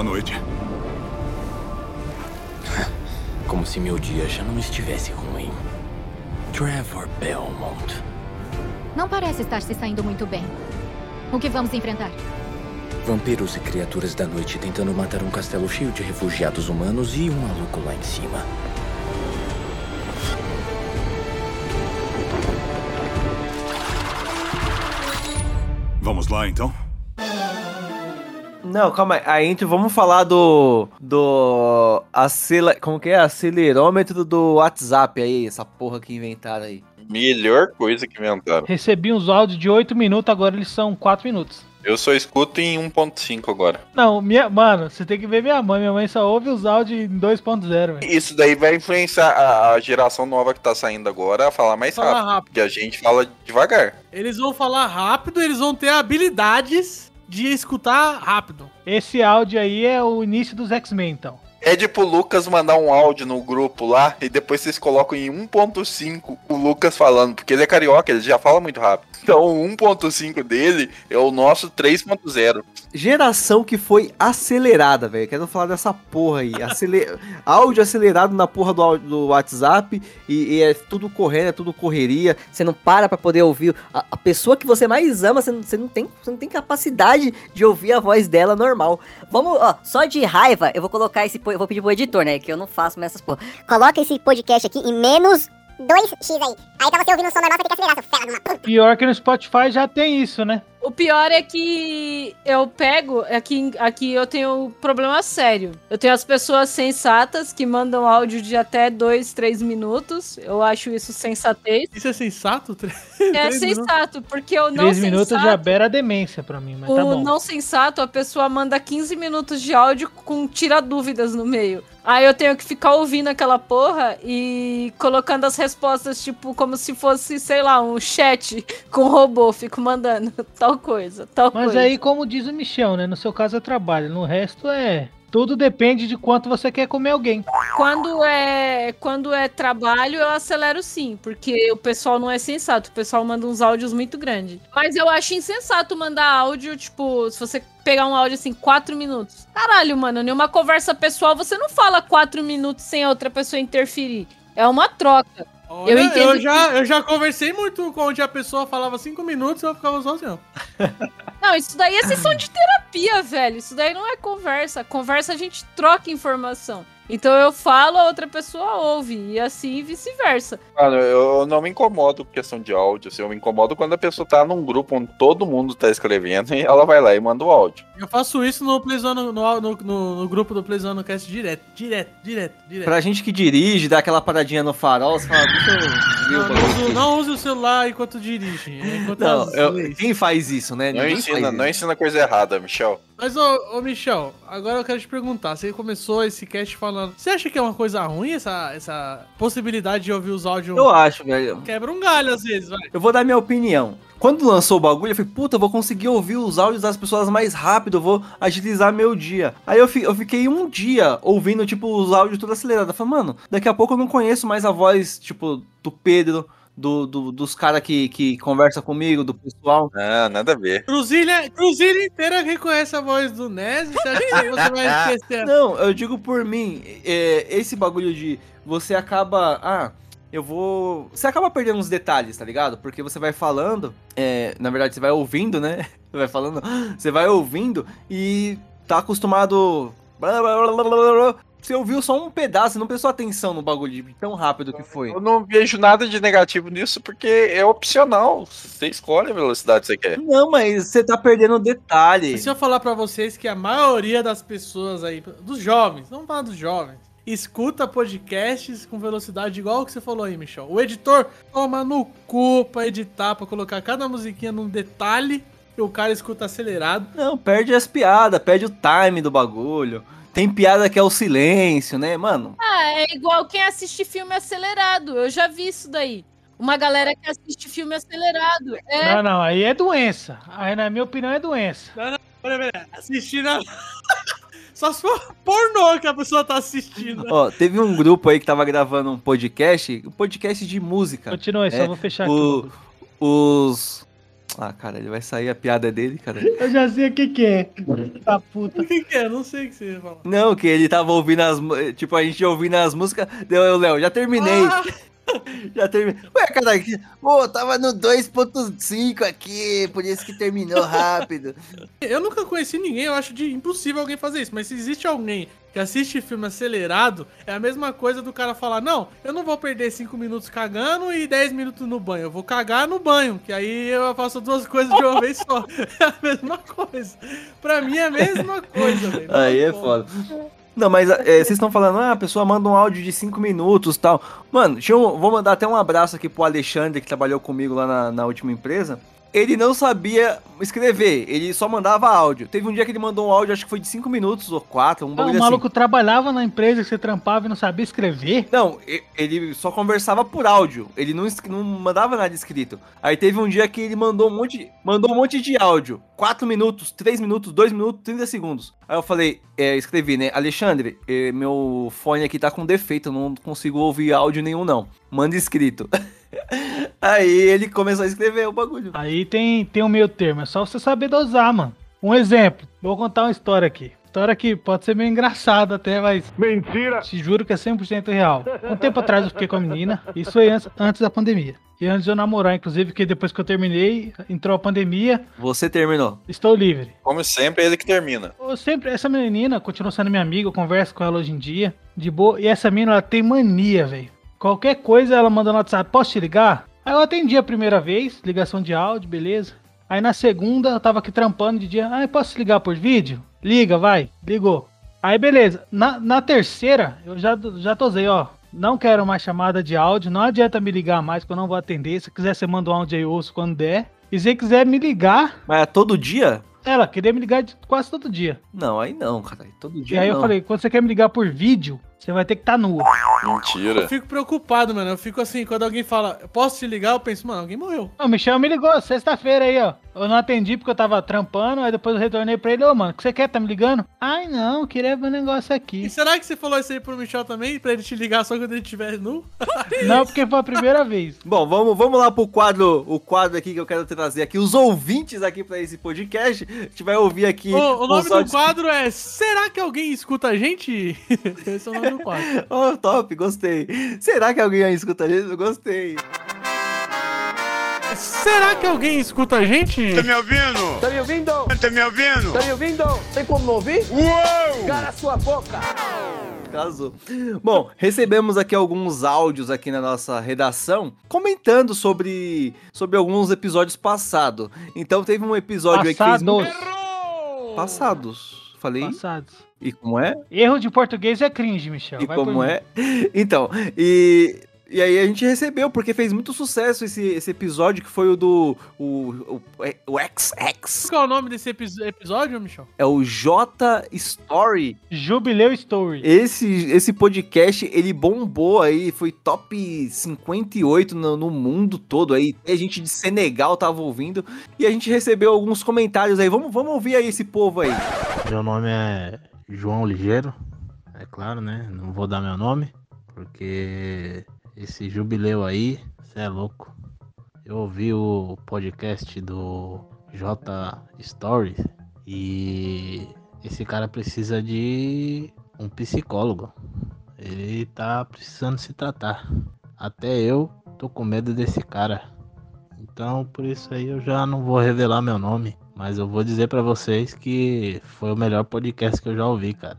Boa noite. Como se meu dia já não estivesse ruim. Trevor Belmont. Não parece estar se saindo muito bem. O que vamos enfrentar? Vampiros e criaturas da noite tentando matar um castelo cheio de refugiados humanos e um maluco lá em cima. Vamos lá, então? Não, calma aí. A intro, vamos falar do. Do. Acela, como que é? Acelerômetro do WhatsApp aí, essa porra que inventaram aí. Melhor coisa que inventaram. Recebi uns áudios de 8 minutos, agora eles são 4 minutos. Eu só escuto em 1.5 agora. Não, minha, mano, você tem que ver minha mãe. Minha mãe só ouve os áudios em 2.0, velho. Isso daí vai influenciar a, a geração nova que tá saindo agora a falar mais Falar rápido. rápido. Porque a gente fala devagar. Eles vão falar rápido, eles vão ter habilidades de escutar rápido. Esse áudio aí é o início dos X-Men, então. É tipo o Lucas mandar um áudio no grupo lá e depois vocês colocam em 1.5 o Lucas falando, porque ele é carioca, ele já fala muito rápido. Então o 1.5 dele é o nosso 3.0. Geração que foi acelerada, velho. Quero falar dessa porra aí. Acele... áudio acelerado na porra do, do WhatsApp e, e é tudo correndo, é tudo correria. Você não para pra poder ouvir a, a pessoa que você mais ama, você não, você, não tem, você não tem capacidade de ouvir a voz dela normal. Vamos, ó, só de raiva, eu vou colocar esse, eu vou pedir pro editor, né, que eu não faço mais essas porra. Coloca esse podcast aqui em menos 2x aí. Aí pra você ouvir no som normal, você tem que acelerar, seu fela puta. Pior que no Spotify já tem isso, né? O pior é que eu pego, aqui, aqui eu tenho um problema sério. Eu tenho as pessoas sensatas que mandam áudio de até 2, 3 minutos. Eu acho isso sensatez. Isso é sensato? É minutos? sensato, porque o não 3 minutos sensato, já beira a demência pra mim, mas o tá bom. não sensato, a pessoa manda 15 minutos de áudio com tira dúvidas no meio. Aí eu tenho que ficar ouvindo aquela porra e colocando as respostas, tipo, como se fosse, sei lá, um chat com robô. Fico mandando tal coisa, tal Mas coisa. aí, como diz o Michel, né? No seu caso é trabalho, no resto é. Tudo depende de quanto você quer comer alguém. Quando é, quando é trabalho, eu acelero sim, porque o pessoal não é sensato. O pessoal manda uns áudios muito grandes. Mas eu acho insensato mandar áudio, tipo, se você pegar um áudio assim, quatro minutos. Caralho, mano, em uma conversa pessoal, você não fala quatro minutos sem a outra pessoa interferir. É uma troca. Olha, Eu eu, entendo já, eu já conversei muito com onde a pessoa falava 5 minutos e eu ficava sozinho. Não, isso daí é sessão de terapia, velho. Isso daí não é conversa. Conversa a gente troca informação. Então eu falo, a outra pessoa ouve. E assim vice-versa. Mano, eu não me incomodo com questão de áudio. Assim, eu me incomodo quando a pessoa tá num grupo onde todo mundo tá escrevendo e ela vai lá e manda o áudio. Eu faço isso no Playzone, no, no, no, no grupo do Playzone Cast direto, direto, direto, direto. Pra gente que dirige, dá aquela paradinha no farol, você fala, deixa eu Não, não, bagulho use, aqui." não use o celular enquanto dirige. enquanto Não, as eu- quem faz isso, né? Não Ninguém ensina, faz não ensina coisa errada, Michel. Mas, ô, ô, Michel, agora eu quero te perguntar. Você começou esse cast falando. Você acha que é uma coisa ruim essa, essa possibilidade de ouvir os áudios? Eu acho, velho. Quebra um galho às vezes, vai. Eu vou dar minha opinião. Quando lançou o bagulho, eu falei, puta, eu vou conseguir ouvir os áudios das pessoas mais rápido, eu vou agilizar meu dia. Aí eu, fi- eu fiquei um dia ouvindo, tipo, os áudios tudo acelerado. Eu falei, mano, daqui a pouco eu não conheço mais a voz, tipo, do Pedro, do, do- dos caras que, que conversa comigo, do pessoal. Ah, nada a ver. Cruzilha, Cruzilha inteira reconhece a voz do Nes. Você acha que você vai esquecer? Não, eu digo por mim, é, esse bagulho de você acaba. Ah, eu vou. Você acaba perdendo uns detalhes, tá ligado? Porque você vai falando, é, na verdade você vai ouvindo, né? Você vai falando, você vai ouvindo e tá acostumado. Você ouviu só um pedaço, não prestou atenção no bagulho de tão rápido que foi. Eu não vejo nada de negativo nisso porque é opcional. Você escolhe a velocidade que você quer. Não, mas você tá perdendo detalhe. E se eu falar pra vocês que a maioria das pessoas aí, dos jovens, vamos falar dos jovens, escuta podcasts com velocidade igual o que você falou aí, Michel. O editor toma no cu pra editar, pra colocar cada musiquinha num detalhe e o cara escuta acelerado. Não, perde as piadas, perde o time do bagulho. Tem piada que é o silêncio, né, mano? Ah, é igual quem assiste filme acelerado. Eu já vi isso daí. Uma galera que assiste filme acelerado. É. Não, não, aí é doença. Aí, na minha opinião, é doença. Pera, pera, assistindo. a- Só se for pornô que a pessoa tá assistindo. Ó, teve um grupo aí que tava gravando um podcast, um podcast de música. Continua aí, só É, vou fechar o- aqui. Os. Ah, cara, ele vai sair a piada dele, cara. Eu já sei o que que é. Tá puta. O que, que é? Não sei o que você ia falar. Não, que ele tava ouvindo as. Tipo, a gente ouvindo as músicas. Deu eu, Léo, já terminei. Ah, Já terminei. Ué, cara, pô, tava no 2.5 aqui, por isso que terminou rápido. eu nunca conheci ninguém, eu acho de impossível alguém fazer isso. Mas se existe alguém que assiste filme acelerado, é a mesma coisa do cara falar: Não, eu não vou perder 5 minutos cagando e 10 minutos no banho. Eu vou cagar no banho, que aí eu faço duas coisas de uma vez só. É a mesma coisa. Pra mim é a mesma coisa, velho. Aí é foda. Não, mas é, vocês estão falando, ah, a pessoa manda um áudio de 5 minutos e tal. Mano, um- vou mandar até um abraço aqui pro Alexandre, que trabalhou comigo lá na, na última empresa. Ele não sabia escrever, ele só mandava áudio. Teve um dia que ele mandou um áudio, acho que foi de 5 minutos ou 4, um Ah, o assim. maluco trabalhava na empresa que você trampava e não sabia escrever. Não, ele só conversava por áudio. Ele não, não mandava nada escrito. Aí teve um dia que ele mandou um monte, mandou um monte de áudio. 4 minutos, 3 minutos, 2 minutos, 30 segundos. Aí eu falei, é, escrevi, né? Alexandre, eh, meu fone aqui tá com defeito, eu não consigo ouvir áudio nenhum, não. Manda escrito. Aí ele começou a escrever o bagulho. Aí tem, tem um meio termo, é só você saber dosar, mano. Um exemplo, vou contar uma história aqui. História que pode ser meio engraçada até, mas. Mentira! Te juro que é 100% real. Um tempo atrás eu fiquei com a menina, isso foi antes, antes da pandemia. E antes de eu namorar, inclusive, que depois que eu terminei, entrou a pandemia, Você terminou. estou livre. Como sempre, é ele que termina. Eu sempre, essa menina continua sendo minha amiga, eu converso com ela hoje em dia, de boa. E essa menina, ela tem mania, velho. Qualquer coisa ela manda no WhatsApp, posso te ligar? Aí eu atendi a primeira vez, ligação de áudio, beleza. Aí na segunda, eu tava aqui trampando de dia, ah, posso te ligar por vídeo? Liga, vai. Ligou. Aí beleza. Na, na terceira, eu já, já tosei, ó. Não quero mais chamada de áudio, não adianta me ligar mais que eu não vou atender. Se quiser, você manda um áudio aí, ouço quando der. E se quiser me ligar, Mas é todo dia? ela queria me ligar quase todo dia. Não, aí não, cara. Todo E dia aí não. eu falei, quando você quer me ligar por vídeo, você vai ter que estar nua. Mentira. Eu fico preocupado, mano. Eu fico assim, quando alguém fala, posso te ligar? Eu penso, mano, alguém morreu. O Michel me ligou sexta-feira aí, ó. Eu não atendi porque eu tava trampando, aí depois eu retornei pra ele, ô mano, o que você quer? Tá me ligando? Ai não, queria ver um negócio E aqui. será que você falou isso aí pro Michel também? Pra ele te ligar só quando ele estiver nu? Não, porque foi a primeira vez. Bom, vamos, vamos lá pro quadro, o quadro aqui que eu quero trazer aqui, os ouvintes aqui pra esse podcast. A gente vai ouvir aqui. O, o nome do quadro é Será que alguém escuta a gente? Esse é o nome Oh, top, gostei. Será que alguém aí escuta a gente? Eu gostei. Será que alguém escuta a gente? Tá me ouvindo? Tá me ouvindo? Tá me ouvindo? Tá me ouvindo? Tem como não ouvir? Uou! Cara, sua boca! Casou. Bom, recebemos aqui alguns áudios aqui na nossa redação comentando sobre, sobre alguns episódios passados. Então teve um episódio aí que fez Passados. passados. Falei? Passados. E como é? Erro de português é cringe, Michel. E Vai como mim. é? Então, e, e aí a gente recebeu, porque fez muito sucesso esse, esse episódio, que foi o do. O, o, o XX. Qual é o nome desse epi- episódio, Michel? É o J Story. Jubileu Story. Esse, esse podcast, ele bombou aí, foi top 58 no, no mundo todo aí. A gente de Senegal tava ouvindo e a gente recebeu alguns comentários aí. Vamos, vamos ouvir aí esse povo aí. Meu nome é João Ligeiro, é claro, né? Não vou dar meu nome, porque esse jubileu aí, você é louco. Eu ouvi o podcast do J Stories e esse cara precisa de um psicólogo. Ele tá precisando se tratar. Até eu tô com medo desse cara. Então, por isso aí eu já não vou revelar meu nome. Mas eu vou dizer pra vocês que foi o melhor podcast que eu já ouvi, cara.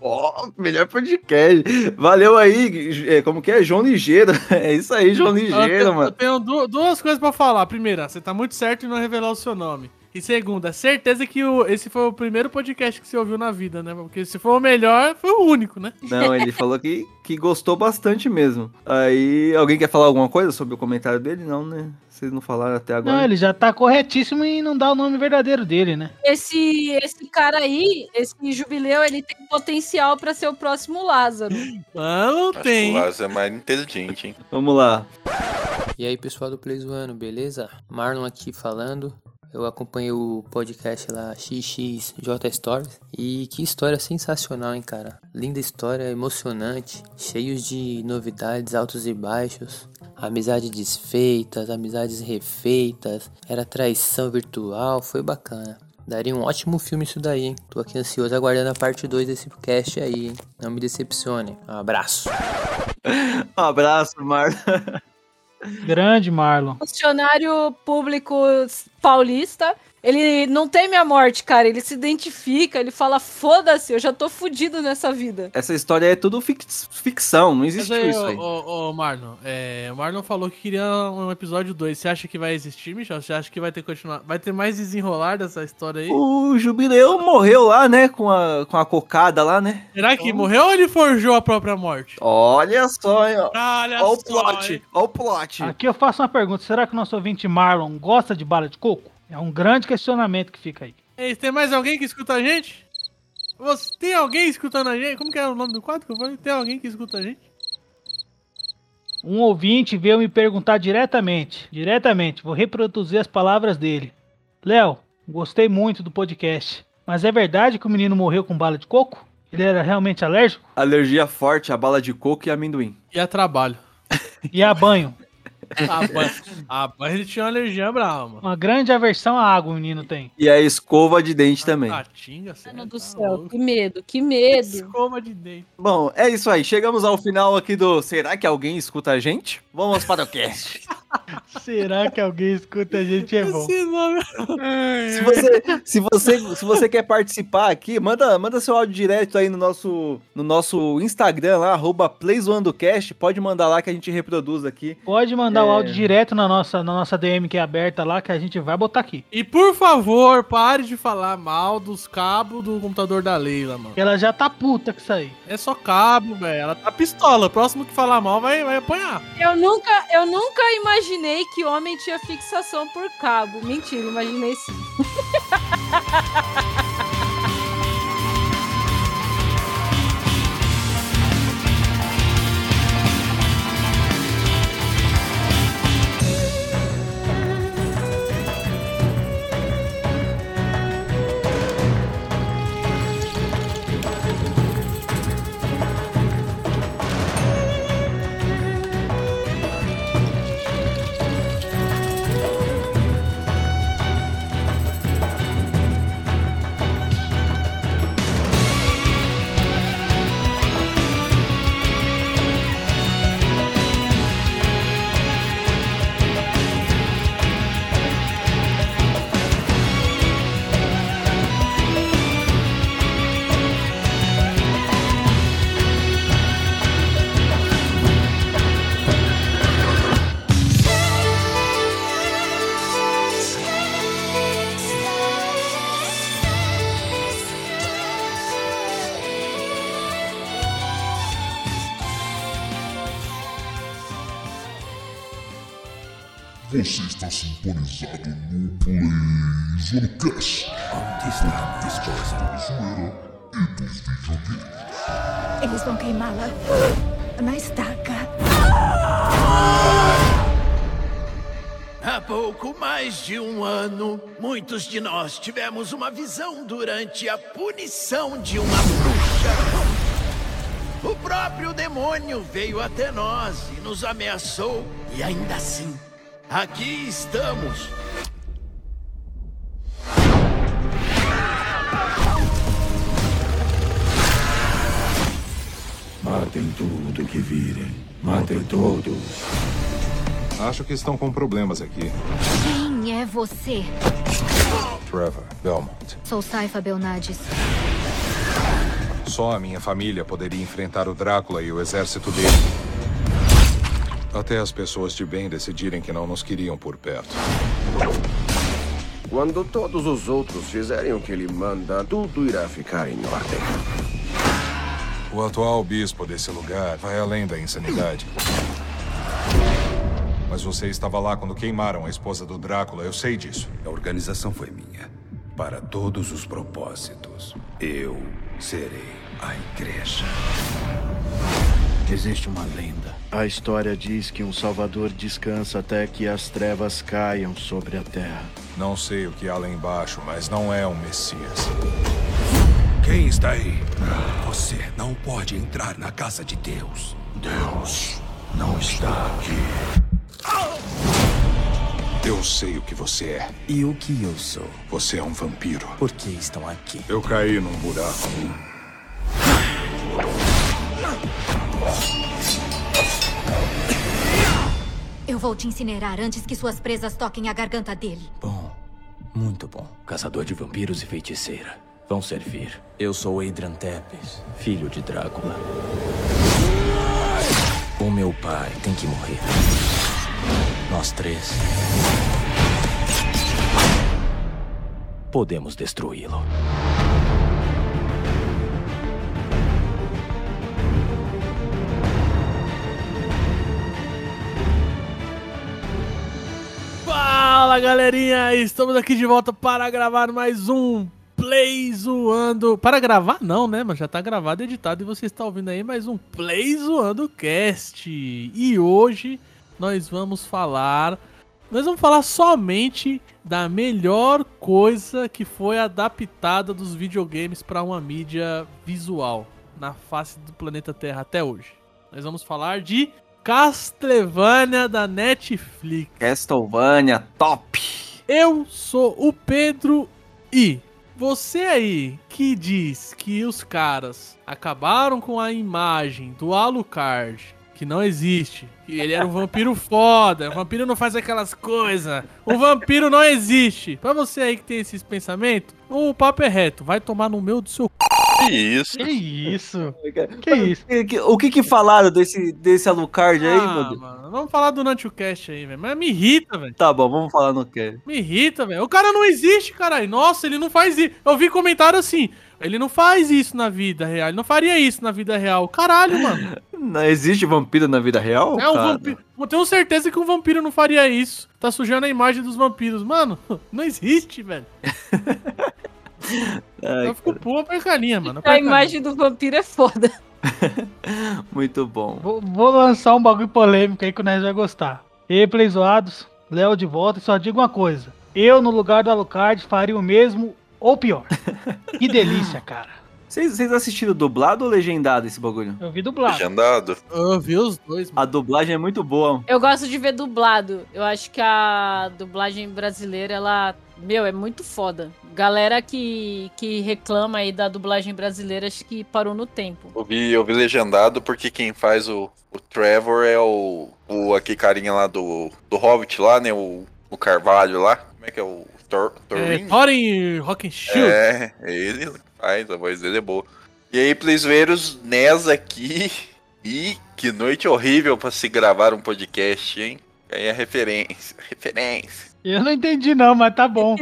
Ó, melhor podcast. Valeu aí, é, como que é? João Ligeiro. É isso aí, João Eu Ligeiro, tenho- eu mano. tenho du- duas coisas pra falar. Primeira, você tá muito certo em não revelar o seu nome. E segunda, certeza que o- esse foi o primeiro podcast que você ouviu na vida, né? Porque se for o melhor, foi o único, né? Não, ele falou que, que gostou bastante mesmo. Aí, alguém quer falar alguma coisa sobre o comentário dele? Não, né? Vocês não falaram até agora. Não, ele já tá corretíssimo em não dar o nome verdadeiro dele, né? Esse, esse cara aí, esse jubileu, ele tem potencial pra ser o próximo Lázaro. Acho que o tem. Lázaro é mais inteligente, hein? Vamos lá. E aí pessoal do Playzoano, beleza? Marlon aqui falando. Eu acompanhei o podcast lá XXJ Stories e que história sensacional, hein, cara? Linda história, emocionante, cheios de novidades, altos e baixos. Amizade desfeitas, amizades refeitas, era traição virtual, foi bacana. Daria um ótimo filme isso daí, hein? Tô aqui ansioso aguardando a parte 2 desse cast aí, hein? Não me decepcione. Um abraço. Um abraço, Marlon. Grande Marlon. Funcionário público paulista. Ele não teme a morte, cara. Ele se identifica, ele fala: foda-se, eu já tô fudido nessa vida. Essa história é tudo fic- ficção, não existe aí, isso aí. ô, ô, Marlon, é, o Marlon falou que queria um episódio 2. Você acha que vai existir, Michel? Você acha que vai ter continuar? Vai ter mais desenrolar dessa história aí? O Jubileu morreu lá, né? Com a, com a cocada lá, né? Será que morreu ou ele forjou a própria morte? Olha só, hein, ó. Olha Ó o plot, hein? ó o plot. Aqui eu faço uma pergunta: será que o nosso ouvinte Marlon gosta de bala de coco? É um grande questionamento que fica aí. Ei, tem mais alguém que escuta a gente? Você, tem alguém escutando a gente? Como que é o nome do quadro que eu falei? Tem alguém que escuta a gente? Um ouvinte veio me perguntar diretamente, diretamente, vou reproduzir as palavras dele. Léo, gostei muito do podcast, mas é verdade que o menino morreu com bala de coco? Ele era realmente alérgico? Alergia forte a bala de coco e amendoim. E a trabalho. E a banho? A banho, a banho ele tinha uma alergia brava, mano. Uma grande aversão à água o menino tem. E a escova de dente também. Caatinga, você Mano tá do céu, louco. que medo, que medo. Escova de dente. Bom, é isso aí. Chegamos ao final aqui do Será que alguém escuta a gente? Vamos para o cast. Será que alguém escuta a gente é bom? Nome... Se você, se você, se você quer participar aqui, manda, manda seu áudio direto aí no nosso, no nosso Instagram lá, arroba PlayZoandoCast. Pode mandar lá que a gente reproduz aqui. Pode mandar o É. áudio direto na nossa, na nossa DM que é aberta lá, que a gente vai botar aqui. E por favor, pare de falar mal dos cabos do computador da Leila, mano. Ela já tá puta com isso aí. É só cabo, velho. Ela tá pistola. O próximo que falar mal vai, vai apanhar. Eu nunca, eu nunca imaginei que homem tinha fixação por cabo. Mentira, imaginei sim. PlayZonecast. Onde está a esposa? Zoeira e dos videogames. Eles vão queimá-la na estaca. Há pouco mais de um ano, muitos de nós tivemos uma visão durante a punição de uma bruxa. O próprio demônio veio até nós e nos ameaçou, e ainda assim, aqui estamos. Matem tudo que virem. Matem todos. Acho que estão com problemas aqui. Quem é você? Trevor Belmont. Sou Saifa Belnades. Só a minha família poderia enfrentar o Drácula e o exército dele. Até as pessoas de bem decidirem que não nos queriam por perto. Quando todos os outros fizerem o que ele manda, tudo irá ficar em ordem. O atual bispo desse lugar vai além da insanidade. Mas você estava lá quando queimaram a esposa do Drácula, eu sei disso. A organização foi minha. Para todos os propósitos, eu serei a igreja. Existe uma lenda. A história diz que um salvador descansa até que as trevas caiam sobre a terra. Não sei o que há lá embaixo, mas não é um Messias. Quem está aí? Você não pode entrar na casa de Deus. Deus não está aqui. Eu sei o que você é. E o que eu sou? Você é um vampiro. Por que estão aqui? Eu caí num buraco. Eu vou te incinerar antes que suas presas toquem a garganta dele. Bom, muito bom. Caçador de vampiros e feiticeira. Vão servir. Eu sou Adrian Tepes, filho de Drácula. O meu pai tem que morrer. Nós três. Podemos destruí-lo. Fala galerinha, estamos aqui de volta para gravar mais um Play Zoando. Para gravar não, né? Mas já tá gravado editado e você está ouvindo aí mais um Play Zoando Cast. E hoje nós vamos falar. Nós vamos falar somente da melhor coisa que foi adaptada dos videogames para uma mídia visual na face do planeta Terra até hoje. Nós vamos falar de Castlevania da Netflix. Castlevania top. Eu sou o Pedro e você aí que diz que os caras acabaram com a imagem do Alucard, que não existe, que ele era um vampiro foda, o vampiro não faz aquelas coisas, o vampiro não existe. Pra você aí que tem esses pensamentos, o papo é reto, vai tomar no meu do seu Que isso? Que isso? Que isso? O que que falaram desse, desse Alucard aí, Ah, meu mano, vamos falar durante o cast aí, velho. Mas me irrita, velho. Tá bom, vamos falar no que. Me irrita, velho. O cara não existe, caralho. Nossa, ele não faz isso. Eu vi comentário assim. Ele não faz isso na vida real. Ele não faria isso na vida real. Caralho, mano. Não existe vampiro na vida real? É um cara? vampiro. Eu tenho certeza que um vampiro não faria isso. Tá sujando a imagem dos vampiros. Mano, não existe, velho. Ai, Eu fico pô, percalinha, mano. A imagem do vampiro é foda. Muito bom. Vou, vou lançar um bagulho polêmico aí que o Nerd vai gostar. E aí, Play Zoados, Léo de volta e só digo uma coisa. Eu, no lugar do Alucard, faria o mesmo ou pior. Que delícia, cara. Vocês, assistiram dublado ou legendado esse bagulho? Eu vi dublado. Legendado. Eu vi os dois, A dublagem é muito boa. Eu gosto de ver dublado. Eu acho que a dublagem brasileira, ela. Meu, é muito foda. Galera que, que reclama aí da dublagem brasileira, acho que parou no tempo. Eu vi, eu vi legendado porque quem faz o, o Trevor é o, o aquele carinha lá do, do Hobbit lá, né? O, o Carvalho lá. Como é que é o Thor, É, Thorin? Thorin Rock and Shield. É, é ele faz, a voz dele é boa. E aí, Plisveiros, Nes aqui. E que noite horrível pra se gravar um podcast, hein? Aí é referência, referência. Eu não entendi não, mas tá bom.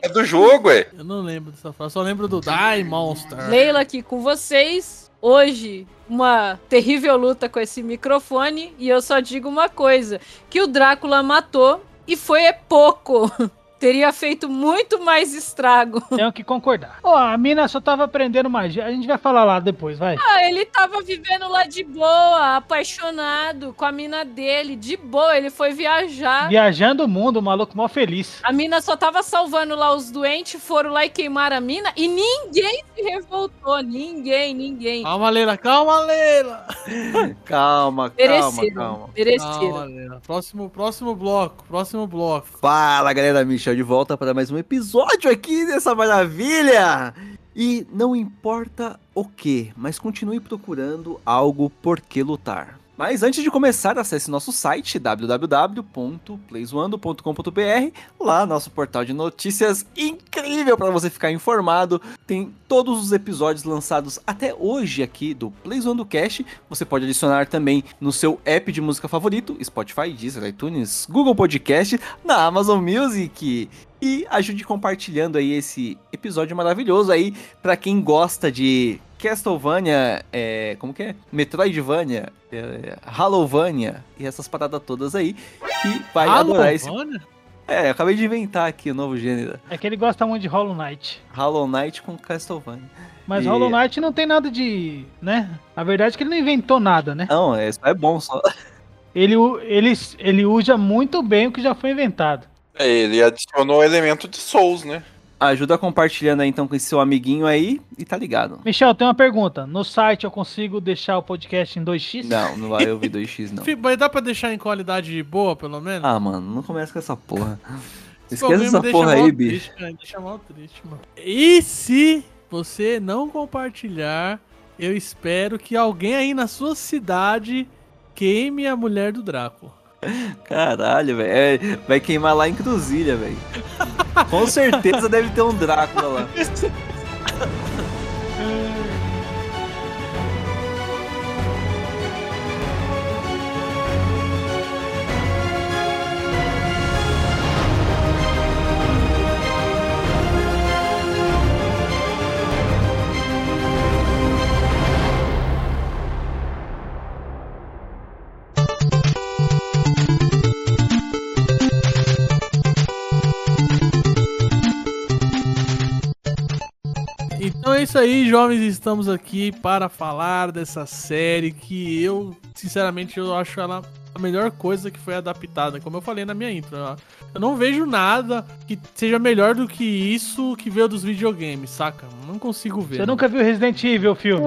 É do jogo, é. Eu não lembro dessa frase, só lembro do Die Monster. Leila aqui com vocês. Hoje, uma terrível luta com esse microfone. E eu só digo uma coisa: que o Drácula matou e foi é pouco. Teria feito muito mais estrago. Tenho que concordar. Ó, a mina só tava aprendendo magia. A gente vai falar lá depois, vai. Ah, ele tava vivendo lá de boa, apaixonado com a mina dele, de boa. Ele foi viajar. Viajando o mundo, o maluco mó feliz. A mina só tava salvando lá os doentes, foram lá e queimaram a mina e ninguém se revoltou. Ninguém, ninguém. Calma, Leila, calma, Leila. Calma, calma, Merecido. calma. Merecido. Calma, Leila. Próximo, próximo bloco, próximo bloco. Fala galera, Michel de volta para mais um episódio aqui dessa maravilha! E não importa o que, mas continue procurando algo por que lutar. Mas antes de começar, acesse nosso site www.playzoando.com.br, lá nosso portal de notícias incrível para você ficar informado. Tem todos os episódios lançados até hoje aqui do Playzoando Cast. Você pode adicionar também no seu app de música favorito, Spotify, Deezer, iTunes, Google Podcast, na Amazon Music. E ajude compartilhando aí esse episódio maravilhoso aí para quem gosta de Castlevania, é, como que é? Metroidvania, é, e essas paradas todas aí que vai adorar esse. É, eu acabei de inventar aqui o novo gênero. É que ele gosta muito de Hollow Knight. Hollow Knight com Castlevania. Mas E- Hollow Knight não tem nada de. né? A verdade é que ele não inventou nada, né? Não, é, é bom só. Ele, ele, ele usa muito bem o que já foi inventado. É, ele adicionou o elemento de Souls, né? Ajuda compartilhando aí então com esse seu amiguinho aí e tá ligado. Michel, tem uma pergunta. No site eu consigo deixar o podcast em 2x? Não, não vai ouvir 2x não. Fi- Mas dá pra deixar em qualidade boa, pelo menos? Ah, mano, não começa com essa porra. Esquece essa porra aí, bicho. triste, cara, deixa mal triste, mano. E se você não compartilhar, eu espero que alguém aí na sua cidade queime a mulher do Drácula. Caralho, velho. É, vai queimar lá em Cruzilha, velho. Com certeza deve ter um Drácula lá. isso aí, jovens. Estamos aqui para falar dessa série que eu, sinceramente, eu acho ela a melhor coisa que foi adaptada. Como eu falei na minha intro, eu- não vejo nada que seja melhor do que isso que veio dos videogames, saca? Não consigo ver. Você nunca viu Resident Evil, filme?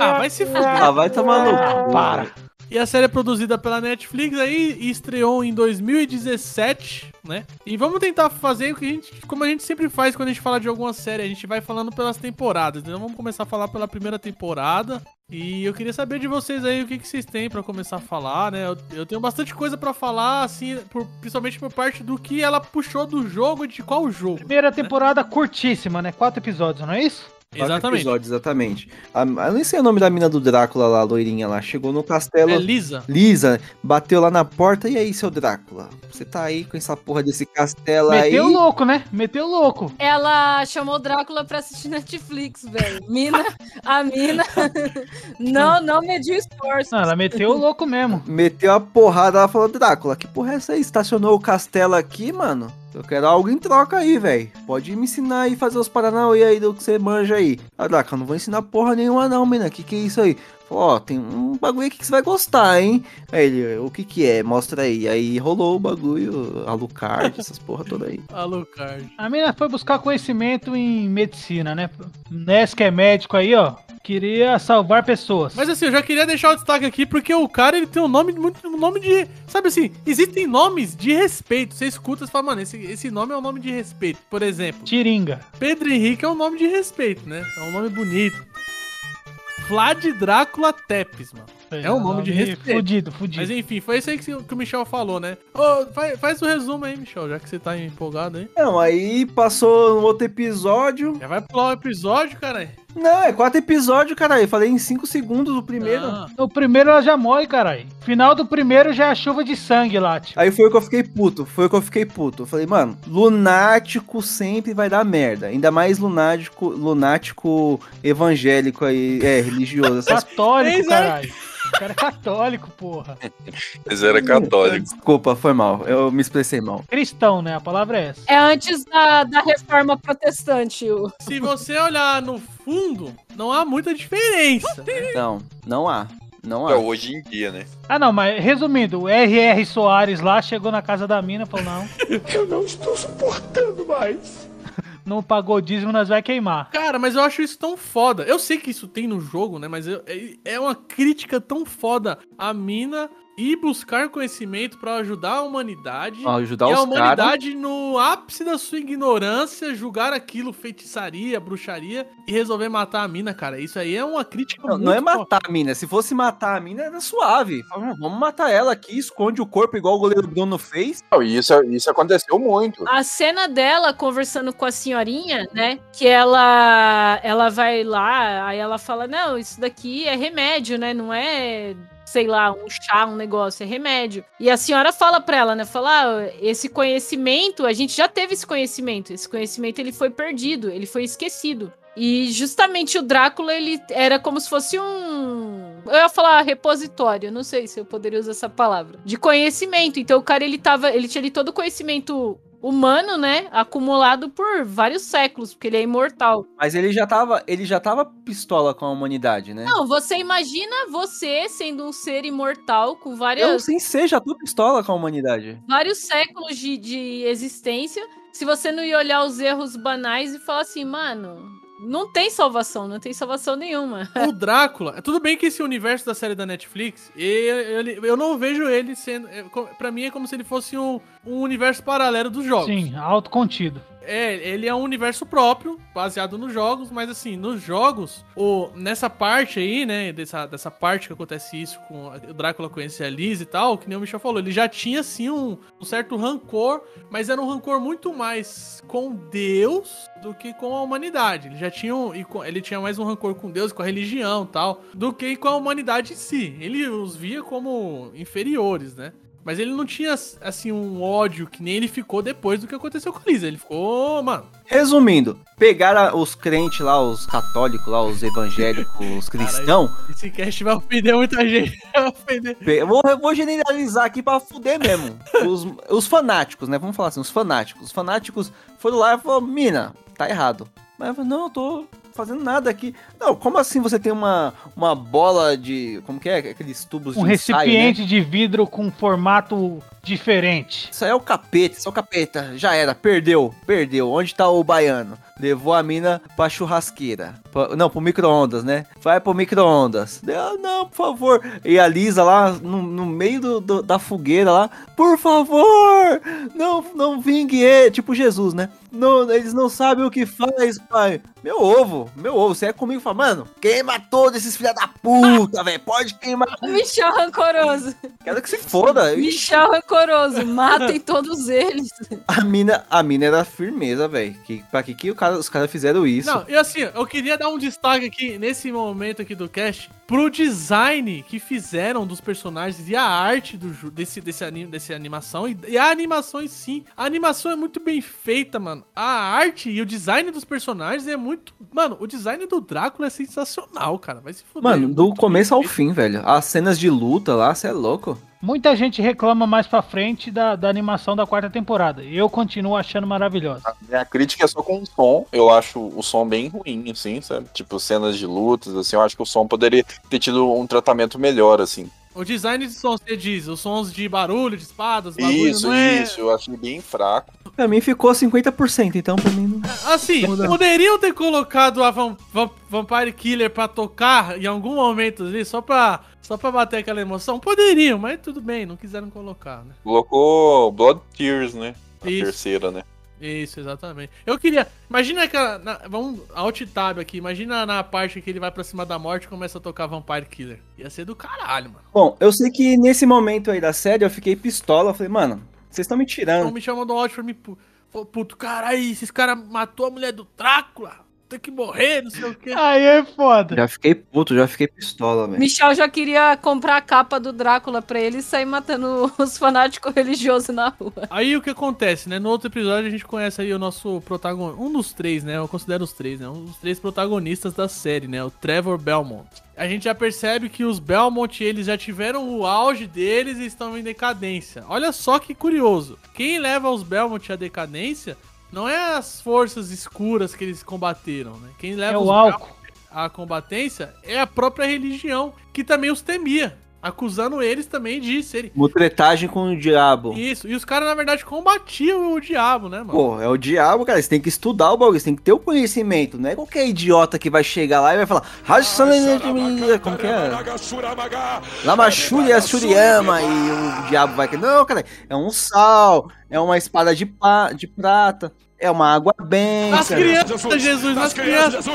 Ah, vai se fuder. Ah, vai tomar no Ah, cu. para. E a série é produzida pela Netflix aí e estreou em 2017, né? E vamos tentar fazer o que a gente, como a gente sempre faz quando a gente fala de alguma série, a gente vai falando pelas temporadas. Então vamos começar a falar pela primeira temporada. E eu queria saber de vocês aí o que, que vocês têm pra começar a falar, né? Eu, eu tenho bastante coisa pra falar, assim, por- principalmente por parte do que ela puxou do jogo e de qual jogo. Primeira temporada curtíssima, né? Quatro episódios, não é isso? Exatamente. episódios, exatamente. A, eu nem sei o nome da mina do Drácula lá, a loirinha lá. Chegou no castelo. É Lisa. Lisa, bateu lá na porta. E aí, seu Drácula? Você tá aí com essa porra desse castelo Meteu aí. louco, né? Meteu louco. Ela chamou o Drácula pra assistir Netflix, velho. Mina, a mina. não, não mediu esforço. Não, ela meteu louco mesmo. Meteu a porrada, ela falou, Drácula, que porra é essa aí? Estacionou o castelo aqui, mano? Eu quero algo em troca aí, velho. Pode me ensinar aí, fazer os paranauê aí do que você manja aí. Ah, Drácula, não vou ensinar porra nenhuma não, mina. Que que é isso aí? Falou, ó, tem um bagulho aqui que você vai gostar, hein? Aí ele, o que que é? Mostra aí. Aí rolou o bagulho, Alucard, essas porra toda aí. Alucard. A menina foi buscar conhecimento em medicina, né? Ness que é médico aí, ó. Queria salvar pessoas. Mas assim, eu já queria deixar o destaque aqui porque o cara ele tem um nome muito um nome de, sabe assim, existem nomes de respeito. Você escuta e fala, mano, esse, esse nome é um nome de respeito. Por exemplo, Tiringa. Pedro Henrique é um nome de respeito, né? É um nome bonito. Vlad Drácula Tepes, mano. É um nome de respeito. Fudido, fudido. Mas enfim, foi isso aí que, que o Michel falou, né? Ô, faz, faz o resumo aí, Michel, já que você tá empolgado aí. Não, aí passou no outro episódio. Já vai pular o episódio, cara. Não, é quatro episódios, caralho. Falei em cinco segundos o primeiro. Ah. No primeiro ela já morre, caralho. Final do primeiro já é a chuva de sangue lá, tipo. Aí foi o que eu fiquei puto, foi o que eu fiquei puto. Eu falei, mano, lunático sempre vai dar merda. Ainda mais lunático, lunático evangélico aí, é, religioso. Essas... Católico, caralho. O cara é católico, porra. Mas era católico. Desculpa, foi mal. Eu me expressei mal. Cristão, né? A palavra é essa. É antes da, da reforma protestante. O... Se você olhar no fundo, não há muita diferença. Não, não há. Não É há. hoje em dia, né? Ah, não, mas resumindo, o R.R. Soares lá chegou na casa da mina e falou: não, Eu não estou suportando mais. Não pagou dízimo, nós vai queimar. Cara, mas eu acho isso tão foda. Eu sei que isso tem no jogo, né? Mas eu- é, é uma crítica tão foda a mina ir buscar conhecimento pra ajudar a humanidade. Ó, ajudar e a humanidade, no ápice da sua ignorância, julgar aquilo feitiçaria, bruxaria e resolver matar a mina, cara. Isso aí é uma crítica Não, muito não é matar a mina. Se fosse matar a mina, era suave. Fala, "Não, Vamos matar ela aqui, esconde o corpo igual o goleiro Bruno fez. Não, e isso, isso aconteceu muito. A cena dela conversando com a senhorinha, né? Que ela ela vai lá, aí ela fala: Não, isso daqui é remédio, né? Não é, sei lá, um chá, um negócio, é remédio. E a senhora fala pra ela, né? Fala: ah, esse conhecimento, a gente já teve esse conhecimento. Esse conhecimento ele foi perdido, ele foi esquecido. E justamente o Drácula, ele era como se fosse um. Eu ia falar repositório, não sei se eu poderia usar essa palavra. De conhecimento. Então o cara, ele tava. Ele tinha ali todo o conhecimento humano, né? Acumulado por vários séculos, porque ele é imortal. Mas ele já tava, ele já tava pistola com a humanidade, né? Não, você imagina você sendo um ser imortal com Eu, várias, sem ser, já tô pistola com a humanidade. vários séculos de, de existência. Se você não ia olhar os erros banais e falar assim, mano, não tem salvação, não tem salvação nenhuma. O Drácula, tudo bem que esse universo da série da Netflix, eu, eu, eu não vejo ele sendo. é, Pra mim é como se ele fosse um, um universo paralelo dos jogos. Sim, autocontido. É, ele é um universo próprio, baseado nos jogos, mas assim, nos jogos, o, nessa parte aí, né, dessa, dessa parte que acontece isso com a- o Drácula conhecer a Liz e tal, que nem o Michel falou, ele já tinha, assim, um, um certo rancor, mas era um rancor muito mais com Deus do que com a humanidade. Ele já tinha, um, ele tinha mais um rancor com Deus, com a religião e tal, do que com a humanidade em si. Ele os via como inferiores, né? Mas ele não tinha, assim, um ódio que nem ele ficou depois do que aconteceu com a Liz. Ele ficou, mano, Resumindo, pegaram os crentes lá, os católicos lá, os evangélicos, os cristãos. Esse cast vai ofender muita gente. Vai ofender. Vou, vou generalizar aqui pra fuder mesmo. Os, os fanáticos, né? Vamos falar assim, os fanáticos. Os fanáticos foram lá e falaram, mina, tá errado. Mas eu falei, não, eu tô fazendo nada aqui. Não, como assim você tem uma, uma bola de. Como que é? Aqueles tubos Um de ensaio, né? recipiente de vidro com formato diferente. Isso aí é o capeta, isso é o capeta. Já era, perdeu, perdeu. Onde tá o baiano? Levou a mina pra churrasqueira. Pra- não, pro micro-ondas, né? Vai pro micro-ondas. Deu, não, por favor. E a Lisa lá, no, no meio do- do- da fogueira lá, por favor, não, não vingue ele. Tipo Jesus, né? Não, eles não sabem o que faz, pai. Meu ovo, meu ovo. Você é comigo e fala, mano, queima todos esses filha da puta, velho. Pode queimar. Michel rancoroso. Quero que se foda. Michel rancoroso. Matem todos eles. A mina, a mina era firmeza, velho. Que, pra que, que o cara, os caras fizeram isso? Não, e assim, eu queria dar um destaque aqui, nesse momento aqui do cast, pro design que fizeram dos personagens e a arte do, desse, desse, anim, desse animação. E, e a animação em si. A animação é muito bem feita, mano. A arte e o design dos personagens é muito. Mano, o design do Drácula é sensacional, cara. Vai se fuder. Mano, do começo ao fim, velho. As cenas de luta lá, você é louco. Muita gente reclama mais pra frente da, da animação da quarta temporada. Eu continuo achando maravilhosa. Minha crítica é só com o som. Eu acho o som bem ruim, assim, sabe? Tipo, cenas de lutas, assim, eu acho que o som poderia ter tido um tratamento melhor, assim. O design de som, você diz, os sons de barulho, de espadas, bagulho, Isso, não é... isso, eu achei bem fraco. Pra mim ficou 50%, então pra mim não. Assim, poderiam ter colocado a Vam- Vam- Vampire Killer pra tocar em algum momento ali, só pra, só pra bater aquela emoção? Poderiam, mas tudo bem, não quiseram colocar, né? Colocou Blood Tears, né? A Isso. terceira, né? Isso, exatamente. Eu queria. Imagina aquela. na- vamos. Alt tab aqui. Imagina na parte que ele vai pra cima da morte e começa a tocar Vampire Killer. Ia ser do caralho, mano. Bom, eu sei que nesse momento aí da série eu fiquei pistola. Eu falei, mano, vocês estão me tirando. me chamou do áudio pra Falou, puto, caralho, esses caras matou a mulher do Drácula. Tem que morrer, não sei o quê. Aí é foda. Já fiquei puto, já fiquei pistola, velho. Michel já queria comprar a capa do Drácula pra ele e sair matando os fanáticos religiosos na rua. Aí o que acontece, né? No outro episódio a gente conhece aí o nosso protagonista. Um dos três, né? Eu considero os três, né? Um dos três protagonistas da série, né? O Trevor Belmont. A gente já percebe que os Belmont, eles já tiveram o auge deles e estão em decadência. Olha só que curioso. Quem leva os Belmont à decadência não é as forças escuras que eles combateram, né? Quem leva É o álcool. À combatência é a própria religião, que também os temia. Acusando eles também de serem Mutretagem com o diabo. isso, e os caras, na verdade, combatiam o diabo, né, mano? Pô, é o diabo, cara. Você tem que estudar o bagulho, você tem que ter o conhecimento. Não é qualquer idiota que vai chegar lá e vai falar. Como que é? Lamachuri Suriyama e o diabo vai. Não, cara, é um sal, é uma espada de, pa, de prata, é uma água bem. Nas crianças, Jesus, nas crianças.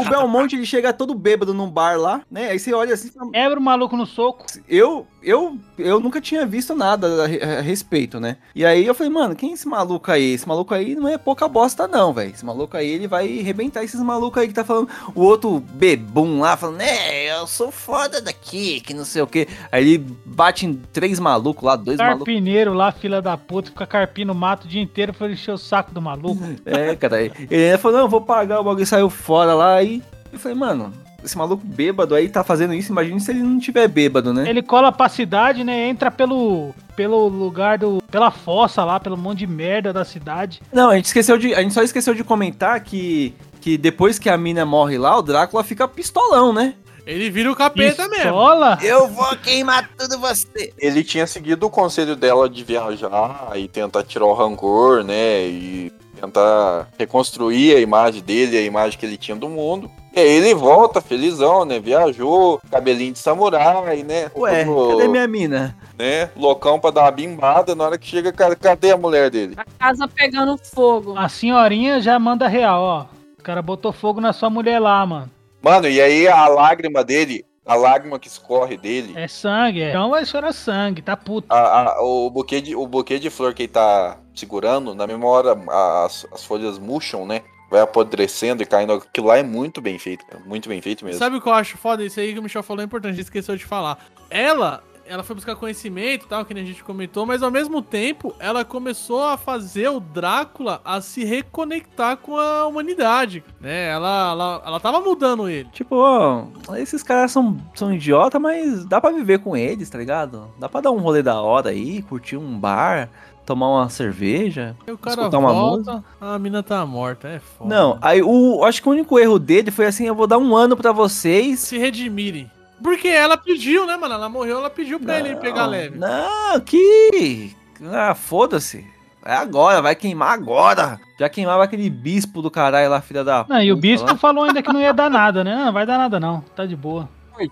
O Belmonte ele chega todo bêbado num bar lá, né? Aí você olha assim. fala, Quebra o maluco no soco. Eu, eu, eu nunca tinha visto nada a, re- a respeito, né? E aí eu falei, mano, quem é esse maluco aí? Esse maluco aí não é pouca bosta, não, velho. Esse maluco aí, ele vai arrebentar esses malucos aí que tá falando. O outro bebum lá, falando, né, eu sou foda daqui, que não sei o quê. Aí ele bate em três malucos lá, dois malucos. Carpineiro lá, fila da puta, fica carpindo o mato dia inteiro pra encher o saco do maluco. É, cara. Ele ainda falou, não, eu vou pagar o bagulho saiu fora lá. E eu falei, mano, esse maluco bêbado aí tá fazendo isso, imagine se ele não tiver bêbado, né? Ele cola pra cidade, né? Entra pelo, pelo lugar do. pela fossa lá, pelo monte de merda da cidade. Não, a gente esqueceu de. A gente só esqueceu de comentar que. Que depois que a mina morre lá, o Drácula fica pistolão, né? Ele vira o capeta mesmo. Pistola? Eu vou queimar tudo você. Ele tinha seguido o conselho dela de viajar e tentar tirar o rancor, né? E tentar reconstruir a imagem dele, a imagem que ele tinha do mundo. E aí ele volta felizão, né? Viajou, cabelinho de samurai, né? Ué, Todo, cadê minha mina? Né? Loucão pra dar uma bimbada. Na hora que chega, cadê a mulher dele? A casa pegando fogo. A senhorinha já manda real, ó. O cara botou fogo na sua mulher lá, mano. Mano, e aí a lágrima dele, a lágrima que escorre dele, É sangue, é. Então vai chorar sangue, tá puto. a- a- o, buquê de, o buquê de flor que ele tá segurando, na mesma hora as, as folhas murcham, né? Vai apodrecendo e caindo. Aquilo lá é muito bem feito, cara. Muito bem feito mesmo. Sabe o que eu acho foda? Isso aí que o Michel falou é importante, a gente esqueceu de falar. Ela, ela foi buscar conhecimento e tal, que nem a gente comentou, mas ao mesmo tempo, ela começou a fazer o Drácula a se reconectar com a humanidade, né? Ela, ela, ela tava mudando ele. Tipo, esses caras são, são idiota, mas dá pra viver com eles, tá ligado? Dá pra dar um rolê da hora aí, curtir um bar, tomar uma cerveja, o cara escutar uma volta, música. a mina tá morta, é foda. Não, aí o, acho que o único erro dele foi assim, eu vou dar um ano pra vocês. Se redimirem. Porque ela pediu, né, mano? Ela morreu, ela pediu pra ele pegar leve. Não, que... Ah, foda-se. É agora, vai queimar agora. Já queimava aquele bispo do caralho lá, filha da Não, e o puta bispo lá. falou ainda que não ia dar nada, né? Não, vai dar nada não, tá de boa.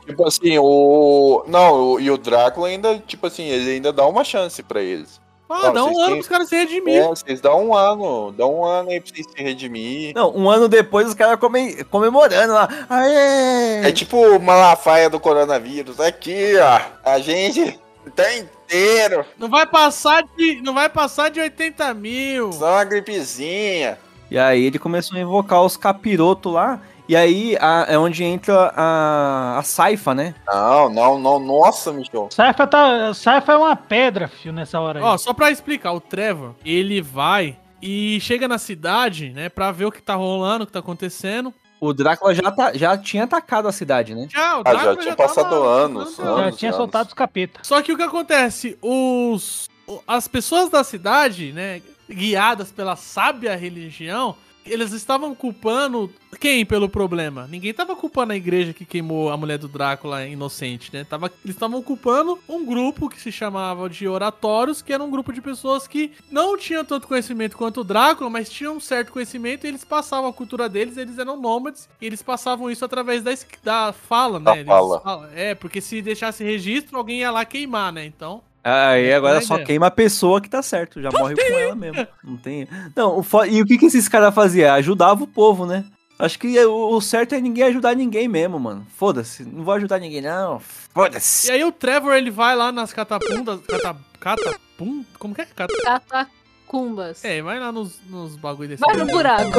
Tipo assim, o. Não, o- e o Drácula ainda, tipo assim, ele ainda dá uma chance pra eles. Ah, Não, dá um ano têm- pros caras se redimirem. É, vocês dão um ano, dão um ano aí pra vocês se redimir. Não, um ano depois os caras come- comemorando lá. Aê! É tipo o Malafaia do coronavírus. Aqui, ó. A gente tá inteiro. Não vai passar de, não vai passar de 80 mil. Só uma gripezinha. E aí ele começou a invocar os capirotos lá. E aí a- é onde entra a, a Saifa, né? Não, não, não. Nossa, Michel. Saifa, tá, Saifa é uma pedra, fio, nessa hora aí. Ó, só pra explicar, o Trevor, ele vai e chega na cidade, né, pra ver o que tá rolando, o que tá acontecendo. O Drácula já, tá, já tinha atacado a cidade, né? Já, o Ah, já Drácula tinha tava- passado anos. Já anos, tinha anos. soltado os capeta. Só que o que acontece? Os. As pessoas da cidade, né, guiadas pela sábia religião, eles estavam culpando quem pelo problema? Ninguém tava culpando a igreja que queimou a mulher do Drácula inocente, né? Tava, eles estavam culpando um grupo que se chamava de oratórios, que era um grupo de pessoas que não tinham tanto conhecimento quanto o Drácula, mas tinham um certo conhecimento e eles passavam a cultura deles, eles eram nômades, e eles passavam isso através da, da fala, né? Eles fala. É, porque se deixasse registro, alguém ia lá queimar, né? Então. Aí agora só queima a pessoa que tá certo, já morre com ela mesmo. Não tem. Não, o fo- e o que, que esses caras faziam? Ajudava o povo, né? Acho que o certo é ninguém ajudar ninguém mesmo, mano. Foda-se, não vou ajudar ninguém, não. Foda-se. E aí o Trevor, ele vai lá nas catapundas. Cata, catapum? Como que é? Cata, Catacumbas. é, vai lá nos, nos bagulho desse. Vai no buraco.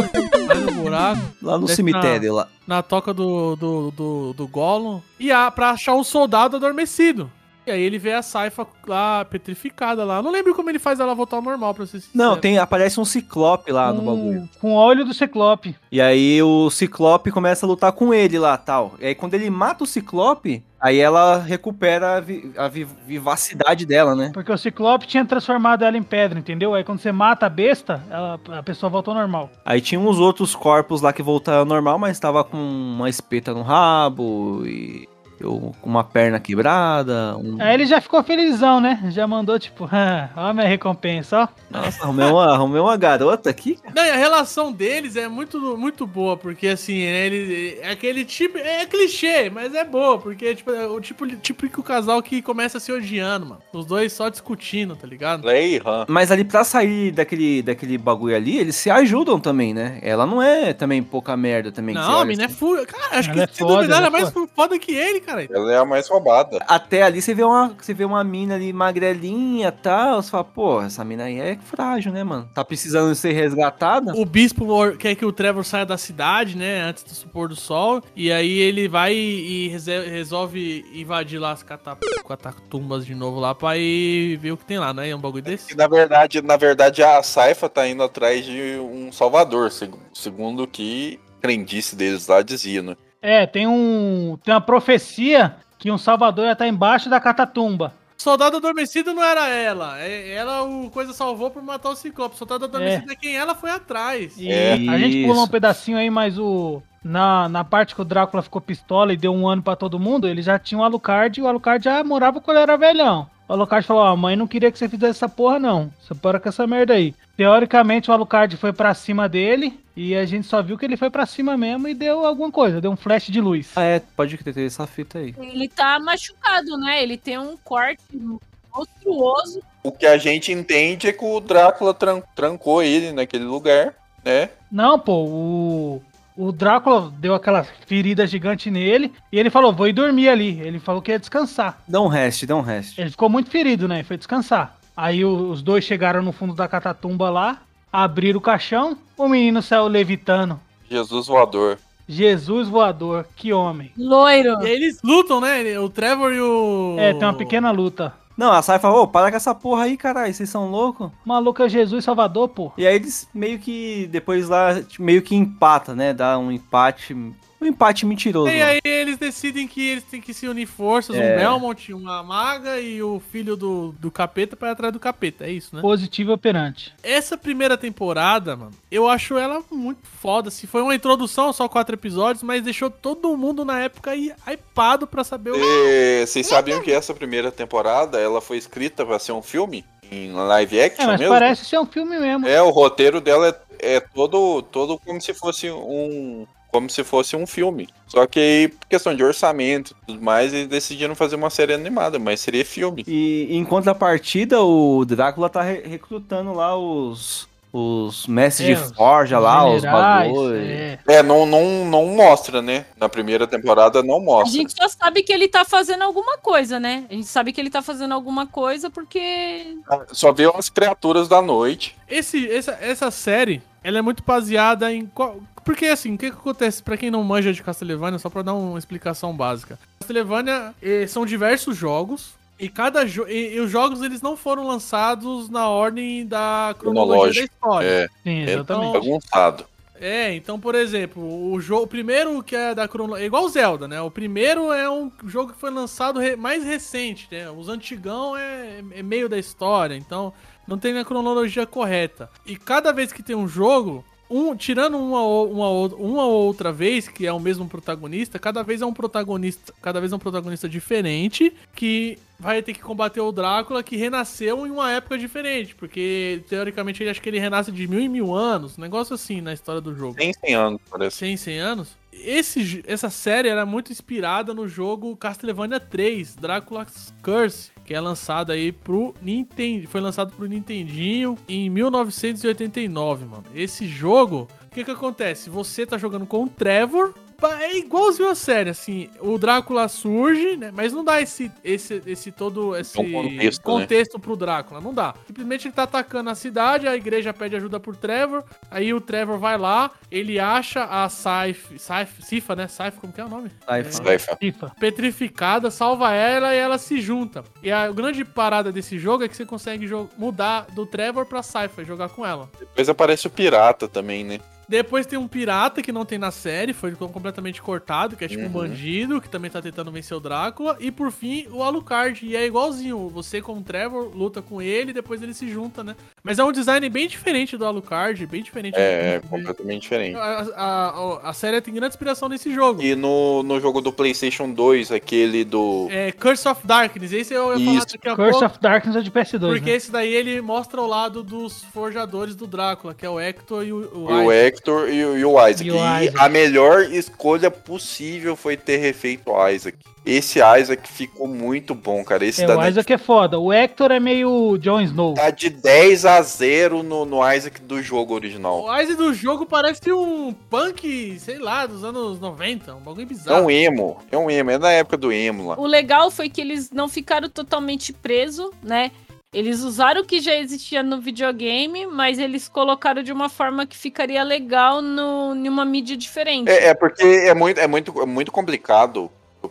Vai no buraco. Lá no cemitério, na, lá. Na toca do, do, do, do Gollum. E a, pra achar um soldado adormecido. E aí ele vê a Saifa lá, petrificada lá. Eu Não lembro como ele faz ela voltar ao normal, pra ser sincero. Não, tem, aparece um ciclope lá no bagulho. com o óleo do Ciclope. E aí o Ciclope começa a lutar com ele lá, tal. E aí quando ele mata o Ciclope, aí ela recupera a, vi- a vi- vivacidade dela, né? Porque o Ciclope tinha transformado ela em pedra, entendeu? Aí quando você mata a besta, ela- a pessoa volta ao normal. Aí tinha uns outros corpos lá que voltaram ao normal, mas tava com uma espeta no rabo e eu com uma perna quebrada. Um... Aí ele já ficou felizão, né? Já mandou tipo, "Ah, ó a minha recompensa, ó. Nossa, arrumei uma, arrumei uma garota aqui. Não, e a relação deles é muito, muito boa, porque assim, né, ele é aquele tipo. É clichê, mas é boa, porque tipo, é o tipo, tipo que o casal que começa se odiando, mano. Os dois só discutindo, tá ligado? Lei. Mas ali pra sair daquele, daquele bagulho ali, eles se ajudam também, né? Ela não é também pouca merda também. Não, a mina é assim. full. Cara, acho Ela é que sem foda, duvidar, ela é ela é mais foda que ele, cara. Ela é a mais roubada. Até ali você vê uma, você vê uma mina ali magrelinha e tal. Você fala, pô, essa mina aí é frágil, né, mano? Tá precisando ser resgatada. O bispo quer que o Trevor saia da cidade, né? Antes do supor do sol. E aí ele vai e resolve invadir lá as cata- catatumbas de novo lá pra ir ver o que tem lá, né? É um bagulho desse. E na verdade, na verdade, a Saifa tá indo atrás de um salvador, seg- segundo o que crendice deles lá dizia, né? É, tem um. Tem uma profecia que um salvador ia estar embaixo da catatumba. Soldado adormecido não era ela. É- Ela, o coisa salvou por matar o Ciclope. Soldado adormecido é, quem ela foi atrás. E a gente pulou um pedacinho aí, mas o. Na, na parte que o Drácula ficou pistola e deu um ano pra todo mundo, ele já tinha o Alucard e o Alucard já morava quando ele era velhão. O Alucard falou: Ó, a mãe não queria que você fizesse essa porra, não. Você para com essa merda aí. Teoricamente, o Alucard foi pra cima dele e a gente só viu que ele foi pra cima mesmo e deu alguma coisa, deu um flash de luz. Ah, é, pode ter essa fita aí. Ele tá machucado, né? Ele tem um corte monstruoso. O que a gente entende é que o Drácula tran- trancou ele naquele lugar, né? Não, pô, o. O Drácula deu aquela ferida gigante nele e ele falou: vou ir dormir ali. Ele falou que ia descansar. Dá um rest, dá um rest. Ele ficou muito ferido, né? Foi descansar. Aí os dois chegaram no fundo da catatumba lá, abriram o caixão, o menino saiu levitando. Jesus voador. Jesus voador, que homem. Loiro. E eles lutam, né? O Trevor e o. É, tem uma pequena luta. Não, a Sai falou, ô, para com essa porra aí, caralho, vocês são loucos? Maluco é Jesus Salvador, pô. E aí eles meio que, depois lá, meio que empata, né? Dá um empate, um empate mentiroso. E aí eles decidem que eles têm que se unir forças, É. um Belmont, uma maga e o filho do, do capeta pra ir atrás do capeta, é isso, né? Positivo operante. Essa primeira temporada, mano, eu acho ela muito foda. Se foi uma introdução, só quatro episódios, mas deixou todo mundo na época aí hypado pra saber o. E vocês sabiam que essa primeira temporada ela foi escrita pra ser um filme? Em live action É, mas mesmo? parece ser um filme mesmo. É, o roteiro dela é, é todo, todo como se fosse um. Como se fosse um filme. Só que aí, por questão de orçamento e tudo mais, eles decidiram fazer uma série animada, mas seria filme. E em contrapartida, o Drácula tá re- recrutando lá os, os mestres É, de forja lá, os generais, bagulhos. é. É, não, não, não mostra, né? Na primeira temporada não A mostra. gente só sabe que ele tá fazendo alguma coisa, né? A gente sabe que ele tá fazendo alguma coisa porque. Só vê umas criaturas da noite. Esse, essa, essa série, ela é muito baseada em. qual- Porque assim, o que, que acontece pra quem não manja de Castlevania, só pra dar uma explicação básica. Castlevania eh, são diversos jogos. E cada jo e, e os jogos eles não foram lançados na ordem da cronologia da história. É, Sim, é exatamente. bagunçado. É, então, por exemplo, o jogo, o primeiro que é da cronologia, é igual o Zelda, né? O primeiro é um jogo que foi lançado re- mais recente, né? Os antigão é, é meio da história, então não tem a cronologia correta. E cada vez que tem um jogo, um, tirando uma, ou- uma, uma ou outra vez que é o mesmo protagonista, cada vez é um protagonista, cada vez é um protagonista diferente que vai ter que combater o Drácula que renasceu em uma época diferente, porque teoricamente ele acho que ele renasce de mil em mil anos, um negócio assim na história do jogo. Tem 100 anos, parece. 100, 100 anos? Esse, essa série era muito inspirada no jogo Castlevania 3, Drácula's Curse, que é lançado aí pro Nintendo, foi lançado pro Nintendinho em 1989, mano. Esse jogo, o que que acontece? Você tá jogando com o Trevor, é igualzinho a série, assim, o Drácula surge, né, mas não dá esse, esse, esse todo, esse É um contexto, né? contexto pro Drácula, não dá. Simplesmente ele tá atacando a cidade, a igreja pede ajuda pro Trevor, aí o Trevor vai lá, ele acha a Saif, Saif, Sifa, né? Saif, como que é o nome? Saifa. Saifa. FIFA. Petrificada, salva ela e ela se junta. E a grande parada desse jogo é que você consegue mudar do Trevor pra Saifa e jogar com ela. Depois aparece o pirata também, né? Depois tem um pirata que não tem na série, foi completamente cortado, que é tipo um Uhum. bandido, que também tá tentando vencer o Drácula. E por fim, o Alucard. E é igualzinho, você como Trevor luta com ele, depois ele se junta, né? Mas é um design bem diferente do Alucard, bem diferente. É, é do- completamente diferente. a, a, a, série tem grande inspiração nesse jogo. E no, no jogo do PlayStation 2, aquele do. É Curse of Darkness, esse eu ia falar Isso. daqui a Curse pouco. of Darkness é de PS2. Porque né? esse daí ele mostra o lado dos forjadores do Drácula, que é o Hector e o, o E o Isaac. Hector e o, e o Isaac. E o E Isaac. a melhor escolha possível foi ter refeito o Isaac. Esse Isaac ficou muito bom, cara. Esse É, da o Isaac é foda. O Hector é meio Jon Snow. tá de 10 a 0 no, no Isaac do jogo original. O Isaac do jogo parece um punk, sei lá, dos anos 90, um bagulho É bizarro. um emo, é um emo, é na época do emo lá. O legal foi que eles não ficaram totalmente presos, né? Eles usaram o que já existia no videogame, mas eles colocaram de uma forma que ficaria legal no, em uma mídia diferente. É, é porque é muito, é muito, é muito complicado o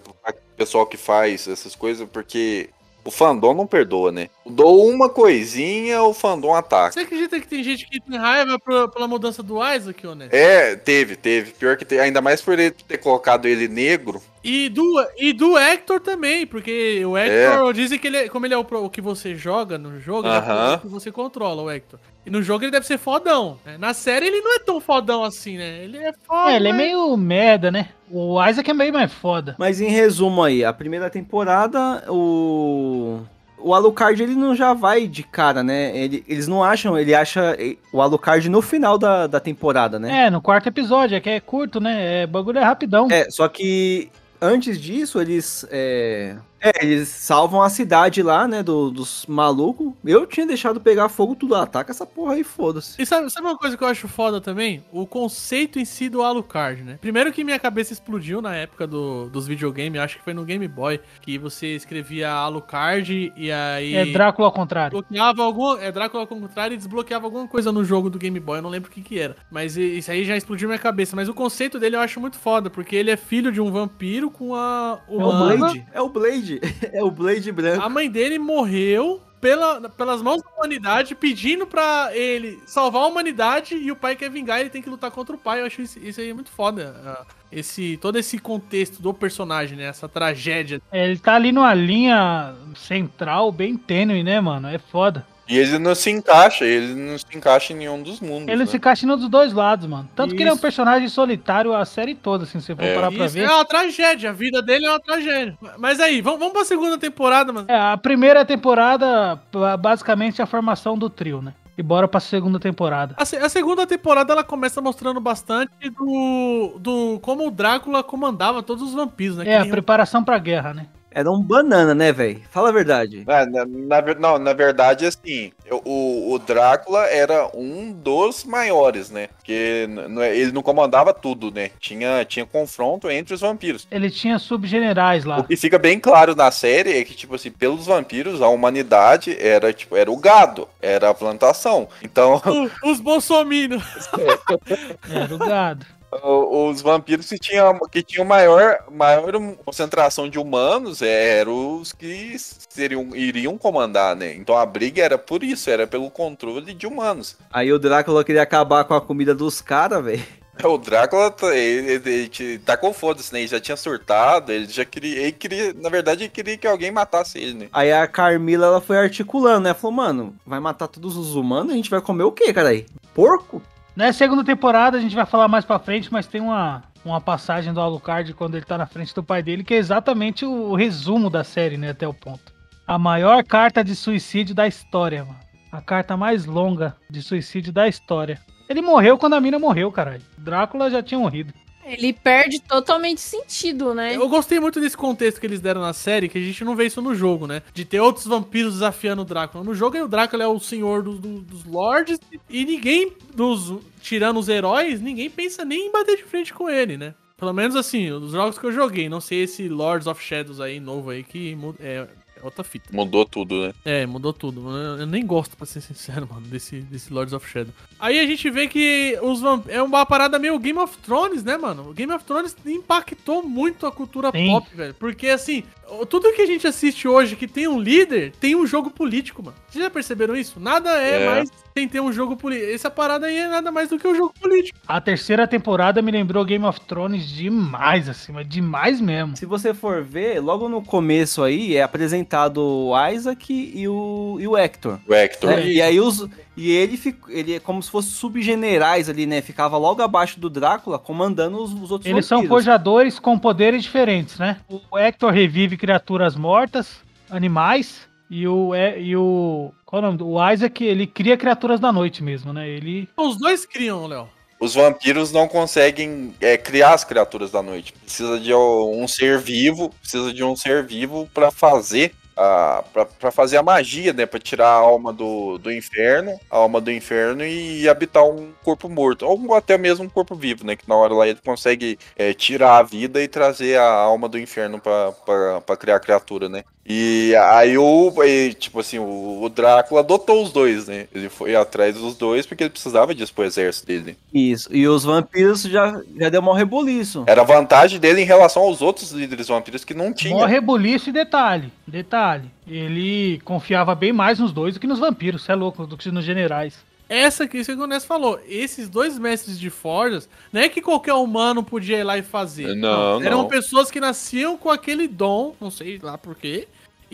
pessoal que faz essas coisas, porque O fandom não perdoa, né? Dou uma coisinha, o fandom ataca. Você acredita que tem gente que tem raiva pela mudança do Isaac, ô, né? É, teve, teve. Pior que teve. Ainda mais por ele ter colocado ele negro. E do, e do Hector também, porque o Hector dizem que ele é, como ele é o, o que você joga no jogo, ele é Aham. o que você controla, o Hector. E no jogo ele deve ser fodão. né? Na série ele não é tão fodão assim, né? Ele é foda. É, ele é meio merda, né? O Isaac é meio mais foda. Mas em resumo aí, a primeira temporada, o. O Alucard ele não já vai de cara, né? Ele- eles não acham, ele acha o Alucard no final da, da temporada, né? É, no quarto episódio, é que é curto, né? É, bagulho é rapidão. É, só que antes disso, eles. É, é, eles salvam a cidade lá, né? do- dos malucos. Eu tinha deixado pegar fogo tudo. Ataca essa porra aí, foda-se. E sabe, sabe uma coisa que eu acho foda também? O conceito em si do Alucard, né? Primeiro que minha cabeça explodiu na época do, dos videogames, acho que foi no Game Boy, que você escrevia Alucard e aí... É Drácula ao contrário. Bloqueava algum, é Drácula ao contrário e desbloqueava alguma coisa no jogo do Game Boy, eu não lembro o que que era. Mas i- isso aí já explodiu minha cabeça. Mas o conceito dele eu acho muito foda, porque ele é filho de um vampiro com a É o humana. Blade. É o Blade. É o Blade branco. A mãe dele morreu pela, pelas mãos da humanidade, pedindo pra ele salvar a humanidade e o pai quer vingar, ele tem que lutar contra o pai. Eu acho isso, isso aí muito foda. ah, Esse, todo esse contexto do personagem, né? Essa tragédia. É, ele tá ali numa linha central bem tênue, né, mano? É foda. E ele não se encaixa, ele não se encaixa em nenhum dos mundos. Ele né? se encaixa nos dois lados, mano. Tanto que ele é um Isso. personagem solitário a série toda, assim, se você for É. parar pra Isso ver. é uma tragédia, a vida dele é uma tragédia. Mas aí, vamos, vamos pra segunda temporada, mano. É, a primeira temporada, ba- basicamente, é a formação do trio, né? E bora pra segunda temporada. A, se- a segunda temporada ela começa mostrando bastante do, do como o Drácula comandava todos os vampiros, né? É, a preparação pra guerra, né? Era um banana, né, velho? Fala a verdade. Na, na, na não, na verdade, assim, eu- o, o Drácula era um dos maiores, né? Porque n- ele não comandava tudo, né? Tinha, tinha confronto entre os vampiros. Ele tinha subgenerais lá. O que fica bem claro na série é que, tipo assim, pelos vampiros, a humanidade era, tipo, era o gado, era a plantação. Então, O- os bolsominions. Era o gado. Os vampiros que tinham, que tinham maior, maior concentração de humanos eram os que seriam, iriam comandar, né? Então a briga era por isso, era pelo controle de humanos. Aí o Drácula queria acabar com a comida dos caras, velho. O Drácula, tá- ele, ele, ele tacou foda-se, né? Ele já tinha surtado, ele já queria, ele queria, na verdade, ele queria que alguém matasse ele, né? Aí a Carmila, ela foi articulando, né? Falou, mano, vai matar todos os humanos, a gente vai comer o quê, cara aí? Porco? Na segunda temporada, a gente vai falar mais pra frente, mas tem uma, uma passagem do Alucard quando ele tá na frente do pai dele, que é exatamente o, o resumo da série, né? Até o ponto. A maior carta de suicídio da história, mano. A carta mais longa de suicídio da história. Ele morreu quando a mina morreu, caralho. Drácula já tinha morrido. Ele perde totalmente sentido, né? Eu gostei muito desse contexto que eles deram na série, que a gente não vê isso no jogo, né? De ter outros vampiros desafiando o Drácula. No jogo, o Drácula é o senhor do- do- dos lords e ninguém, dos, tirando os heróis, ninguém pensa nem em bater de frente com ele, né? Pelo menos assim, os jogos que eu joguei. Não sei esse Lords of Shadows aí, novo aí, que é outra fita. Mudou tudo, né? É, mudou tudo. Eu, eu nem gosto, pra ser sincero, mano, desse, desse Lords of Shadow. Aí a gente vê que os vamp... é uma parada meio Game of Thrones, né, mano? O Game of Thrones impactou muito a cultura Sim. pop, velho. Porque, assim, tudo que a gente assiste hoje que tem um líder, tem um jogo político, mano. Vocês já perceberam isso? Nada é, É. mais sem ter um jogo político. Essa parada aí é nada mais do que um jogo político. A terceira temporada me lembrou Game of Thrones demais, assim, mas demais mesmo. Se você for ver, logo no começo aí é apresentado o Isaac e o, e o Hector. O Hector. né? E aí os. E ele, ele é como se fosse subgenerais ali, né? Ficava logo abaixo do Drácula, comandando os, os outros Eles são vampiros. forjadores com poderes diferentes, né? O Hector revive criaturas mortas, animais, e o, é- e o qual é o nome? O Isaac, ele cria criaturas da noite mesmo, né? Ele Os dois criam, Léo. Os vampiros não conseguem é, criar as criaturas da noite. Precisa de um ser vivo, precisa de um ser vivo para fazer a pra- pra fazer a magia, né, Pra tirar a alma do, do inferno, a alma do inferno e habitar um corpo morto, ou até mesmo um corpo vivo, né, que na hora lá ele consegue é, tirar a vida e trazer a alma do inferno pra criar a criatura, né? E aí o, e, tipo assim, o, o Drácula adotou os dois, né? Ele foi atrás dos dois porque ele precisava disso pro exército dele. Isso. E os vampiros já, já deu maior reboliço. Era a vantagem dele em relação aos outros líderes vampiros que não tinham. morre rebuliço e detalhe. Detalhe. ele confiava bem mais nos dois do que nos vampiros, você é louco, do que nos generais. Essa aqui, isso que o Ness falou. Esses dois mestres de forjas, não é que qualquer humano podia ir lá e fazer. Não, Eram não. pessoas que nasciam com aquele dom, não sei lá por quê.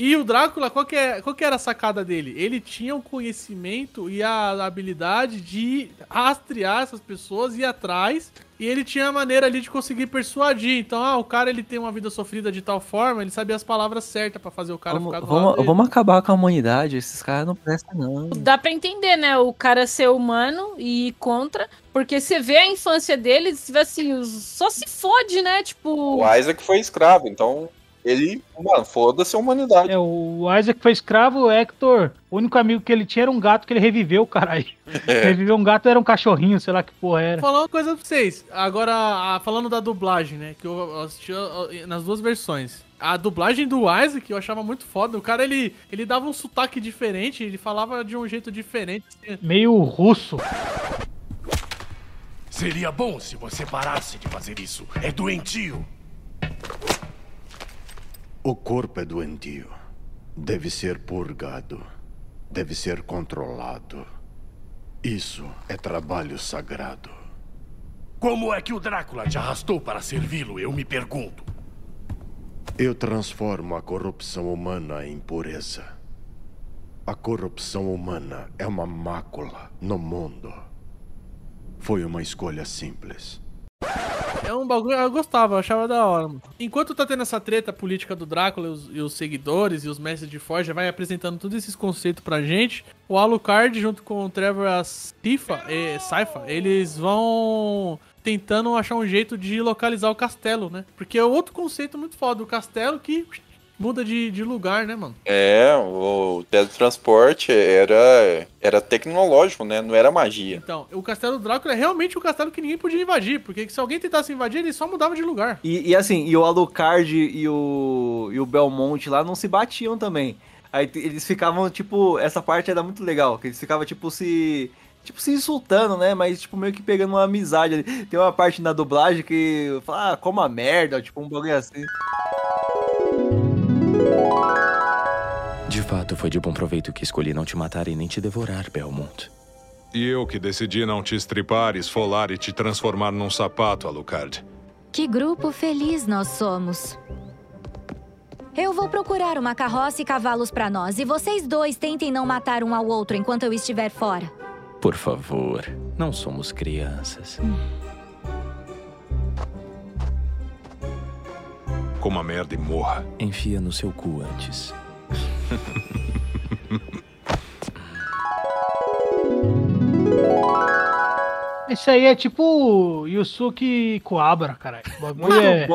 E o Drácula, qual que, é, qual que era a sacada dele? Ele tinha o conhecimento e a habilidade de rastrear essas pessoas, ir atrás, e ele tinha a maneira ali de conseguir persuadir. Então, ah, o cara ele tem uma vida sofrida de tal forma, ele sabia as palavras certas pra fazer o cara Vamos, ficar do vamos, lado dele. vamos acabar com a humanidade. Esses caras não prestam, não. Dá pra entender, né? O cara ser humano e ir contra. Porque você vê a infância dele, assim, só se fode, né? Tipo. O Isaac foi escravo, então ele, mano, foda-se a humanidade. É, o Isaac foi escravo, o Hector, o único amigo que ele tinha era um gato que ele reviveu, caralho. É. Reviveu um gato, era um cachorrinho, sei lá que porra era. Vou falar uma coisa pra vocês. Agora, falando da dublagem, né? Que eu assisti nas duas versões. A dublagem do Isaac eu achava muito foda. O cara, ele, ele dava um sotaque diferente, ele falava de um jeito diferente. assim. Meio russo. Seria bom se você parasse de fazer isso. É doentio. O corpo é doentio. Deve ser purgado. Deve ser controlado. Isso é trabalho sagrado. Como é que o Drácula te arrastou para servi-lo? Eu me pergunto. Eu transformo a corrupção humana em pureza. A corrupção humana é uma mácula no mundo. Foi uma escolha simples. É um bagulho, eu gostava, eu achava da hora, mano. Enquanto tá tendo essa treta política do Drácula e os, e os seguidores e os mestres de Forja vai apresentando todos esses conceitos pra gente, o Alucard junto com o Trevor Saifa, eh, Saifa, eles vão tentando achar um jeito de localizar o castelo, né? Porque é outro conceito muito foda, o castelo que muda de, de lugar, né, mano? É, o teletransporte era, era tecnológico, né? Não era magia. Então, o castelo do Drácula é realmente um castelo que ninguém podia invadir, porque se alguém tentasse invadir, ele só mudava de lugar. E, e assim, e o Alucard e o, e o Belmonte lá não se batiam também. Aí eles ficavam, tipo, essa parte era muito legal, que eles ficavam, tipo, se. Tipo, se insultando, né? Mas, tipo, meio que pegando uma amizade ali. Tem uma parte na dublagem que fala, ah, como a merda, tipo, um bagulho assim. De fato, foi de bom proveito que escolhi não te matar e nem te devorar, Belmont. E eu que decidi não te estripar, esfolar e te transformar num sapato, Alucard. Que grupo feliz nós somos. Eu vou procurar uma carroça e cavalos pra nós, e vocês dois tentem não matar um ao outro enquanto eu estiver fora. Por favor, não somos crianças. Coma merda e morra. Enfia no seu cu antes. Esse aí é tipo Yusuke Kuabara, caralho. O bagulho é...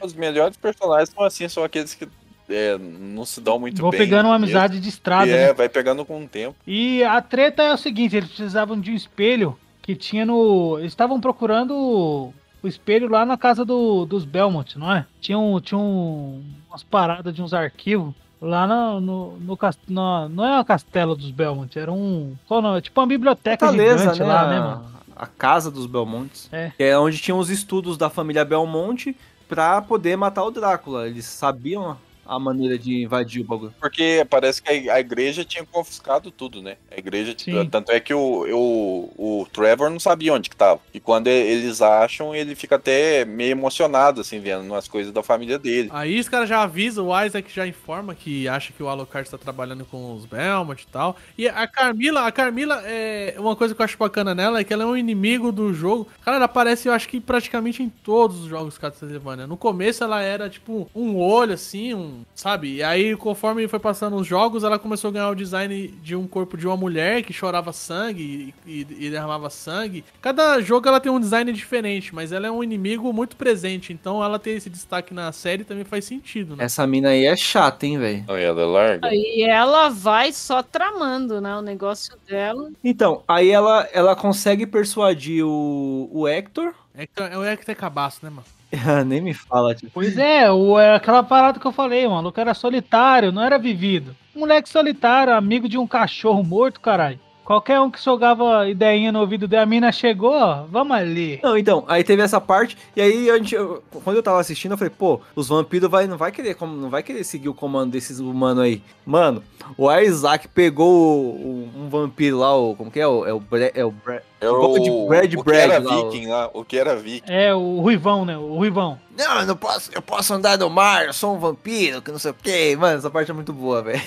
Os melhores personagens são assim, são aqueles que é, não se dão muito Vou bem. pegando uma mesmo. amizade de estrada, É, né? vai pegando com o tempo. E a treta é o seguinte, eles precisavam de um espelho que tinha no... Eles estavam procurando o espelho lá na casa do, dos Belmont, não é? Tinha, um, tinha um, umas paradas de uns arquivos lá no... no, no na- não é o castelo dos Belmont, era um... Qual o nome? Tipo uma biblioteca Fortaleza, gigante né? lá, né, a- mano? A casa dos Belmontes. É. Que é onde tinham os estudos da família Belmonte pra poder matar o Drácula. Eles sabiam a maneira de invadir o bagulho. Porque parece que a, igreja tinha confiscado tudo, né? A igreja, Sim. tanto é que o, o, o Trevor não sabia onde que tava. E quando eles acham, ele fica até meio emocionado, assim, vendo as coisas da família dele. Aí os caras já avisam, o Isaac já informa que acha que o Alucard está trabalhando com os Belmont e tal. E a Carmila, a Carmila, é uma coisa que eu acho bacana nela é que ela é um inimigo do jogo. Cara, ela aparece, eu acho que praticamente em todos os jogos Castlevania. No começo ela era tipo um olho assim, um, sabe? E aí conforme foi passando os jogos, ela começou a ganhar o design de um corpo de uma mulher que chorava sangue e, e- e derramava sangue. Cada jogo ela tem um design diferente, mas ela é um inimigo muito presente, então ela ter esse destaque na série também faz sentido, né? Essa mina aí é chata, hein, velho? Ela é larga. E ela vai só tramando, né? O negócio dela. Então, aí ela, ela consegue persuadir o, o Hector. Hector, é o Hector é cabaço, né, mano? Nem me fala, tipo. Pois é, o, é aquela parada que eu falei, mano. O maluco era solitário, não era vivido. Moleque solitário, amigo de um cachorro morto, caralho. Qualquer um que jogava ideinha no ouvido dela, a mina chegou, ó, vamos ali. Não, então, aí teve essa parte, e aí a gente, eu- quando eu tava assistindo, eu falei, pô, os vampiros vai, não, vai querer, como- não vai querer seguir o comando desses humanos aí. Mano, o Isaac pegou o- o- um vampiro lá, o, como que é? O, é o, Bre, é o Bre, É o, Brad o que Brad era lá, viking lá, o que era viking. É, o Ruivão, né? O Ruivão. Não, eu não posso, eu posso andar no mar, eu sou um vampiro, que não sei o que. Mano, essa parte é muito boa, velho.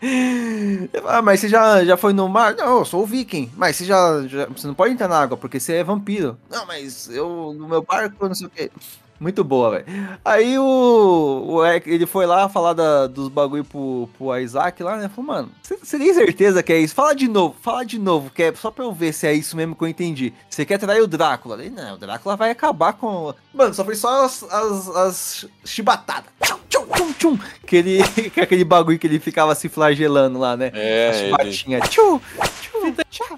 Ah, mas você já, já foi no mar? Não, eu sou o viking. Mas você já, já- Você não pode entrar na água, porque você é vampiro. Não, mas eu. No meu barco, não sei o que. Muito boa, velho. Aí o, o. Ele foi lá falar da- dos bagulho pro, pro Isaac lá, né? Falou, mano, você, tem certeza que é isso? Fala de novo, fala de novo, que é só pra eu ver se é isso mesmo que eu entendi. Você quer trair o Drácula? Ele, não, o Drácula vai acabar com. Mano, só foi só as, as, as chibatadas. Tchum, tchum, tchum, tchum. Que ele. Que é aquele bagulho que ele ficava se flagelando lá, né? É, As ele- chibatinhas. Tchum,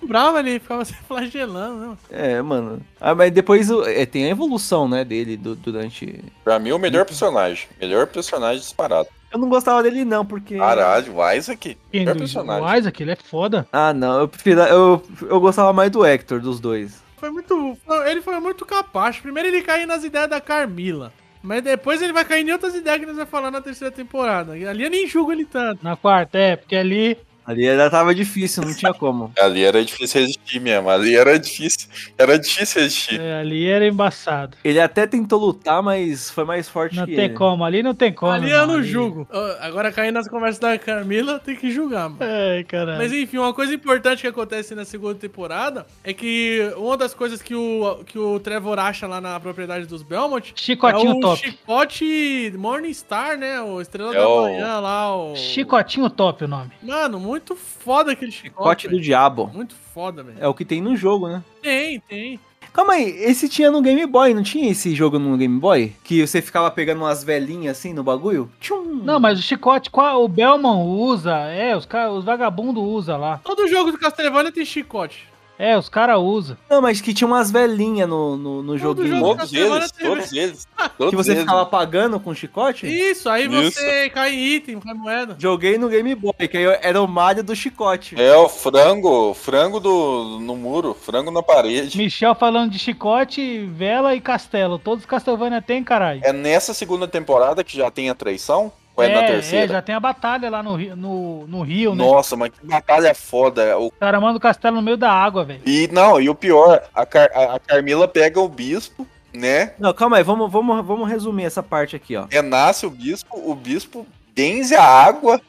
Bravo, ele ficava se flagelando, né? É, mano. Ah, mas depois é, tem a evolução, né, dele du- durante. Pra mim, o melhor personagem. Melhor personagem disparado. Eu não gostava dele, não, porque. Caralho, o Isaac. Quem Melhor do- personagem. O Isaac, ele é foda. Ah, não, eu prefiro. Eu, eu gostava mais do Hector, dos dois. Foi muito. Ele foi muito capaz. Primeiro ele caiu nas ideias da Carmila. Mas depois ele vai cair em outras ideias que nós vamos falar na terceira temporada. Ali eu nem julgo ele tanto. Na quarta, é, porque ali. Ali ainda tava difícil, não tinha como. Ali era difícil resistir mesmo. Ali era difícil. Era difícil resistir. é, ali era embaçado. Ele até tentou lutar, mas foi mais forte Não que tem ele. como, ali não tem como. Ali eu não julgo. Agora cair nas conversas da Carmila, tem que julgar, mano. Ai, caralho. Mas enfim, uma coisa importante que acontece na segunda temporada é que uma das coisas que o, que o Trevor acha lá na propriedade dos Belmont Chicotinho é o top. chicote Morningstar, né? O Estrela É da o- Manhã lá. O... Chicotinho top o nome. Mano, muito foda aquele chicote. Chicote do diabo. Muito foda, velho. É o que tem no jogo, né? Tem, tem. Calma aí, esse tinha no Game Boy, não tinha esse jogo no Game Boy? Que você ficava pegando umas velhinhas assim no bagulho? Tchum. Não, mas o chicote, qual, o Belman usa, é, os, os vagabundos usam lá. Todo jogo do Castlevania tem chicote. É, os caras usam. Não, mas que tinha umas velhinhas no, no, no joguinho. jogo Todos eles, todos eles. Todos Que você eles. ficava apagando com chicote? Isso, aí Isso. você cai em item, cai moeda. Joguei no Game Boy, que aí era o Mario do chicote. É o frango, frango do, no muro, frango na parede. Michel falando de chicote, vela e castelo. Todos os Castlevania tem, caralho. É nessa segunda temporada que já tem a traição? Ou é, na terceira? já tem a batalha lá no, Rio- no, no Rio, né? Nossa, mas que batalha foda. O O cara manda o castelo no meio da água, velho. E não, e o pior, a, Car- a- a Carmila pega o bispo, né? Não, calma aí, vamos, vamos, vamos resumir essa parte aqui, ó. Renasce o bispo, o bispo benze a água,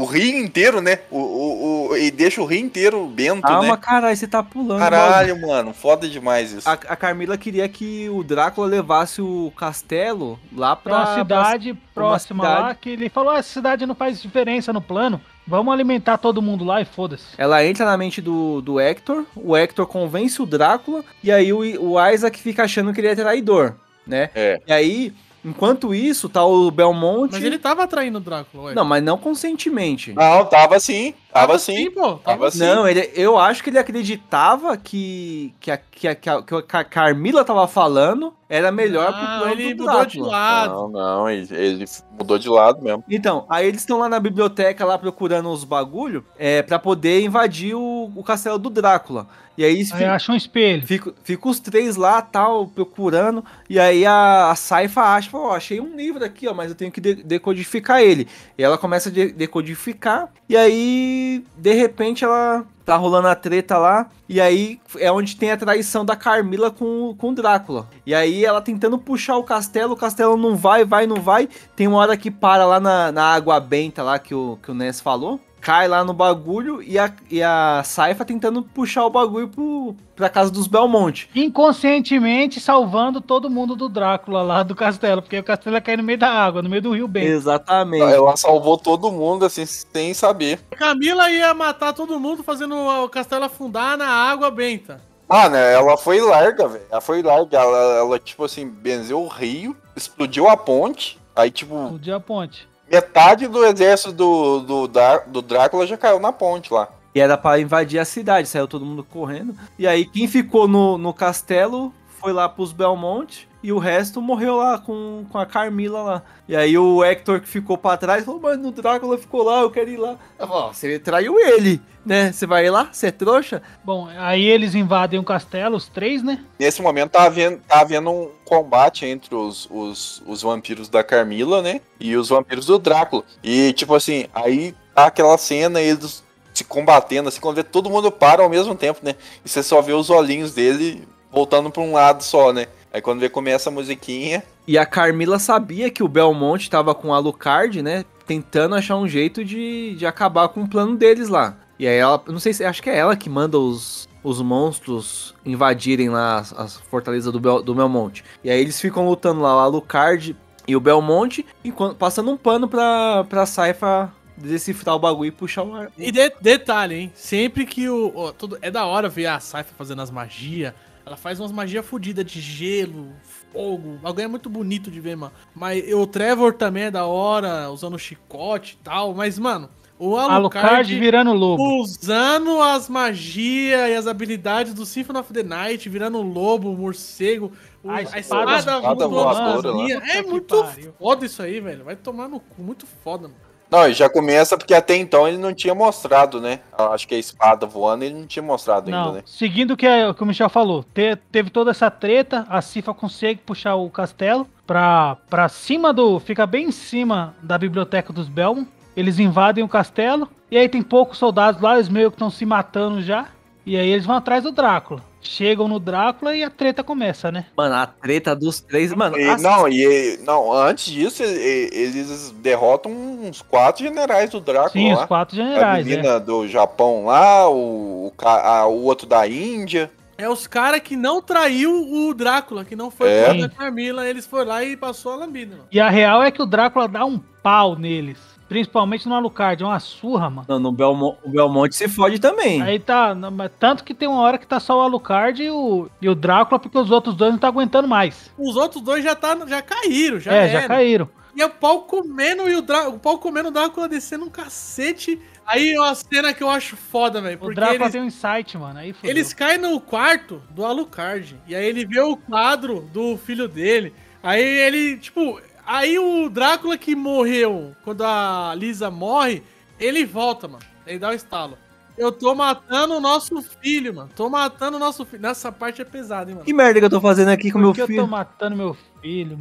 o rio inteiro, né? O, o, o- e deixa o rio inteiro bento, Calma, né? caralho, você tá pulando. Caralho, mano, foda demais isso. A, a Carmila queria que o Drácula levasse o castelo lá Pra pra. uma cidade pra- próxima uma lá, cidade. que ele falou, "Ah, essa cidade não faz diferença no plano. Vamos alimentar todo mundo lá e foda-se. Ela entra na mente do, do Hector, o Hector convence o Drácula, e aí o, o Isaac fica achando que ele é traidor, né? É. E aí, enquanto isso, tá o Belmonte. Mas ele tava traindo o Drácula, ué. Não, mas não conscientemente. Não, tava assim, tava assim. pô. Tava assim. Não, ele, eu acho que ele acreditava que, que, a, que, a, que a- que a Carmila tava falando era melhor pro Ah, plano ele do mudou de lado. Não, não, ele, ele mudou de lado mesmo. Então, aí eles estão lá na biblioteca lá procurando os bagulho é, para poder invadir o, o castelo do Drácula. E aí, Aí acha um espelho. Fica, fica os três lá, tal, procurando. E aí a, a Saifa acha, ó, achei um livro aqui, ó, mas eu tenho que de- decodificar ele. E ela começa a de- decodificar. E aí, de repente, ela tá rolando a treta lá. E aí é onde tem a traição da Carmila com, com o Drácula. E aí ela tentando puxar o castelo, o castelo não vai, vai, não vai. Tem uma hora que para lá na, na água benta lá que o, que o Ness falou. Cai lá no bagulho e a, e a Saifa tentando puxar o bagulho pro, pra casa dos Belmonte. Inconscientemente salvando todo mundo do Drácula lá do castelo, porque o castelo ia cair no meio da água, no meio do rio bem. Exatamente. Ela salvou todo mundo, assim, sem saber. Camila ia matar todo mundo fazendo o castelo afundar na água benta. Ah, né? Ela foi larga, velho. Ela foi larga. Ela, ela, tipo assim, benzeu o rio, explodiu a ponte. Aí, tipo, O dia ponte. Metade do exército do, do, do Drácula já caiu na ponte lá. E era pra invadir a cidade, saiu todo mundo correndo. E aí quem ficou no, no castelo foi lá pros Belmonte. E o resto morreu lá com, com a Carmila lá. E aí o Hector que ficou pra trás falou, mano, o Drácula ficou lá, eu quero ir lá. Ó, você traiu ele, né? Você vai ir lá? Você é trouxa? Bom, aí eles invadem o castelo, os três, né? Nesse momento tá havendo, tá havendo um combate entre os, os, os vampiros da Carmila, né? E os vampiros do Drácula. E, tipo assim, aí tá aquela cena, eles se combatendo, assim, quando vê todo mundo para ao mesmo tempo, né? E você só vê os olhinhos dele voltando pra um lado só, né? Aí quando vê começa a musiquinha. E a Carmila sabia que o Belmonte tava com a Alucard, né? Tentando achar um jeito de, de acabar com o plano deles lá. E aí ela, não sei se, acho que é ela que manda os, os monstros invadirem lá as, as fortalezas do, Bel, do Belmonte. E aí eles ficam lutando lá, o Alucard e o Belmonte, enquanto, passando um pano pra, pra Saifa decifrar o bagulho e puxar o ar. E de- detalhe, hein? Sempre que o. ó, tudo, é da hora ver a Saifa fazendo as magias. Ela faz umas magias fodidas de gelo, fogo. O bagulho é muito bonito de ver, mano. Mas o Trevor também é da hora, usando chicote e tal. Mas, mano, o Alucard Alucard virando lobo. usando as magias e as habilidades do Symphony of the Night, virando lobo, morcego. A a espada- espada, espada voadora. É muito pariu. foda isso aí, velho. Vai tomar no cu. Muito foda, mano. Não, já começa porque até então ele não tinha mostrado, né? Acho que a espada voando ele não tinha mostrado ainda, Não, né? seguindo o que, o que o Michel falou, te- teve toda essa treta, a Cifa consegue puxar o castelo pra, pra cima do. fica bem em cima da biblioteca dos Belmont. Eles invadem o castelo, e aí tem poucos soldados lá, eles meio que estão se matando já. E aí eles vão atrás do Drácula. Chegam no Drácula e a treta começa, né? Mano, a treta dos três, mano. E, as- não, e não, antes disso, e- eles derrotam uns quatro generais do Drácula Sim, lá. os quatro A generais. menina É. do Japão lá, o, a- o outro da Índia. É os caras que não traiu o Drácula, que não foi É. por da Camila, eles foram lá e passou a lambida, mano. E a real é que o Drácula dá um pau neles. Principalmente no Alucard, é uma surra, mano. Não, no Belmo- o Belmonte se fode também. Aí tá, tanto que tem uma hora que tá só o Alucard e o, e o Drácula, porque os outros dois não tá aguentando mais. Os outros dois já, tá, já caíram, já é, já era. caíram. E é o pau comendo e o, Drá- o pau comendo o Drácula descendo um cacete. Aí é uma cena que eu acho foda, velho. O Drácula eles, tem um insight, mano. Aí fudeu. eles caem no quarto do Alucard. E aí ele vê o quadro do filho dele. Aí ele, tipo. Aí o Drácula que morreu quando a Lisa morre, ele volta, mano. Ele dá o estalo. Eu tô matando o nosso filho, mano. Tô matando o nosso filho. Nessa parte é pesada, hein, mano. Que merda que eu tô fazendo aqui com Por meu que eu filho? tô matando meu filho?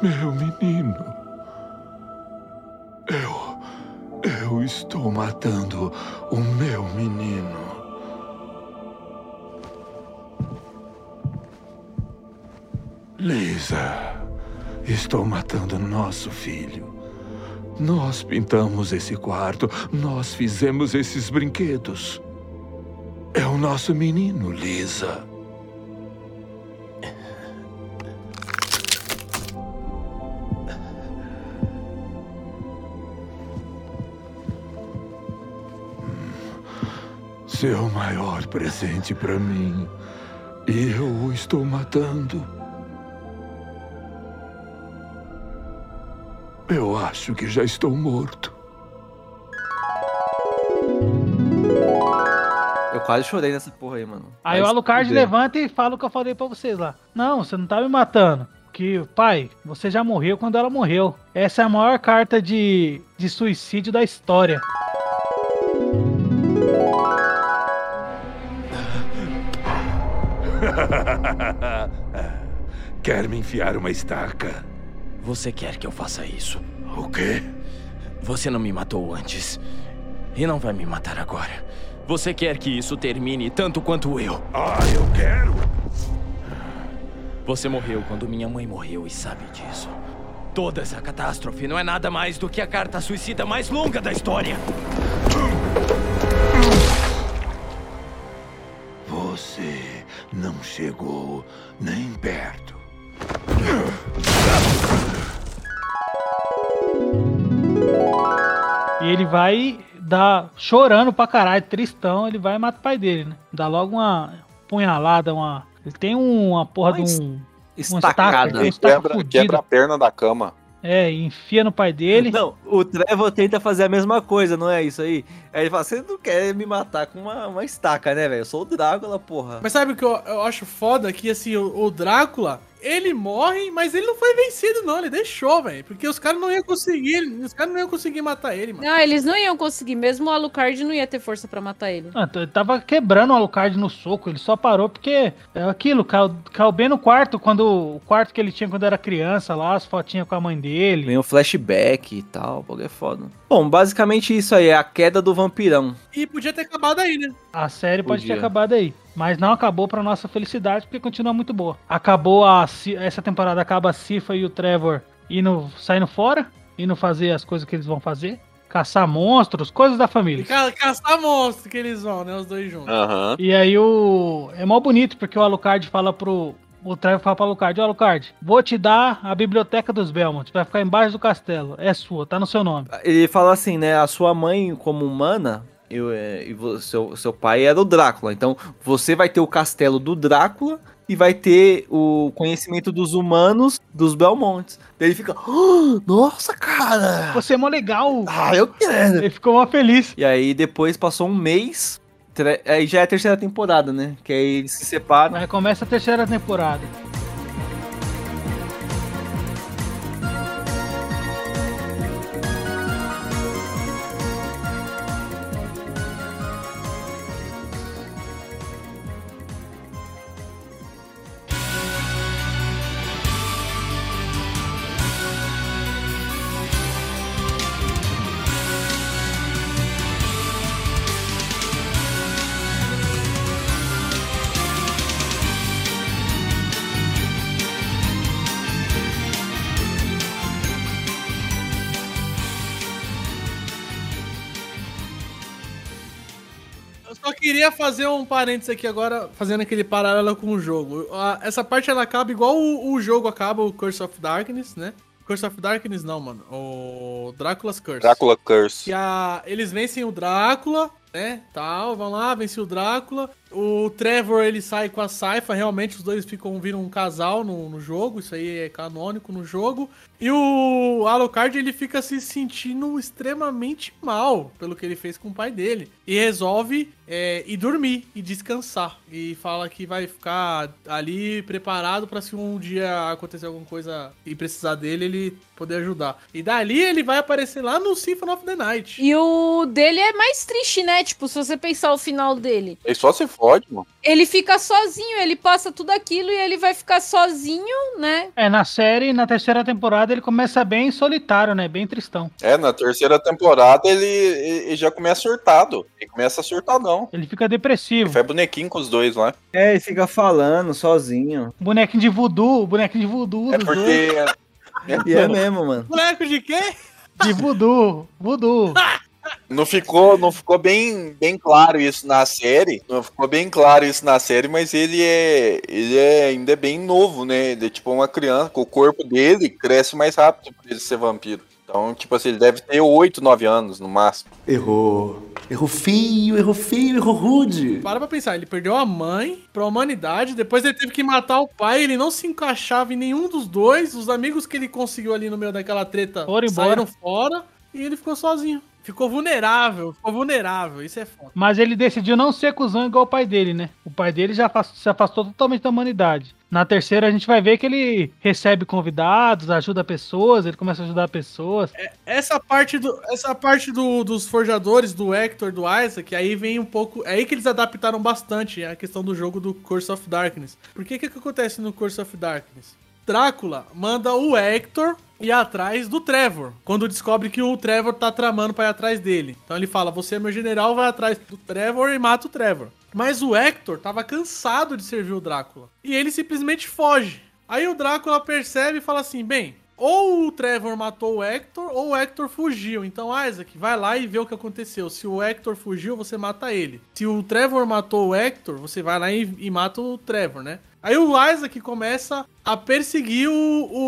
Meu menino. Eu. Eu estou matando o meu menino. Lisa, estou matando nosso filho. Nós pintamos esse quarto, nós fizemos esses brinquedos. É o nosso menino, Lisa. Seu maior presente para mim. E eu o estou matando. Eu acho que já estou morto. Eu quase chorei nessa porra aí, mano. Aí Vai o Alucard fuder. levanta e fala o que eu falei pra vocês lá. Não, você não tá me matando. Que, pai, você já morreu quando ela morreu. Essa é a maior carta de, de suicídio da história. Quer me enfiar uma estaca? Você quer que eu faça isso? O quê? Você não me matou antes. E não vai me matar agora. Você quer que isso termine tanto quanto eu. Ah, eu quero! Você morreu quando minha mãe morreu e sabe disso. Toda essa catástrofe não é nada mais do que a carta suicida mais longa da história. Você não chegou nem perto. E ele vai dar, chorando pra caralho, tristão, ele vai e mata o pai dele, né? Dá logo uma punhalada, uma. Ele tem uma porra de um. estacada. Ele estaca quebra, quebra a perna da cama. É, enfia no pai dele. Não, o Trevor tenta fazer a mesma coisa, não é isso aí? Aí ele fala, você não quer me matar com uma, uma estaca, né, velho? Eu sou o Drácula, porra. Mas sabe o que eu, eu acho foda? Que assim, o, o Drácula, ele morre, mas ele não foi vencido, não. Ele deixou, velho. Porque os caras não iam conseguir. Os caras não iam conseguir matar ele, mano. Não, eles não iam conseguir. Mesmo o Alucard não ia ter força pra matar ele. Ah, ele tava quebrando o Alucard no soco, ele só parou porque é aquilo, caiu, caiu bem no quarto, quando o quarto que ele tinha quando era criança lá, as fotinhas com a mãe dele. Vem o flashback e tal, o bagulho é foda. Bom, basicamente isso aí, é a queda do vampirão. E podia ter acabado aí, né? A série pode Podia. ter acabado aí. Mas não acabou pra nossa felicidade, porque continua muito boa. Acabou a. Essa temporada acaba a Cifa e o Trevor indo, saindo fora, indo fazer as coisas que eles vão fazer. Caçar monstros, coisas da família. ca caçar monstro que eles vão, né? Os dois juntos. Aham. E aí o. É mó bonito, porque o Alucard fala pro. O Trevor fala pro Alucard, ó Alucard, vou te dar a biblioteca dos Belmont, vai ficar embaixo do castelo. É sua, tá no seu nome. Ele fala assim, né? A sua mãe, como humana, eu, é, e vo- seu, seu pai era o Drácula. Então, você vai ter o castelo do Drácula e vai ter o conhecimento dos humanos dos Belmontes. Daí ele fica, "Ah, nossa, cara! Você é mó legal. Ah, eu quero! Ele ficou mó feliz. E aí, depois passou um mês, aí já é a terceira temporada, né? Que aí eles se separam. Aí começa a terceira temporada. Queria fazer um parênteses aqui agora, fazendo aquele paralelo com o jogo. Essa parte ela acaba igual o, o jogo acaba, o Curse of Darkness, né? Curse of Darkness não, mano. O Drácula's Curse. Drácula Curse. Que a, eles vencem o Drácula, né? Tal, vão lá, vencem o Drácula. O Trevor ele sai com a Saifa, realmente os dois ficam viram um casal no, no jogo, isso aí é canônico no jogo. E o Alucard ele fica se sentindo extremamente mal pelo que ele fez com o pai dele. E resolve é, ir dormir e descansar. E fala que vai ficar ali preparado pra se um dia acontecer alguma coisa e precisar dele, ele poder ajudar. E dali ele vai aparecer lá no Symphony of the Night. E o dele é mais triste, né? Tipo, se você pensar o final dele. Ele só se mano. Ele fica sozinho, ele passa tudo aquilo e ele vai ficar sozinho, né? É, na série, na terceira temporada, ele começa bem solitário, né? Bem tristão. É, na terceira temporada ele, ele já começa surtado. Ele começa surtadão. Ele fica depressivo. Ele faz bonequinho com os dois lá. É, ele fica falando sozinho. Bonequinho de voodoo, bonequinho de voodoo. É porque. dois. E é mesmo, mano. Boneco de quê? De voodoo, voodoo. Não ficou, não ficou bem, bem claro isso na série. Não ficou bem claro isso na série, mas ele é, ele é ainda é bem novo, né? Ele é tipo uma criança, com o corpo dele cresce mais rápido pra ele ser vampiro. Então, tipo assim, ele deve ter 8, 9 anos no máximo. Errou. Errou feio, errou feio, errou rude. Para pra pensar, ele perdeu a mãe pra humanidade, depois ele teve que matar o pai, ele não se encaixava em nenhum dos dois, os amigos que ele conseguiu ali no meio daquela treta Foram embora. saíram fora e ele ficou sozinho. Ficou vulnerável, ficou vulnerável, isso é foda. Mas ele decidiu não ser cuzão igual o pai dele, né? O pai dele já se afastou totalmente da humanidade. Na terceira, a gente vai ver que ele recebe convidados, ajuda pessoas, ele começa a ajudar pessoas. Essa parte, do, essa parte do- dos forjadores, do Hector, do Isaac, aí vem um pouco. É aí que eles adaptaram bastante a questão do jogo do Curse of Darkness. Por que que, que acontece no Curse of Darkness? Drácula manda o Hector ir atrás do Trevor, quando descobre que o Trevor tá tramando pra ir atrás dele. Então ele fala: Você é meu general, vai atrás do Trevor e mata o Trevor. Mas o Hector tava cansado de servir o Drácula. E ele simplesmente foge. Aí o Drácula percebe e fala assim: Bem, ou o Trevor matou o Hector, ou o Hector fugiu. Então, Isaac, vai lá e vê o que aconteceu. Se o Hector fugiu, você mata ele. Se o Trevor matou o Hector, você vai lá e, e mata o Trevor, né? Aí o Isaac começa a perseguir o.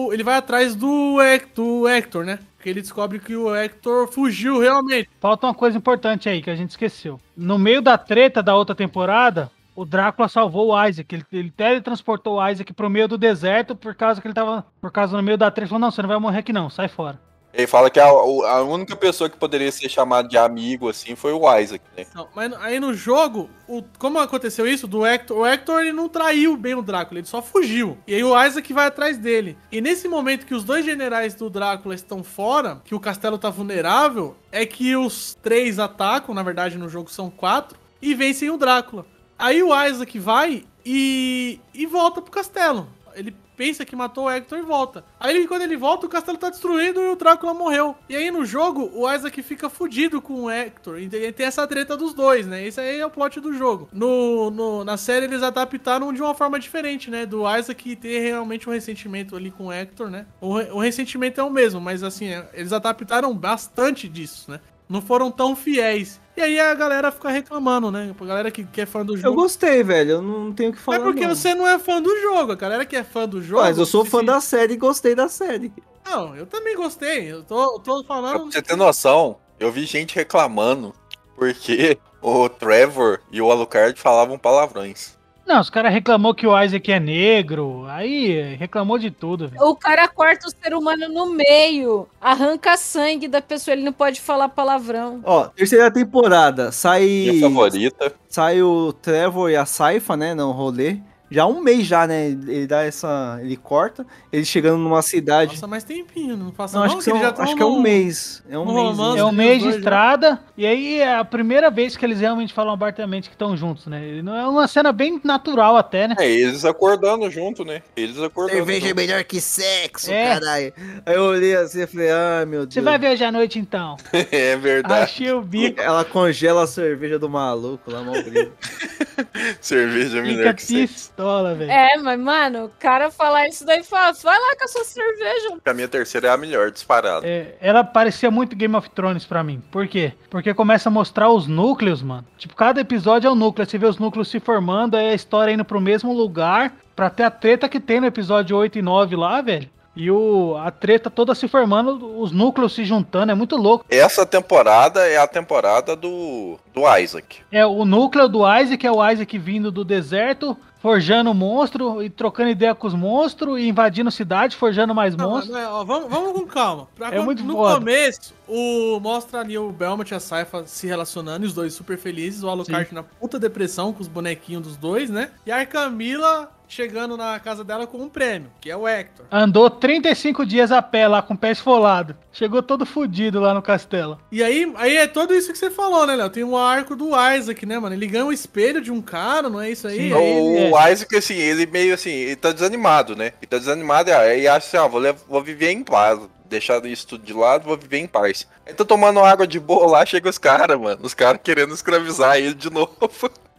o- ele vai atrás do, do Hector, né? Porque ele descobre que o Hector fugiu realmente. Falta uma coisa importante aí que a gente esqueceu. No meio da treta da outra temporada, o Drácula salvou o Isaac. Ele, ele teletransportou o Isaac pro meio do deserto por causa que ele tava. Por causa no meio da treta. Ele falou: não, você não vai morrer aqui não, sai fora. Ele fala que a, a única pessoa que poderia ser chamada de amigo, assim, foi o Isaac, né? Não, mas aí no jogo, o, como aconteceu isso, do Hector, o Hector ele não traiu bem o Drácula, ele só fugiu. E aí o Isaac vai atrás dele. E nesse momento que os dois generais do Drácula estão fora, que o castelo tá vulnerável, é que os três atacam, na verdade no jogo são quatro, e vencem o Drácula. Aí o Isaac vai e, e volta pro castelo. Ele pensa que matou o Hector e volta. Aí quando ele volta, o castelo tá destruído e o Drácula morreu. E aí no jogo, o Isaac fica fudido com o Hector. E tem essa treta dos dois, né? Esse aí é o plot do jogo. No, no- na série eles adaptaram de uma forma diferente, né? Do Isaac ter realmente um ressentimento ali com o Hector, né? O, o ressentimento é o mesmo, mas assim, é- eles adaptaram bastante disso, né? Não foram tão fiéis. E aí a galera fica reclamando, né? A galera que, que é fã do jogo. Eu gostei, velho. Eu não tenho o que falar. É porque não. você não é fã do jogo. A galera que é fã do jogo. Mas eu sou fã se- da série e gostei da série. Não, eu também gostei. Eu tô, eu tô falando. Pra você ter noção, eu vi gente reclamando porque o Trevor e o Alucard falavam palavrões. Não, os caras reclamou que o Isaac é negro. Aí reclamou de tudo, velho. O cara corta o ser humano no meio, arranca sangue da pessoa, ele não pode falar palavrão. Ó, terceira temporada. Sai. Minha favorita. Sai o Trevor e a Saifa, né? No rolê. Já há um mês já, né? Ele dá essa. Ele corta. Ele chegando numa cidade. Passa mais tempinho, não passa Não, não, acho que, são- já acho que é um mês. É um mês. romance É um mês de já. estrada, e aí é a primeira vez que eles realmente falam abertamente que estão juntos, né? Não é uma cena bem natural até, né? É, eles acordando junto, né? Eles acordando. Cerveja é melhor que sexo, É. caralho. Aí eu olhei assim e falei, ah, meu Deus. Você vai ver hoje à noite então. é verdade. Achei o bico. Ela congela a cerveja do maluco lá, mal. Cerveja é melhor Fica que sexo. Pistola, velho. É, mas, mano, o cara falar isso daí fala, vai lá com a sua cerveja. A terceira é a melhor, disparada. É, ela parecia muito Game of Thrones pra mim. Por quê? Porque começa a mostrar os núcleos, mano. Tipo, cada episódio é um núcleo. Você vê os núcleos se formando, aí a história indo pro mesmo lugar. Pra ter a treta que tem no episódio 8 e 9 lá, velho. E o, a treta toda se formando, os núcleos se juntando. É muito louco. Essa temporada é a temporada do, do Isaac. É o núcleo do Isaac, é o Isaac vindo do deserto, forjando monstro e trocando ideia com os monstros e invadindo cidade, forjando mais Não, monstros. mas, ó, vamos, vamos com calma. Pra É com- muito no foda. começo, o, mostra ali o Belmont e a Saifa se relacionando, e os dois super felizes. O Alucard na puta depressão com os bonequinhos dos dois, né? E a Camila chegando na casa dela com um prêmio, que é o Hector. Andou 35 dias a pé lá com o pé esfolado. Chegou todo fudido lá no castelo. E aí, aí é tudo isso que você falou, né, Léo? Tem um arco do Isaac, né, mano? Ele ganha um espelho de um cara, não é isso aí? Aí ele- O Isaac, assim, ele meio assim, ele tá desanimado, né? Ele tá desanimado e aí acha assim, ah, vou, lev- vou viver em paz. Deixar isso tudo de lado, vou viver em paz. Aí tá tomando água de boa lá, chega os caras, mano. Os caras querendo escravizar ele de novo.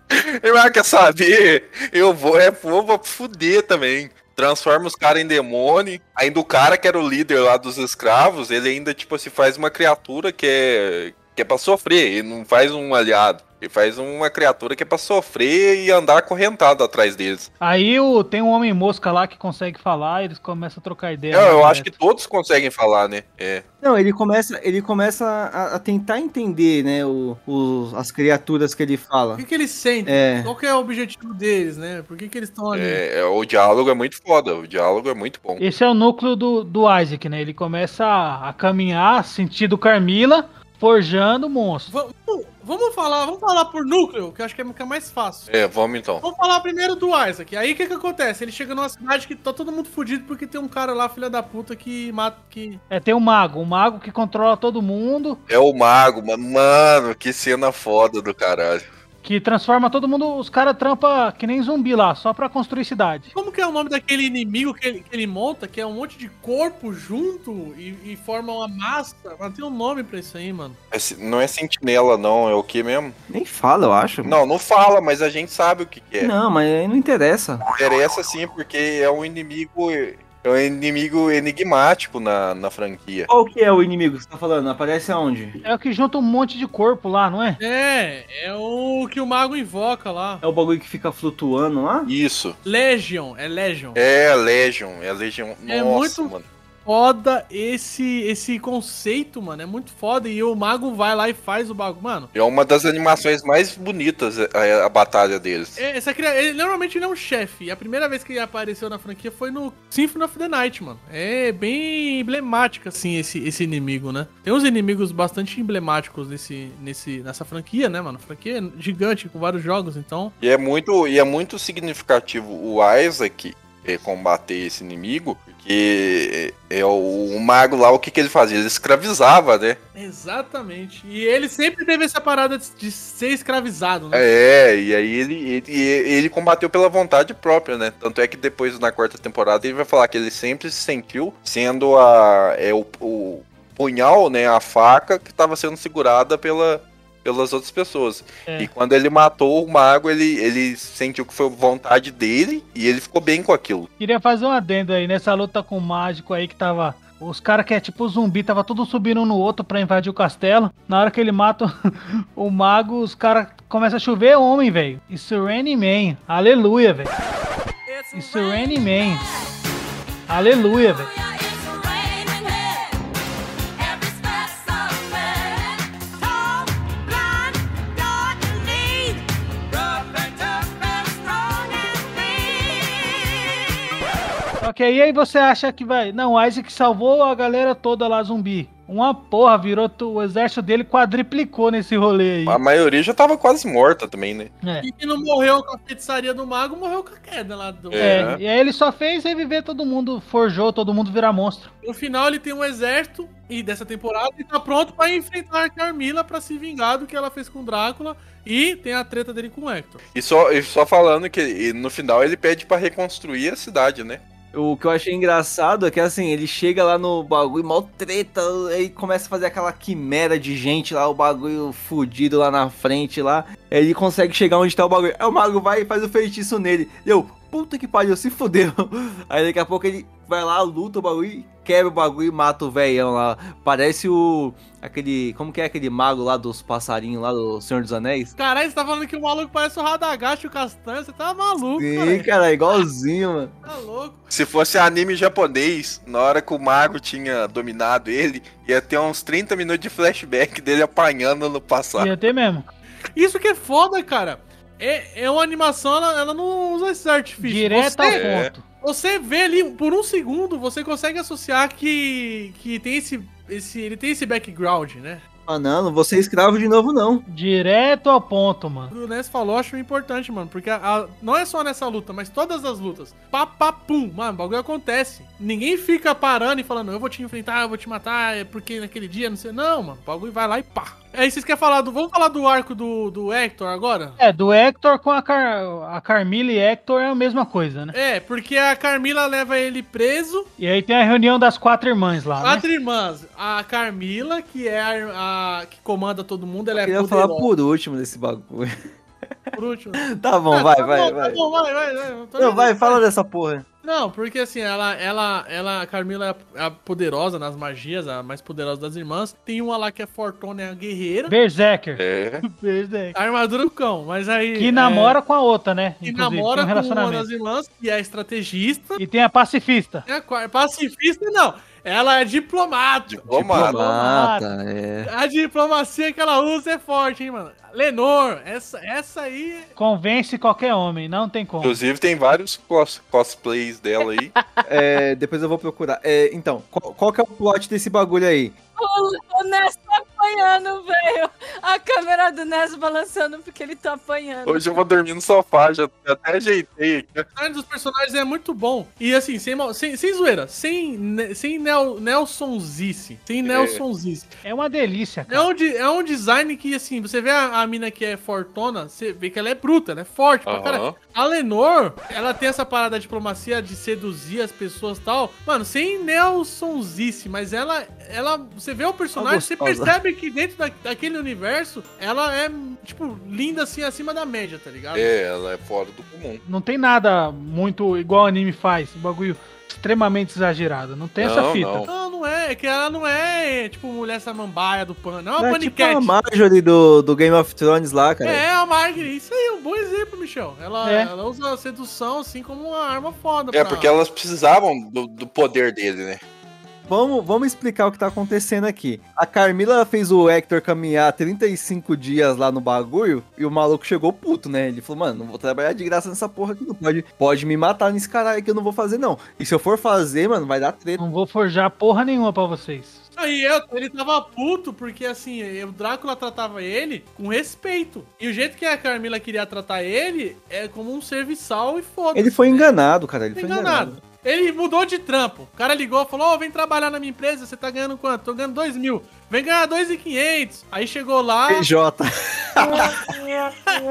Ele ah, quer saber? Eu vou, é, vou, vou fuder também. Transforma os caras em demônio. Ainda o cara que era o líder lá dos escravos, ele ainda, tipo assim, faz uma criatura que é, que é pra sofrer. Ele não faz um aliado. Ele faz uma criatura que é pra sofrer e andar acorrentado atrás deles. Aí o, tem um homem mosca lá que consegue falar, eles começam a trocar ideia. Eu, eu acho que todos conseguem falar, né? É. Não, ele começa, ele começa a, a tentar entender, né, o, o- as criaturas que ele fala. O que, que eles sentem? É. Qual que é o objetivo deles, né? Por que, que eles estão ali? É, é, o diálogo é muito foda, o diálogo é muito bom. Esse é o núcleo do, do Isaac, né? Ele começa a, a caminhar sentido Carmila, forjando monstros. Vamos, vamos falar, vamos falar por núcleo, que eu acho que é que é mais fácil. É, vamos então. Vamos falar primeiro do Isaac. Aí o que que acontece? Ele chega numa cidade que tá todo mundo fudido porque tem um cara lá, filha da puta, que mata. Que... É, tem um mago, um mago que controla todo mundo, É o mago, mano. Mano, que cena foda do caralho. Que transforma todo mundo. Os caras trampa que nem zumbi lá, só pra construir cidade. Como que é o nome daquele inimigo que ele, que ele monta, que é um monte de corpo junto e, e forma uma massa? Mas tem um nome pra isso aí, mano. É não é sentinela, não, é o que mesmo? Nem fala, eu acho. Não, não fala, mas a gente sabe o que, que é. Não, mas aí não interessa. Interessa sim, porque é um inimigo. É um inimigo enigmático na, na franquia. Qual que é o inimigo que você tá falando? Aparece aonde? É o que junta um monte de corpo lá, não é? É, é o que o mago invoca lá. É o bagulho que fica flutuando lá? Isso. Legion, é Legion. É Legion, é Legion. É Nossa, muito- mano. Foda esse, esse conceito, mano. É muito foda. E o mago vai lá e faz o bagulho. Mano, É uma das animações mais bonitas é, a, a batalha deles. é- essa cria- ele, normalmente ele é um chefe. E a primeira vez que ele apareceu na franquia foi no Symphony of the Night, mano. É bem emblemático, assim, esse, esse inimigo, né? Tem uns inimigos bastante emblemáticos nesse, nesse, nessa franquia, né, mano? Franquia gigante, com vários jogos, então. E é muito, e é muito significativo o Isaac é, combater esse inimigo, porque é, é o, o mago lá, o que, que ele fazia? Ele escravizava, né? Exatamente. E ele sempre teve essa parada de, de ser escravizado, né? É, e aí ele, ele, ele combateu pela vontade própria, né? Tanto é que depois, na quarta temporada, ele vai falar que ele sempre se sentiu sendo a, é, o, o punhal, né? A faca que estava sendo segurada pela, pelas outras pessoas. É. E quando ele matou o mago, ele, ele sentiu que foi vontade dele e ele ficou bem com aquilo. Queria fazer um adendo aí nessa luta com o mágico aí que tava. Os caras que é tipo zumbi, tava tudo subindo um no outro pra invadir o castelo. Na hora que ele mata o mago, os caras começam a chover homem, velho. Isso Rainy Man. Aleluia, velho. Isso Rainy Man. Aleluia, velho. Ok, e aí você acha que vai. Não, o Isaac salvou a galera toda lá zumbi. Uma porra, virou. tu- O exército dele quadriplicou nesse rolê aí. A maioria já tava quase morta também, né? É. E quem não morreu com a feitiçaria do mago, morreu com a queda lá do. É, e aí ele só fez reviver todo mundo, forjou todo mundo virar monstro. No final ele tem um exército e dessa temporada ele tá pronto pra enfrentar a Carmila pra se vingar do que ela fez com o Drácula e tem a treta dele com o Hector. E só, e só falando que e no final ele pede pra reconstruir a cidade, né? O que eu achei engraçado é que assim, ele chega lá no bagulho, mal treta, aí começa a fazer aquela quimera de gente lá, o bagulho fudido lá na frente lá. Ele consegue chegar onde tá o bagulho. Aí o mago vai e faz o feitiço nele. Eu, puta que pariu, se fudeu. Aí daqui a pouco ele vai lá, luta o bagulho, quebra o bagulho e mata o velhão lá. Parece o. aquele. Como que é aquele mago lá dos passarinhos lá do Senhor dos Anéis? Caralho, você tá falando que o maluco parece o Radagast e o Castanho, você tá maluco, Sim, cara. cara, igualzinho, mano. Tá louco. Se fosse anime japonês, na hora que o mago tinha dominado ele, ia ter uns 30 minutos de flashback dele apanhando no passado. Ia ter mesmo. Isso que é foda, cara. É, é uma animação, ela, ela não usa esses artifícios. Direto ao Você- ponto. Você vê ali, por um segundo, você consegue associar que, que tem esse, esse. Ele tem esse background, né? Ah, não, não vou ser escravo de novo, não. Direto ao ponto, mano. O Ness falou, acho importante, mano. Porque a- a- não é só nessa luta, mas todas as lutas. Pá, pá, pum. Mano, o bagulho acontece. Ninguém fica parando e falando, eu vou te enfrentar, eu vou te matar, é porque naquele dia, não sei. Não, mano. O bagulho vai lá e pá. Aí vocês querem falar do. Vamos falar do arco do, do Hector agora? É, do Hector com a, Car... a Carmila e Hector é a mesma coisa, né? É, porque a Carmila leva ele preso. E aí tem a reunião das quatro irmãs lá, né? Quatro irmãs. A Carmila, que é a, a- que comanda todo mundo, ela é Eu queria poderosa. falar por último desse bagulho. Por último. Tá bom, Ah, vai, tá vai, bom, vai. Tá bom, vai, vai, vai. Não, vai, fala dessa porra. Não, porque assim, ela, ela, ela, a Carmila é a poderosa nas magias, a mais poderosa das irmãs. Tem uma lá que é Fortuna, é a guerreira. Berserker. É. Berserker. A armadura do cão, mas aí. Que é, namora com a outra, né? Que Inclusive, namora um com uma das irmãs, que é estrategista. E tem a pacifista. É a pacifista, não. Ela é diplomata. Diplomata, é. A diplomacia que ela usa é forte, hein, mano. Lenor, essa, essa aí. Convence qualquer homem, não tem como. Inclusive tem vários cos- cosplays dela aí. É, depois eu vou procurar. É, então, qual, qual que é o plot desse bagulho aí? O, o Ness tá apanhando, velho. A câmera do Ness balançando porque ele tá apanhando. Hoje eu vou dormir no sofá, já até ajeitei aqui. O design dos personagens é muito bom. E assim, sem, sem, sem zoeira, sem, sem Nel, Nelsonzice. Sem Nelsonzice. É uma delícia, É um, de- é um design que, assim, você vê a, a mina que é fortona, você vê que ela é bruta, ela é forte pra Aham. caralho. A Lenor, ela tem essa parada da diplomacia de seduzir as pessoas e tal. Mano, sem Nelsonzice, mas ela, ela. Você vê o personagem, você percebe que dentro da- daquele universo, ela é, tipo, linda assim, acima da média, tá ligado? É, ela é fora do comum. Não tem nada muito igual o anime faz. Um bagulho extremamente exagerado. Não tem essa Não, fita. não. Não, não é, é que ela não é, tipo, mulher samambaia do pano. Não é uma é tipo paniquete. a Marjorie do, do Game of Thrones lá, cara. É, a Margaret, isso aí é um bom exemplo, Michel. Ela, É. ela usa a sedução assim como uma arma foda. É, pra- porque elas precisavam do, do poder dele, né? Vamos, vamos explicar o que tá acontecendo aqui. A Carmila fez o Hector caminhar 35 dias lá no bagulho e o maluco chegou puto, né? Ele falou, mano, não vou trabalhar de graça nessa porra aqui, não pode, pode me matar nesse caralho que eu não vou fazer, não. E se eu for fazer, mano, vai dar treta. Não vou forjar porra nenhuma pra vocês. Aí eu, ele tava puto porque assim, o Drácula tratava ele com respeito. E o jeito que a Carmila queria tratar ele é como um serviçal e foda-se. Ele foi enganado, cara, ele foi enganado. enganado. Ele mudou de trampo. O cara ligou e falou: Ô, vem trabalhar na minha empresa, você tá ganhando quanto? Tô ganhando 2 mil. Vem ganhar 2,500. Aí chegou lá. PJ.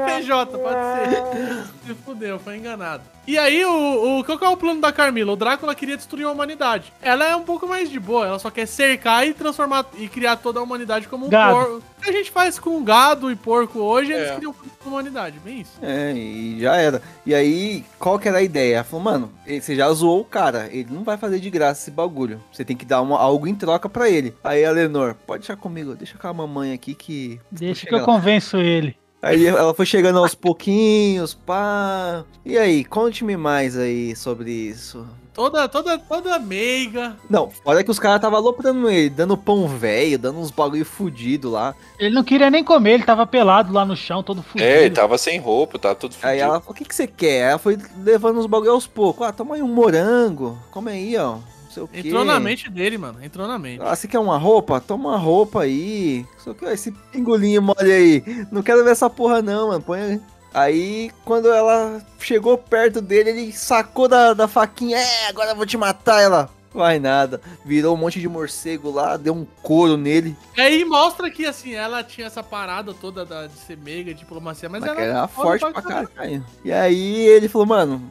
PJ, pode ser. Se fudeu, foi enganado. E aí, o, o, qual que é o plano da Carmila? O Drácula queria destruir a humanidade. Ela é um pouco mais de boa, ela só quer cercar e transformar e criar toda a humanidade como um Gado. Que a gente faz com gado e porco hoje, eles É. criam a humanidade, bem isso. É, e já era. E aí, qual que era a ideia? Ela falou, mano, você já zoou o cara, ele não vai fazer de graça esse bagulho. Você tem que dar uma- algo em troca pra ele. Aí a Lenor, pode deixar comigo, deixa com a mamãe aqui que. Deixa que eu lá. convenço ele. Aí ela foi chegando aos pouquinhos, pá. E aí, conte-me mais aí sobre isso. Toda, toda, toda meiga. Não, olha que os caras tava aloprando ele, dando pão velho, dando uns bagulho fudido lá. Ele não queria nem comer, ele tava pelado lá no chão, todo fudido. É, ele tava sem roupa, tava tudo fudido. Aí ela falou, o que, que você quer? Aí ela foi levando uns bagulho aos poucos. Ah, toma aí um morango, come aí, ó. Sei o quê. Entrou na mente dele, mano. Entrou na mente. Ah, você quer uma roupa? Toma uma roupa aí. Só que esse pingolinho mole aí. Não quero ver essa porra não, mano. Põe aí. Aí, quando ela chegou perto dele, ele sacou da, da faquinha. É, agora eu vou te matar. Ela, vai nada. Virou um monte de morcego lá, deu um couro nele. E aí mostra que, assim, ela tinha essa parada toda da, de ser meiga, diplomacia, mas, Mas ela era forte pra caralho. E aí ele falou, mano,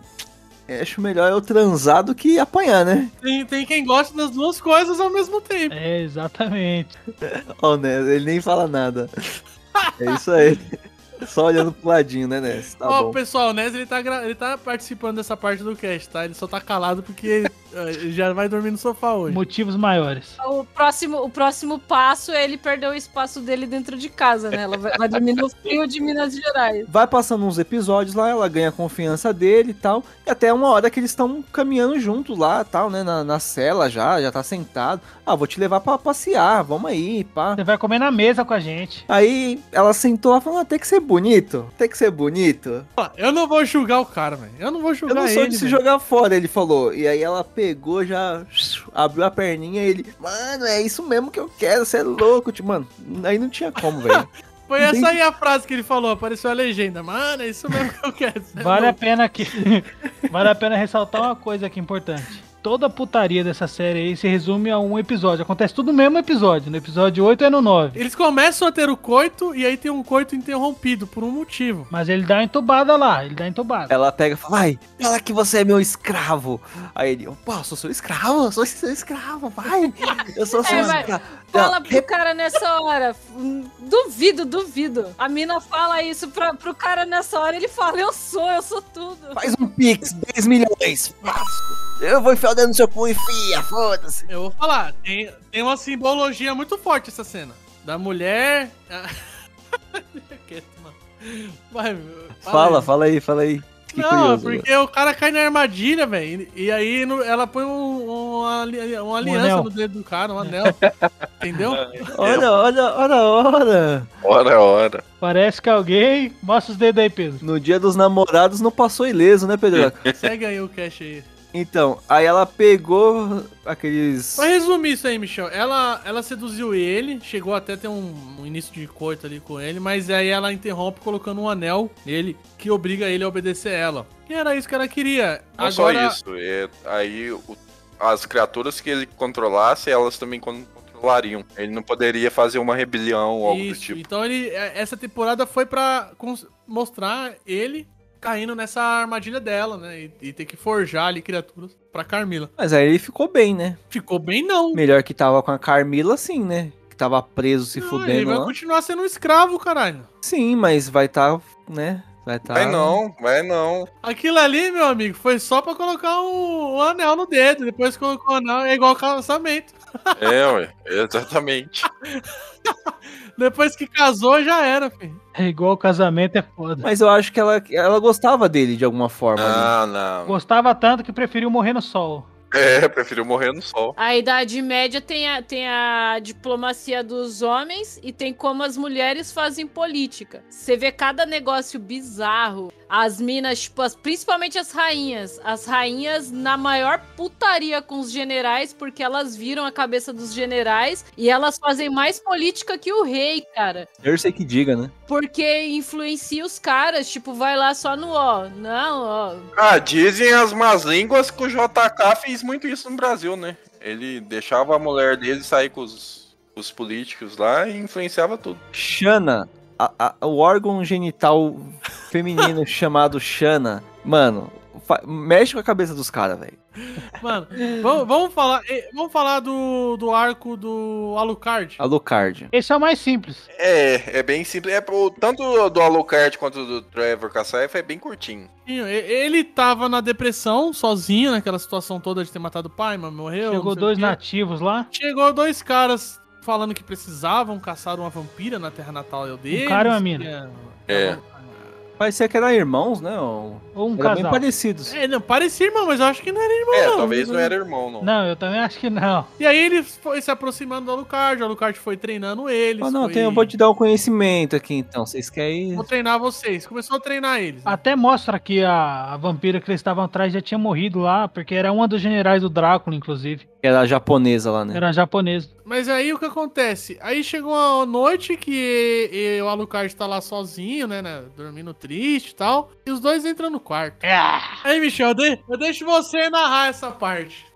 acho melhor eu transar do que apanhar, né? Tem, tem quem gosta das duas coisas ao mesmo tempo. É, exatamente. Ó, né? Ele nem fala nada. É isso aí. Só olhando pro ladinho, né, Ness? Tá Ó, bom. pessoal, o Nes, ele tá, ele tá participando dessa parte do cast, tá? Ele só tá calado porque eh, ele já vai dormir no sofá hoje. Motivos maiores. O próximo, o próximo passo é ele perder o espaço dele dentro de casa, né? Ela vai, vai dormir no frio de Minas Gerais. Vai passando uns episódios lá, ela ganha a confiança dele e tal. E até uma hora que eles estão caminhando juntos lá tal, né? Na, na cela já, já tá sentado. Ah, vou te levar pra passear, vamos aí, pá. Você vai comer na mesa com a gente. Aí ela sentou lá e falou: ah, tem que ser bonito, tem que ser bonito. Eu não vou julgar o cara, velho. Eu não vou Eu julgar não sou ele. de se velho. jogar fora, ele falou. E aí ela pegou, já abriu a perninha e ele, mano, é isso mesmo que eu quero, você é louco, tio. Mano, aí não tinha como, velho. Foi Não essa aí a frase que ele falou, apareceu a legenda. Mano, é isso mesmo que eu quero. é Vale a pena que vale a pena ressaltar uma coisa aqui importante. Toda a putaria dessa série aí se resume a um episódio. Acontece tudo no mesmo episódio. No episódio 8 é no 9. Eles começam a ter o coito e aí tem um coito interrompido por um motivo. Mas ele dá uma entubada lá, ele dá entubada. Ela pega e fala, vai, fala que você é meu escravo. Aí ele, eu posso, eu sou escravo, eu sou seu escravo, vai. Eu sou seu É, escravo. Fala pro cara nessa hora. Duvido, duvido. A mina fala isso pra, pro cara nessa hora, ele fala, eu sou, eu sou tudo. Faz um pix, 10 milhões, faço. Eu vou enfiar o dedo no seu cu e fia, foda-se. Eu vou falar, tem, tem uma simbologia muito forte essa cena. Da mulher. Deixa quieto, mano. Vai, Fala, fala aí, fala aí. Fiquei Não, curioso. porque o cara cai na armadilha, velho. E aí no- ela põe um, uma, ali- uma aliança anel. no dedo do cara, um anel. entendeu? Olha, olha, olha, olha. Ora, ora. Parece que alguém. Mostra os dedos aí, Pedro. No dia dos namorados não passou ileso, né, Pedro? Segue aí o cash aí. Então, aí ela pegou aqueles. Pra resumir isso aí, Michel, ela, ela seduziu ele, chegou até a ter um, um início de coito ali com ele, mas aí ela interrompe colocando um anel nele que obriga ele a obedecer ela. E era isso que ela queria. Não só isso. é- aí o- as criaturas que ele controlasse, elas também con- controlariam. Ele não poderia fazer uma rebelião ou algo do tipo. então ele, é, essa temporada foi pra cons- mostrar ele caindo nessa armadilha dela, né? E, e ter que forjar ali criaturas pra Carmila. Mas aí ele ficou bem, né? Ficou bem não. Melhor que tava com a Carmila, sim, né? Que tava preso se Não, ele fudendo vai lá. continuar sendo um escravo, caralho. Sim, mas vai tá, né? Vai tá. Vai não, vai não. Aquilo ali, meu amigo, foi só pra colocar o, o anel no dedo. Depois que colocou o anel, é igual casamento. É, ué, exatamente. Depois que casou, já era, filho. É igual casamento, é foda. Mas eu acho que ela, ela gostava dele de alguma forma. ali. Ah, não. Gostava tanto que preferiu morrer no sol. É, preferiu morrer no sol. A Idade Média tem a, tem a diplomacia dos homens e tem como as mulheres fazem política. Você vê cada negócio bizarro. As minas, tipo, as- principalmente as rainhas. As rainhas na maior putaria com os generais, porque elas viram a cabeça dos generais e elas fazem mais política que o rei, cara. Eu sei que diga, né? Porque influencia os caras, tipo, vai lá só no ó. Não, ó. Ah, dizem as más línguas que o JK fez muito isso no Brasil, né? Ele deixava a mulher dele sair com os, os políticos lá e influenciava tudo. Xana, a- a- o órgão genital feminino chamado Xana, mano, fa- mexe com a cabeça dos caras, velho. Mano, vamos, vamos falar, eh, vamos falar do, do arco do Alucard. Alucard. Esse é o mais simples. É, é bem simples. É, pro- tanto do Alucard quanto do Trevor Kassayev é bem curtinho. Ele tava na depressão, sozinho, naquela situação toda de ter matado o pai, mas morreu. Chegou dois nativos lá. Chegou dois caras falando que precisavam caçar uma vampira na terra natal deles. cara e uma mina. que É. Parecia que eram irmãos, né? Ou, Ou um Era bem casal. parecidos. É, não, parecia irmão, mas eu acho que não era irmão, É, não. talvez não era irmão, não. Não, eu também acho que não. E aí ele foi se aproximando do Alucard, o Alucard foi treinando eles. Ah, não, foi... tem- eu vou te dar um conhecimento aqui então. Vocês querem. Vou treinar vocês. Começou a treinar eles. Até mostra que a, a vampira que eles estavam atrás já tinha morrido lá, porque era uma dos generais do Drácula, inclusive. Era a japonesa lá, né? Era japonesa. Mas aí o que acontece? Aí chegou a noite que e- o Alucard tá lá sozinho, né, né, Dormindo triste e tal. E os dois entram no quarto. Aí, Michel, eu, de- eu deixo você narrar essa parte.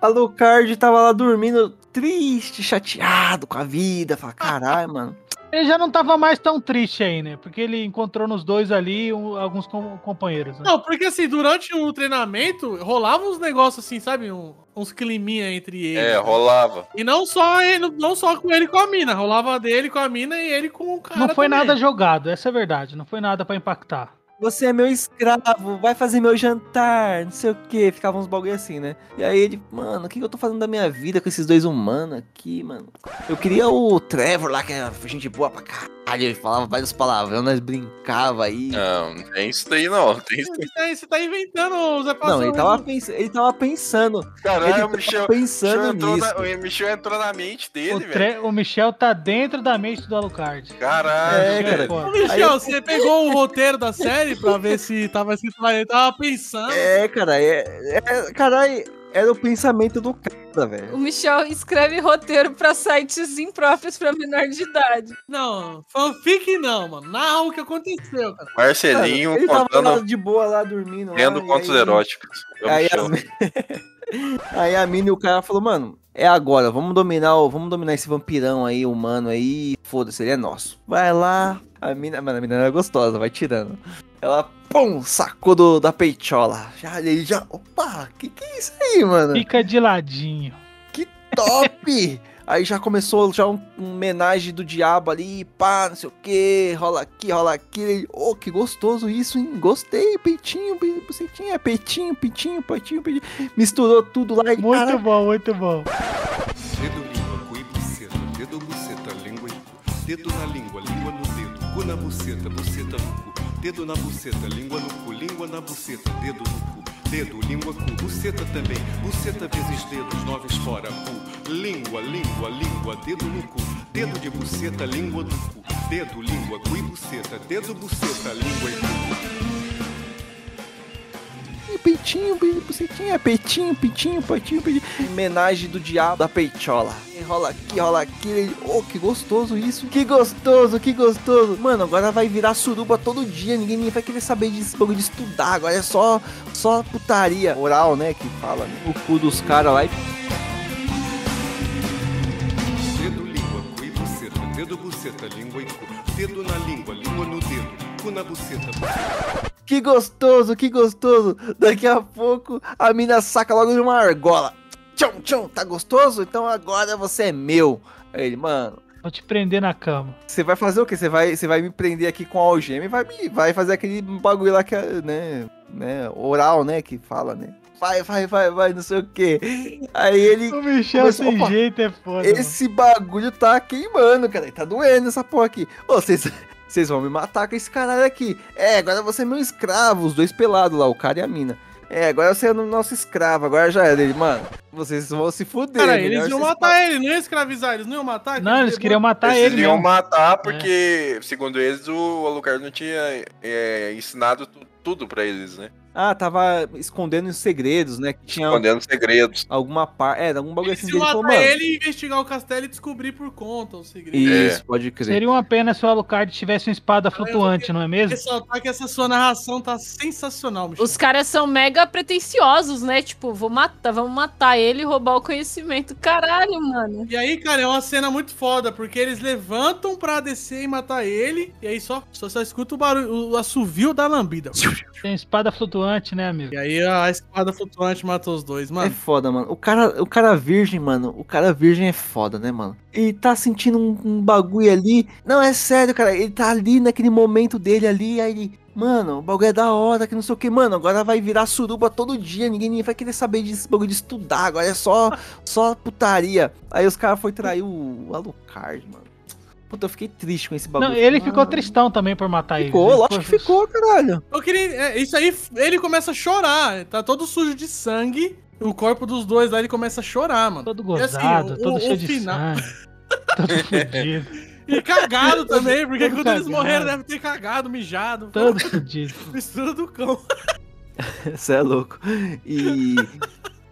Alucard tava lá dormindo, triste, chateado com a vida. Fala, caralho, mano. Ele já não tava mais tão triste aí, né? Porque ele encontrou nos dois ali um- alguns com- companheiros. Né? Não, porque assim, durante o treinamento, rolavam uns negócios assim, sabe? Um- uns climinha entre eles. É, rolava. E não só, ele, não só com ele e com a mina. Rolava dele com a mina e ele com o cara não foi também. nada jogado, essa é a verdade. Não foi nada pra impactar. Você é meu escravo, vai fazer meu jantar, não sei o que. Ficava uns bagulho assim, né? E aí ele, mano, o que que eu tô fazendo da minha vida com esses dois humanos aqui, mano? Eu queria o Trevor lá, que era gente boa pra caralho. Ele falava vários palavrões, nós brincava aí. Não, não tem isso daí não. Tem isso daí. Você tá, você tá inventando, Zé Não, ele tava, pens... ele tava pensando. Caralho, ele o Michel, tava pensando Michel entrou nisso. na, o Michel entrou na mente O, dele, velho. tre- o Michel tá dentro da mente do Alucard. Caralho, É, cara. velho. Ô, Michel, você pegou o roteiro da série pra ver se tava escrito lá? Ele tava pensando. É, cara, é, é caralho, era o pensamento do cara, velho. O Michel escreve roteiro pra sites impróprios pra menor de idade. Não, fanfic não, mano. Narra o que aconteceu, cara. Marcelinho ele tava lá contando, de boa lá dormindo. lendo contos aí- eróticos. É o Aí, as- aí a mina e o cara falou, mano, é agora, vamos dominar, o- vamos dominar esse vampirão aí, humano aí, foda-se, ele é nosso. Vai lá, a mina, mano, a mina era gostosa, vai tirando. Ela, pum, sacou do, da peitola. Já, ele já, opa, que que é isso aí, mano? Fica de ladinho. top! Aí já começou já um, um homenagem do diabo ali, pá, não sei o que, rola aqui, rola aqui. Ele, oh, que gostoso isso, hein? Gostei, peitinho, pe- bucetinha, peitinho, peitinho, peitinho, peitinho. Misturou tudo lá e Muito cara, bom, muito bom. Dedo, língua, cu e buceta. Dedo, buceta, língua e cu. Dedo na língua, língua no dedo. Cu na buceta, buceta no cu. Dedo na buceta, língua no cu. Língua na buceta, dedo no cu. Dedo, língua, cu. Buceta também. Buceta vezes dedos, nove fora, cu. Língua, língua, língua. Dedo no cu. Dedo de buceta, língua no cu. Dedo, língua, cu e buceta. Dedo, buceta, língua e cu. Peitinho, pe- bucetinha, peitinho, peitinho, peitinho, peitinho. Homenagem do diabo da peitola. Rola aqui, rola aqui. Oh, que gostoso isso. Que gostoso, que gostoso. Mano, agora vai virar suruba todo dia. Ninguém vai querer saber disso, de estudar. Agora é só, só putaria. Oral, né? Que fala, né? O cu dos caras lá e Dedo, língua, cu e buceta. Dedo, buceta, língua e cu. Dedo na língua, língua no dedo. Cu na buceta. Que gostoso, que gostoso. Daqui a pouco a mina saca logo de uma argola. Tchum, tchum, tá gostoso? Então agora você é meu. Aí ele, mano. Vou te prender na cama. Você vai fazer o quê? Você vai, você vai me prender aqui com a algema e vai, me, vai fazer aquele bagulho lá que é, né, né, oral, né, que fala, né? Vai, vai, vai, vai, não sei o quê. Aí ele. O Michel começou, sem "Opa, jeito é foda. Esse bagulho tá queimando, cara. Tá doendo essa porra aqui. Ô, vocês. Vocês vão me matar com esse caralho aqui. É, agora você é meu escravo, os dois pelados lá, o cara e a mina. É, agora você é o nosso escravo, agora já é dele. Mano, vocês vão se fuder. Cara, eles iam matar ele, não iam escravizar, eles não iam matar? Não, eles queriam matar Eles ele iam mesmo. matar porque, segundo eles, o Alucard não tinha é, ensinado tu- tudo pra eles, né? Ah, tava escondendo os segredos, né? Que tinha Escondendo segredos. alguma parte. É, algum bagulho assim Se matar Falou, ele e investigar o castelo e descobrir por conta o segredo. Isso, pode crer. Seria uma pena se o Alucard tivesse uma espada flutuante, não é mesmo? Ressaltar que essa sua narração tá sensacional, Michel. Os caras são mega pretenciosos, né? Tipo, vou matar, vamos matar ele e roubar o conhecimento. Caralho, mano. E aí, cara, é uma cena muito foda, porque eles levantam pra descer e matar ele, e aí só, só, só escuta o barulho, o assovio da lambida. Tem espada flutuante, né, amigo? E aí a espada flutuante matou os dois, É mano. foda, mano. O cara, o cara virgem, mano. O cara virgem é foda, né, mano? Ele tá sentindo um, um bagulho ali. Não, é sério, cara. Ele tá ali naquele momento dele ali. Aí ele. Mano, o bagulho é da hora, que não sei o que. Mano, agora vai virar suruba todo dia. Ninguém nem vai querer saber desse bagulho de estudar. Agora é só, só putaria. Aí os caras foi trair o Alucard, mano. Puta, eu fiquei triste com esse bagulho. Não, ele ficou tristão também por matar Ficou, ele. lógico que ficou, caralho. Eu queria. é, isso aí, ele começa a chorar. Tá todo sujo de sangue. O corpo dos dois lá, ele começa a chorar, mano. Todo E assim, gozado, o- todo o cheio de final- sangue. Todo fudido. E cagado também, porque Todo quando eles cagado. morreram, deve ter cagado, mijado. Todo fudido. Mistura do cão. Você é louco. E,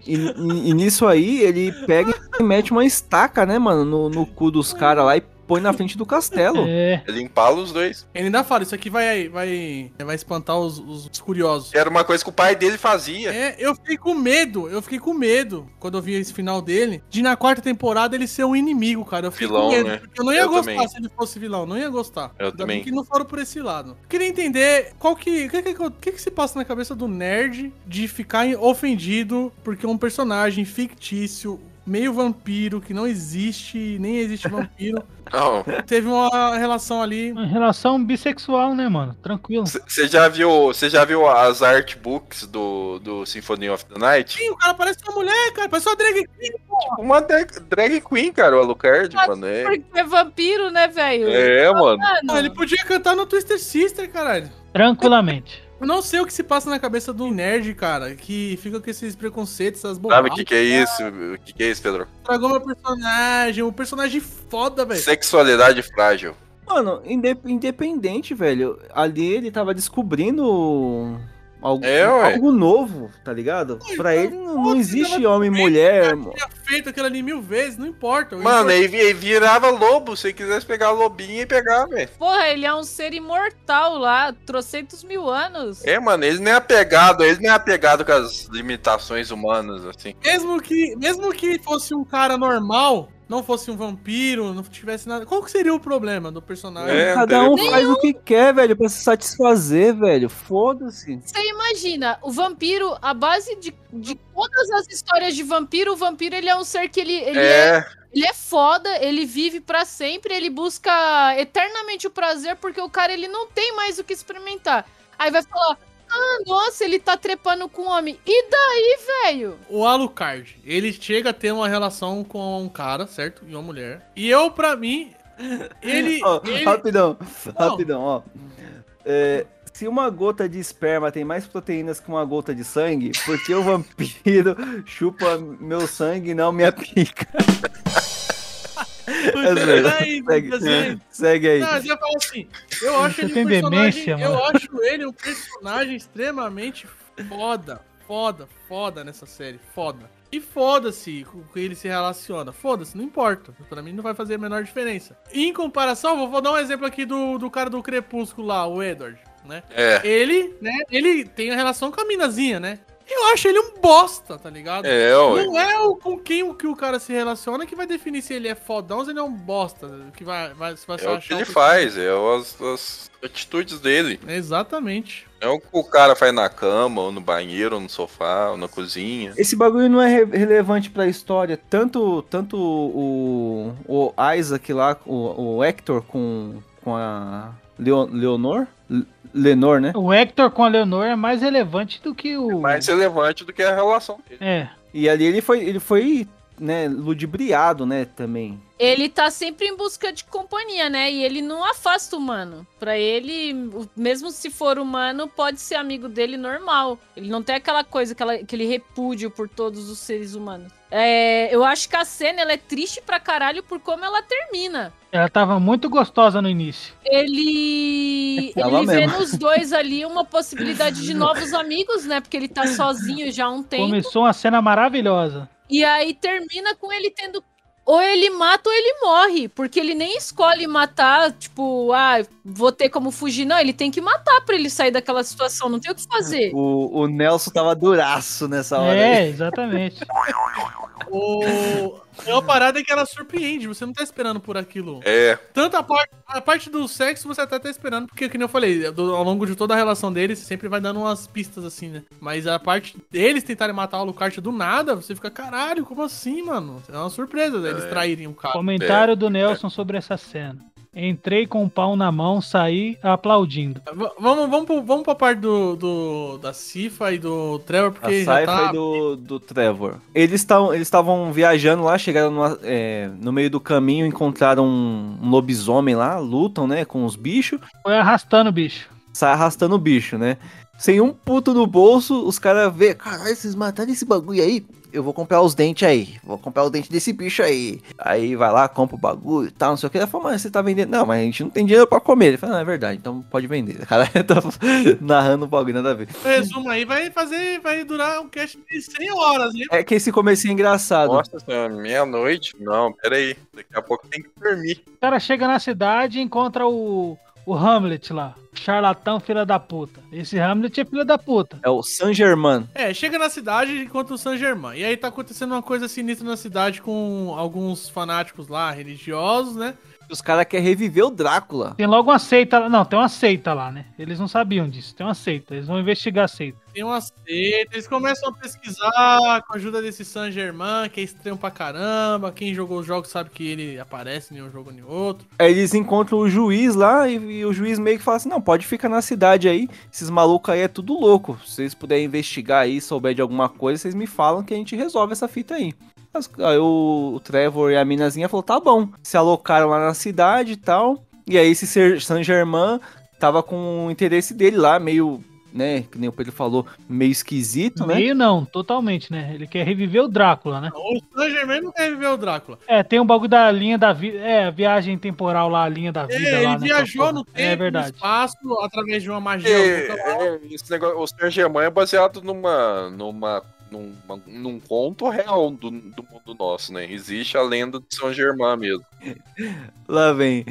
e, e- e nisso aí, ele pega e mete uma estaca, né, mano, no, no cu dos caras lá e põe na frente do castelo. É. Ele empala os dois. Ele ainda fala, isso aqui vai, vai, vai espantar os, os- os curiosos. Era uma coisa que o pai dele fazia. É, eu fiquei com medo, eu fiquei com medo quando eu vi esse final dele, de na quarta temporada ele ser um inimigo, cara. Eu fiquei Vilão, com medo, né? porque eu não ia Eu gostar também. se ele fosse vilão, não ia gostar. Eu Ainda também. bem que não foram por esse lado. Queria entender qual que, o que, que, que que se passa na cabeça do nerd de ficar ofendido porque um personagem fictício, meio vampiro, que não existe, nem existe vampiro, Não. teve uma relação ali. Uma relação bissexual, né, mano? Tranquilo. Você já viu, você já viu as artbooks do, do Symphony of the Night? Sim, o cara parece uma mulher, cara, parece uma drag queen. Tipo, uma drag, drag queen, cara, o Alucard, mano. É, Porque é vampiro, né, velho? é mano. Não, ele podia cantar no Twister Sister, caralho. Tranquilamente. Eu não sei o que se passa na cabeça do nerd, cara, que fica com esses preconceitos, essas Sabe bobagens. o que, que é isso? O que, que é isso, Pedro? Tragou meu personagem, um personagem foda, velho. Sexualidade frágil. Mano, inde- independente, velho. Ali ele tava descobrindo algo, É, algo novo, tá ligado? Pra ele não, não existe homem e mulher. Tinha feito aquilo ali mil vezes, não importa. Mano, ele, ele virava lobo. Se ele quisesse pegar a lobinha e pegar, velho. Porra, ele é um ser imortal lá, trocentos mil anos. É, mano, ele não é apegado, ele não é apegado com as limitações humanas, assim. Mesmo que, mesmo que fosse um cara normal, não fosse um vampiro, não tivesse nada. Qual que seria o problema do personagem? É, Cada um faz o que quer, velho, pra se satisfazer, velho. Foda-se. Você imagina, o vampiro, a base de, de todas as histórias de vampiro, o vampiro ele é um ser que ele, ele é. É, Ele é foda, ele vive pra sempre, ele busca eternamente o prazer porque o cara ele não tem mais o que experimentar. Aí vai falar: "Ah, nossa, ele tá trepando com homem". E daí, velho? O Alucard, ele chega a ter uma relação com um cara, certo? E uma mulher. E eu, pra mim, ele. Ó, ele- Rapidão, Não. rapidão, ó. É, se uma gota de esperma tem mais proteínas que uma gota de sangue, por que o vampiro chupa meu sangue e não minha pica? É zoeira. Peraí, segue, assim, segue aí. Não, eu falo assim, eu acho ele um personagem, demência, eu acho ele um personagem extremamente foda, foda, foda nessa série, foda. E foda-se com que ele se relaciona, foda-se, não importa, pra mim não vai fazer a menor diferença. Em comparação, vou, vou dar um exemplo aqui do, do cara do Crepúsculo lá, o Edward, né? é. Ele, né, ele tem a relação com a minazinha, né? Eu acho ele um bosta, tá ligado? É. Não é o, com quem o que o cara se relaciona que vai definir se ele é fodão ou se ele é um bosta. Que vai, vai, se vai É o que ele um- faz, é as, as atitudes dele. Exatamente. É o que o cara faz na cama, ou no banheiro, ou no sofá, ou na cozinha. Esse bagulho não é re- relevante pra história. Tanto, tanto o, o Isaac lá, o, o Hector com, com a Leo- Leonor? Lenor, né? O Hector com a Leonor é mais relevante do que o. Mais relevante do que a relação dele. É. E ali ele foi, ele foi né, ludibriado, né, também. Ele tá sempre em busca de companhia, né? E ele não afasta o humano. Pra ele, mesmo se for humano, pode ser amigo dele normal. Ele não tem aquela coisa, aquela, aquele repúdio por todos os seres humanos. É, eu acho que a cena ela é triste pra caralho por como ela termina. Ela tava muito gostosa no início. Ele, Tava ele vê mesmo. nos dois ali uma possibilidade de novos amigos, né? Porque ele tá sozinho já há um tempo. Começou uma cena maravilhosa. E aí termina com ele tendo. Ou ele mata ou ele morre. Porque ele nem escolhe matar, tipo, ah, vou ter como fugir. Não, ele tem que matar pra ele sair daquela situação. Não tem o que fazer. O, o Nelson tava duraço nessa hora. É, aí. exatamente. O... É uma parada que ela surpreende, você não tá esperando por aquilo. É. Tanto a parte, a parte do sexo você até tá esperando, porque, como eu falei, do- ao longo de toda a relação deles, sempre vai dando umas pistas assim, né? Mas a parte deles tentarem matar o Alucard do nada, você fica, caralho, como assim, mano? É uma surpresa eles É. traírem o cara. Comentário do Nelson sobre essa cena. Entrei com o pau na mão, saí aplaudindo. V- Vamos, vamos, pro- vamos pra parte do, do- da Cifa e do Trevor, A porque já Saifa tá... e do, do Trevor. Eles estavam eles estavam viajando lá, chegaram numa- é, no meio do caminho, encontraram um, um lobisomem lá, lutam, né, com os bichos. Foi arrastando o bicho. Sai arrastando o bicho, né? Sem um puto no bolso, os caras vê, caralho, vocês mataram esse bagulho aí? Eu vou comprar os dentes aí, vou comprar o dente desse bicho aí. Aí vai lá, compra o bagulho e tal, não sei o que. Ela fala, mas você tá vendendo? Não, mas a gente não tem dinheiro pra comer. Ele fala, não, é verdade, então pode vender. O cara tá narrando o bagulho, nada a ver. O resumo aí vai fazer, vai durar um cast de 100 horas, hein? É que esse começo é engraçado. Nossa senhora, meia-noite? Não, peraí. Daqui a pouco tem que dormir. O cara chega na cidade e encontra o, o Hamlet lá. Charlatão, filha da puta. Esse Hamlet é filha da puta. É o San Germain. É, chega na cidade e encontra o San Germain. E aí tá acontecendo uma coisa sinistra na cidade com alguns fanáticos lá, religiosos, né? Os caras querem reviver o Drácula. Tem logo uma seita lá. Não, tem uma seita lá, né? Eles não sabiam disso. Tem uma seita. Eles vão investigar a seita. Tem uma seita, eles começam a pesquisar com a ajuda desse San Germain, que é estranho pra caramba. Quem jogou os jogos sabe que ele aparece em um jogo nem outro. Aí eles encontram o juiz lá e, e o juiz meio que fala assim: não, pode ficar na cidade aí. Esses malucos aí é tudo louco. Se vocês puderem investigar aí, souber de alguma coisa, vocês me falam que a gente resolve essa fita aí. As- Aí o, o Trevor e a minazinha falou: tá bom. Se alocaram lá na cidade e tal. E aí esse Ser- San Germain tava com o interesse dele lá, meio, né, que nem o Pedro falou, meio esquisito, né? Meio não, totalmente, né? Ele quer reviver o Drácula, né? O San Germain não quer viver o Drácula. É, tem um bagulho da linha da vida. É, a viagem temporal lá, a linha da vida É, lá, ele né, viajou no porra. tempo, É no verdade. espaço, através de uma magia. É, é, esse negócio, o Saint Germain é baseado numa, numa, numa, num conto real do, do mundo nosso, né? Existe a lenda de São Germain mesmo. Lá vem.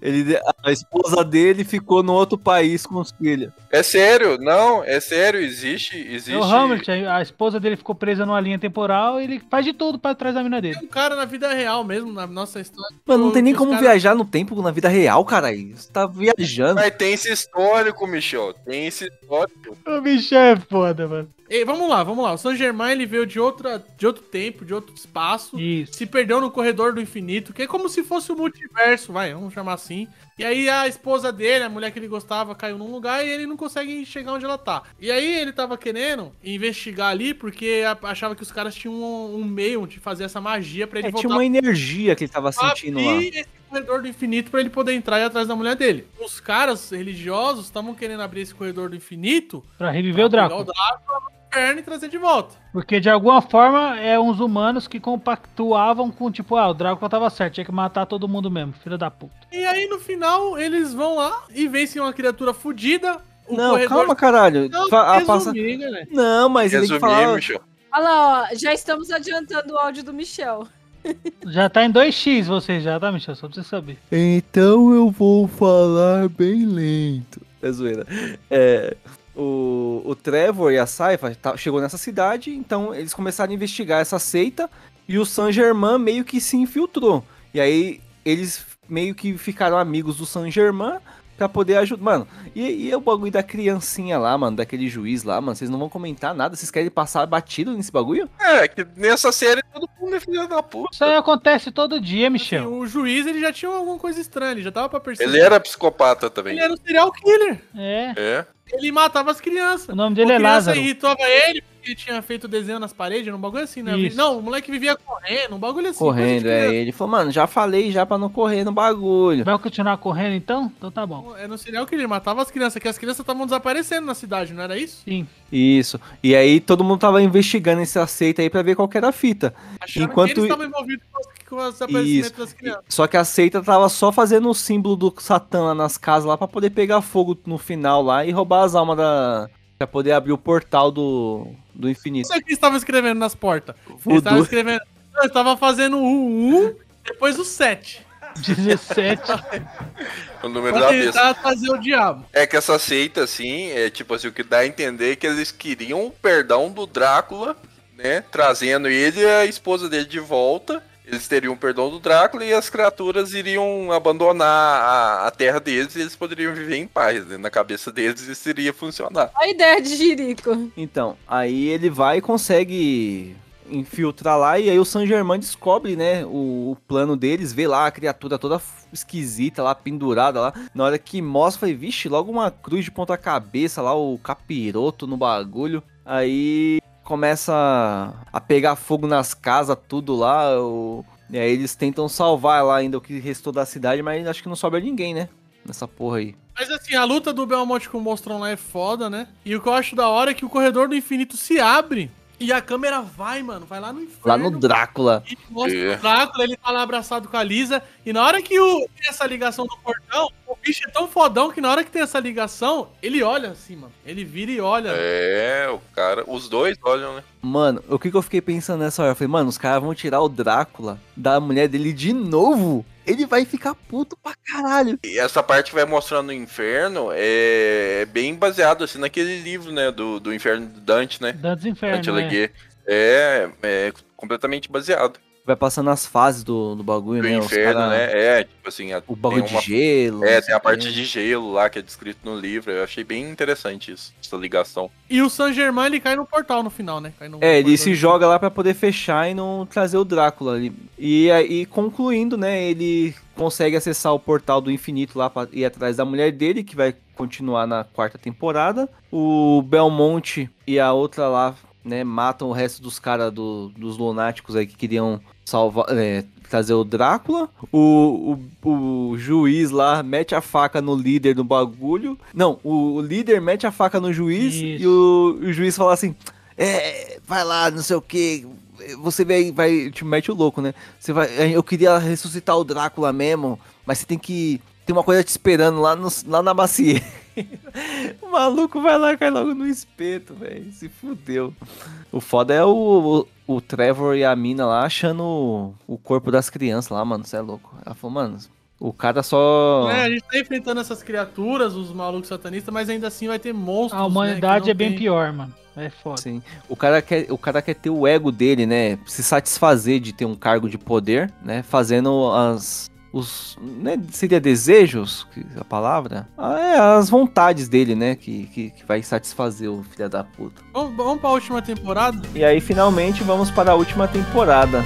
Ele, a esposa dele ficou no outro país com os filhos. É sério, não, é sério, existe, existe. É o Hamlet, a a esposa dele ficou presa numa linha temporal e ele faz de tudo pra trás da mina dele. Um cara na vida real mesmo, na nossa história. Mano, não tem nem como cara- viajar no tempo na vida real, cara. Você tá viajando. Mas tem esse histórico, Michel, tem esse histórico. O bicho é foda, mano. Ei, vamos lá, vamos lá. O San Germain ele veio de, outra, de outro tempo, de outro espaço. Se perdeu no corredor do infinito, que é como se fosse o multiverso, vai, vamos chamar assim. E aí a esposa dele, a mulher que ele gostava, caiu num lugar e ele não consegue chegar onde ela tá. E aí ele tava querendo investigar ali, porque achava que os caras tinham um, um meio de fazer essa magia pra ele É, voltar tinha uma energia que ele tava sentindo lá. esse corredor do infinito pra ele poder entrar e ir atrás da mulher dele. Os caras religiosos estavam querendo abrir esse corredor do infinito Pra reviver o Drácula. o Drácula inferno e trazer de volta. Porque de alguma forma é uns humanos que compactuavam com, tipo, ah, o Drácula tava certo, tinha que matar todo mundo mesmo, filho da puta. E aí no final eles vão lá e vencem uma criatura fodida. Não, corredor- calma, caralho. Não, Fa- a resumir, passa- galera. Não, mas ele tem que Resumir, falar. Michel. Olha lá, ó, já estamos adiantando o áudio do Michel. Já tá em 2x você já, tá, Michel? Só pra você saber. Então eu vou falar bem lento. É zoeira. É, o, o Trevor e a Saifa tá- chegou nessa cidade, então eles começaram a investigar essa seita e o San Germain meio que se infiltrou. E aí eles meio que ficaram amigos do San Germain pra poder ajudar. Mano, e, e é o bagulho da criancinha lá, mano, daquele juiz lá, mano. Vocês não vão comentar nada? Vocês querem passar batido nesse bagulho? É, que nessa série todo mundo é filho da puta. Isso aí acontece todo dia, Michel. O juiz ele já tinha alguma coisa estranha, ele já tava pra perceber. Ele era psicopata também. Ele era um serial killer. É. É. Ele matava as crianças. O nome dele a é criança Lázaro. irritava ele, que tinha feito desenho nas paredes, um bagulho assim, né? Isso. Não, o moleque vivia correndo, um bagulho assim. Correndo, é. Ele falou, mano, já falei já pra não correr no bagulho. Vai continuar correndo então? Então tá bom. É no serial que ele matava as crianças, que as crianças estavam desaparecendo na cidade, não era isso? Sim. Isso. E aí todo mundo tava investigando esse aceita aí pra ver qual que era a fita. Acharam Enquanto que eles estavam envolvidos com, as- com o desaparecimento Isso. das crianças. Só que a seita tava só fazendo o símbolo do Satã lá nas casas lá pra poder pegar fogo no final lá e roubar as almas da. pra poder abrir o portal do, do infinito. É que eles estavam escrevendo nas portas. Eles estavam escrevendo. Não, eles estavam fazendo o 1, depois o 7. 17. O número da besta. tentar fazer o diabo. É que essa seita, assim, é tipo assim, o que dá a entender é que eles queriam o perdão do Drácula, né? Trazendo ele e a esposa dele de volta. Eles teriam o perdão do Drácula e as criaturas iriam abandonar a, a terra deles e eles poderiam viver em paz. né? Na cabeça deles isso iria funcionar. A ideia de Jirico. Então, aí ele vai e consegue infiltrar lá e aí o Saint Germain descobre, né, o, o plano deles, vê lá a criatura toda esquisita lá, pendurada lá. Na hora que mostra, foi, vixe, logo uma cruz de ponta cabeça lá, o capiroto no bagulho. Aí começa a pegar fogo nas casas, tudo lá. O... E aí eles tentam salvar lá ainda o que restou da cidade, mas acho que não sobra ninguém, né? Nessa porra aí. Mas assim, a luta do Belmont com o monstrão lá é foda, né? E o que eu acho da hora é que o corredor do infinito se abre e a câmera vai, mano, vai lá no inferno. Lá no Drácula. Mostra É. o Drácula, ele tá lá abraçado com a Lisa. E na hora que o, essa ligação do portão, o bicho é tão fodão que na hora que tem essa ligação, ele olha assim, mano. Ele vira e olha. É, o cara. Os dois olham, né? Mano, o que, que eu fiquei pensando nessa hora? Eu falei, mano, os caras vão tirar o Drácula da mulher dele de novo. Ele vai ficar puto pra caralho. E essa parte que vai mostrando o inferno é bem baseado assim naquele livro, né? Do, do Inferno de Dante, né? Dantes Inferno, Dante é. Alighieri. É, é completamente baseado. Vai passando as fases do, do bagulho, Do né? Inferno, cara- né? É, tipo assim. a- O bagulho tem de uma- gelo. É, tem a parte de gelo lá que é descrito no livro. Eu achei bem interessante isso, essa ligação. E o Saint Germain, ele cai no portal no final, né? Cai no É, ele se joga lá pra poder fechar e não trazer o Drácula ali. E aí, concluindo, né, ele consegue acessar o portal do infinito lá pra ir atrás da mulher dele, que vai continuar na quarta temporada. O Belmonte e a outra lá, né, matam o resto dos caras do- dos lunáticos aí que queriam salvar, é, trazer o Drácula. O, o, o juiz lá mete a faca no líder do bagulho. Não, o, o líder mete a faca no juiz e o, o juiz fala assim: É, vai lá, não sei o que. Você vai, vai. Te mete o louco, né? Você vai. Eu queria ressuscitar o Drácula mesmo, mas você tem que. Tem uma coisa te esperando lá, no, lá na bacia. o maluco vai lá e cai logo no espeto, velho. Se fudeu. O foda é o, o, Trevor e a mina lá achando o, o corpo das crianças lá, mano. Você é louco. Ela falou, mano, o cara só. É, a gente tá enfrentando essas criaturas, os malucos satanistas, mas ainda assim vai ter monstros. A humanidade né, é bem tem- pior, mano. É foda. Sim. O cara, quer, o cara quer ter o ego dele, né? Se satisfazer de ter um cargo de poder, né? Fazendo as. Os. Né? Seria desejos? que- A palavra? Ah, é, as vontades dele, né? Que, que, que vai satisfazer o filho da puta. Vamos, vamos pra última temporada? E aí, finalmente, vamos para a última temporada.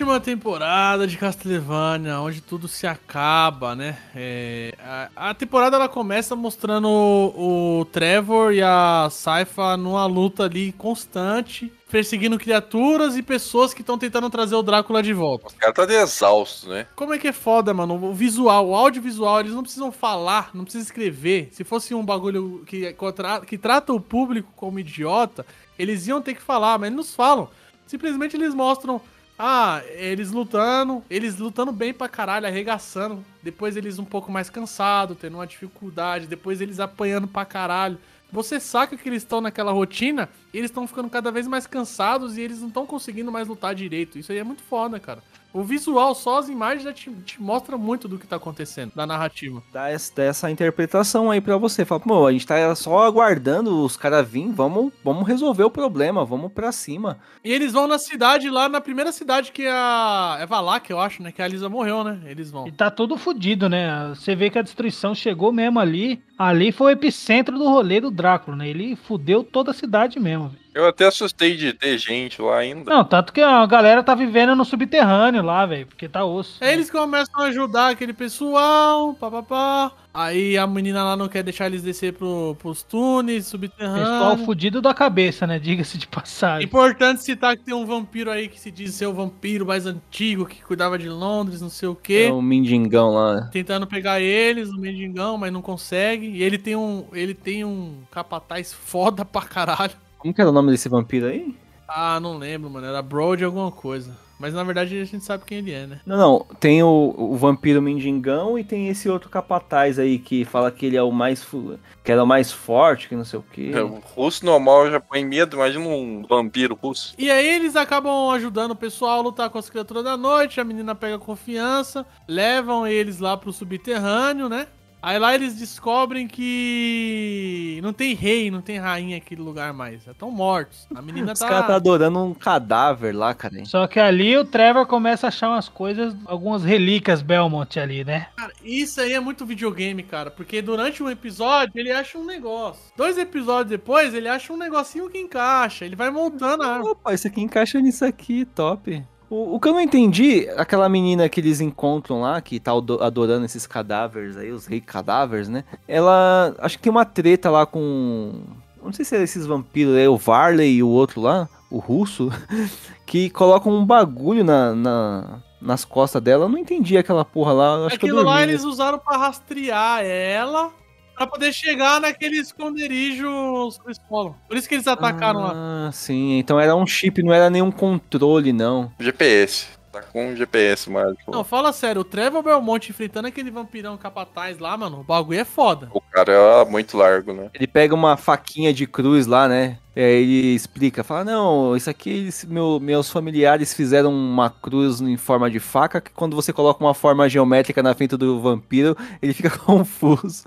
Última temporada de Castlevania, onde tudo se acaba, né? É, a, a temporada ela começa mostrando o, o Trevor e a Saifa numa luta ali constante, perseguindo criaturas e pessoas que estão tentando trazer o Drácula de volta. O cara tá de exausto, né? Como é que é foda, mano? O visual, o audiovisual, eles não precisam falar, não precisam escrever. Se fosse um bagulho que, contra- que trata o público como idiota, eles iam ter que falar, mas eles não falam. Simplesmente eles mostram Ah, eles lutando, eles lutando bem pra caralho, arregaçando. Depois eles um pouco mais cansados, tendo uma dificuldade. Depois eles apanhando pra caralho. Você saca que eles estão naquela rotina, eles estão ficando cada vez mais cansados e eles não estão conseguindo mais lutar direito. Isso aí é muito foda, cara. O visual, só as imagens já te, te mostra muito do que tá acontecendo, da narrativa. Dá essa, dá essa interpretação aí pra você. Fala, pô, a gente tá só aguardando os caras virem, vamos, vamos resolver o problema, vamos pra cima. E eles vão na cidade, lá na primeira cidade que é a. É Valak, eu acho, né? Que a Lisa morreu, né? Eles vão. E tá todo fudido, né? Você vê que a destruição chegou mesmo ali. Ali foi o epicentro do rolê do Drácula, né? Ele fudeu toda a cidade mesmo. Velho. Eu até assustei de ter gente lá ainda. Não, tanto que a galera tá vivendo no subterrâneo lá, velho, porque tá osso. Aí eles começam a ajudar aquele pessoal, papapá. Aí a menina lá não quer deixar eles descer pro, pros túneis subterrâneos. Pessoal fudido da cabeça, né? Diga-se de passagem. Importante citar que tem um vampiro aí que se diz ser o vampiro mais antigo, que cuidava de Londres, não sei o quê. É o mendigão lá. Tentando pegar eles, o mendigão, mas não consegue. E ele tem um, ele tem um capataz foda pra caralho. Como que era o nome desse vampiro aí? Ah, não lembro, mano. Era Broad alguma coisa. Mas na verdade a gente sabe quem ele é, né? Não, não. Tem o, o vampiro mendigão e tem esse outro capataz aí que fala que ele é o mais. fu- que era o mais forte, que não sei o quê. É, O russo normal já põe medo, imagina um vampiro russo. E aí eles acabam ajudando o pessoal a lutar com as criaturas da noite, a menina pega confiança, levam eles lá pro subterrâneo, né? Aí lá eles descobrem que não tem rei, não tem rainha naquele lugar mais. Estão mortos. A menina Os tá. caras tá adorando um cadáver lá, cara. Só que ali o Trevor começa a achar umas coisas, algumas relíquias Belmont ali, né? Cara, isso aí é muito videogame, cara. Porque durante um episódio ele acha um negócio. Dois episódios depois ele acha um negocinho que encaixa. Ele vai montando a arma. Opa, isso aqui encaixa nisso aqui, top. O, o que eu não entendi, aquela menina que eles encontram lá, que tá ado- adorando esses cadáveres aí, os rei cadáveres, né? Ela. Acho que tem uma treta lá com. Não sei se é esses vampiros aí, o Varley e o outro lá, o russo, que colocam um bagulho na, na- nas costas dela. Eu não entendi aquela porra lá. Acho que eu Aquilo lá eles usaram pra rastrear ela. Pra poder chegar naquele esconderijo escola. Por isso que eles atacaram lá. Ah, sim. Então era um chip, não era nenhum controle, não. GPS. Tá com um GPS mágico. Não, fala sério, o Trevor Belmont enfrentando aquele vampirão capataz lá, mano, o bagulho é foda. O cara é muito largo, né? Ele pega uma faquinha de cruz lá, né? E aí ele explica, fala, não, isso aqui eles- meu- meus familiares fizeram uma cruz em forma de faca, que quando você coloca uma forma geométrica na frente do vampiro, ele fica confuso.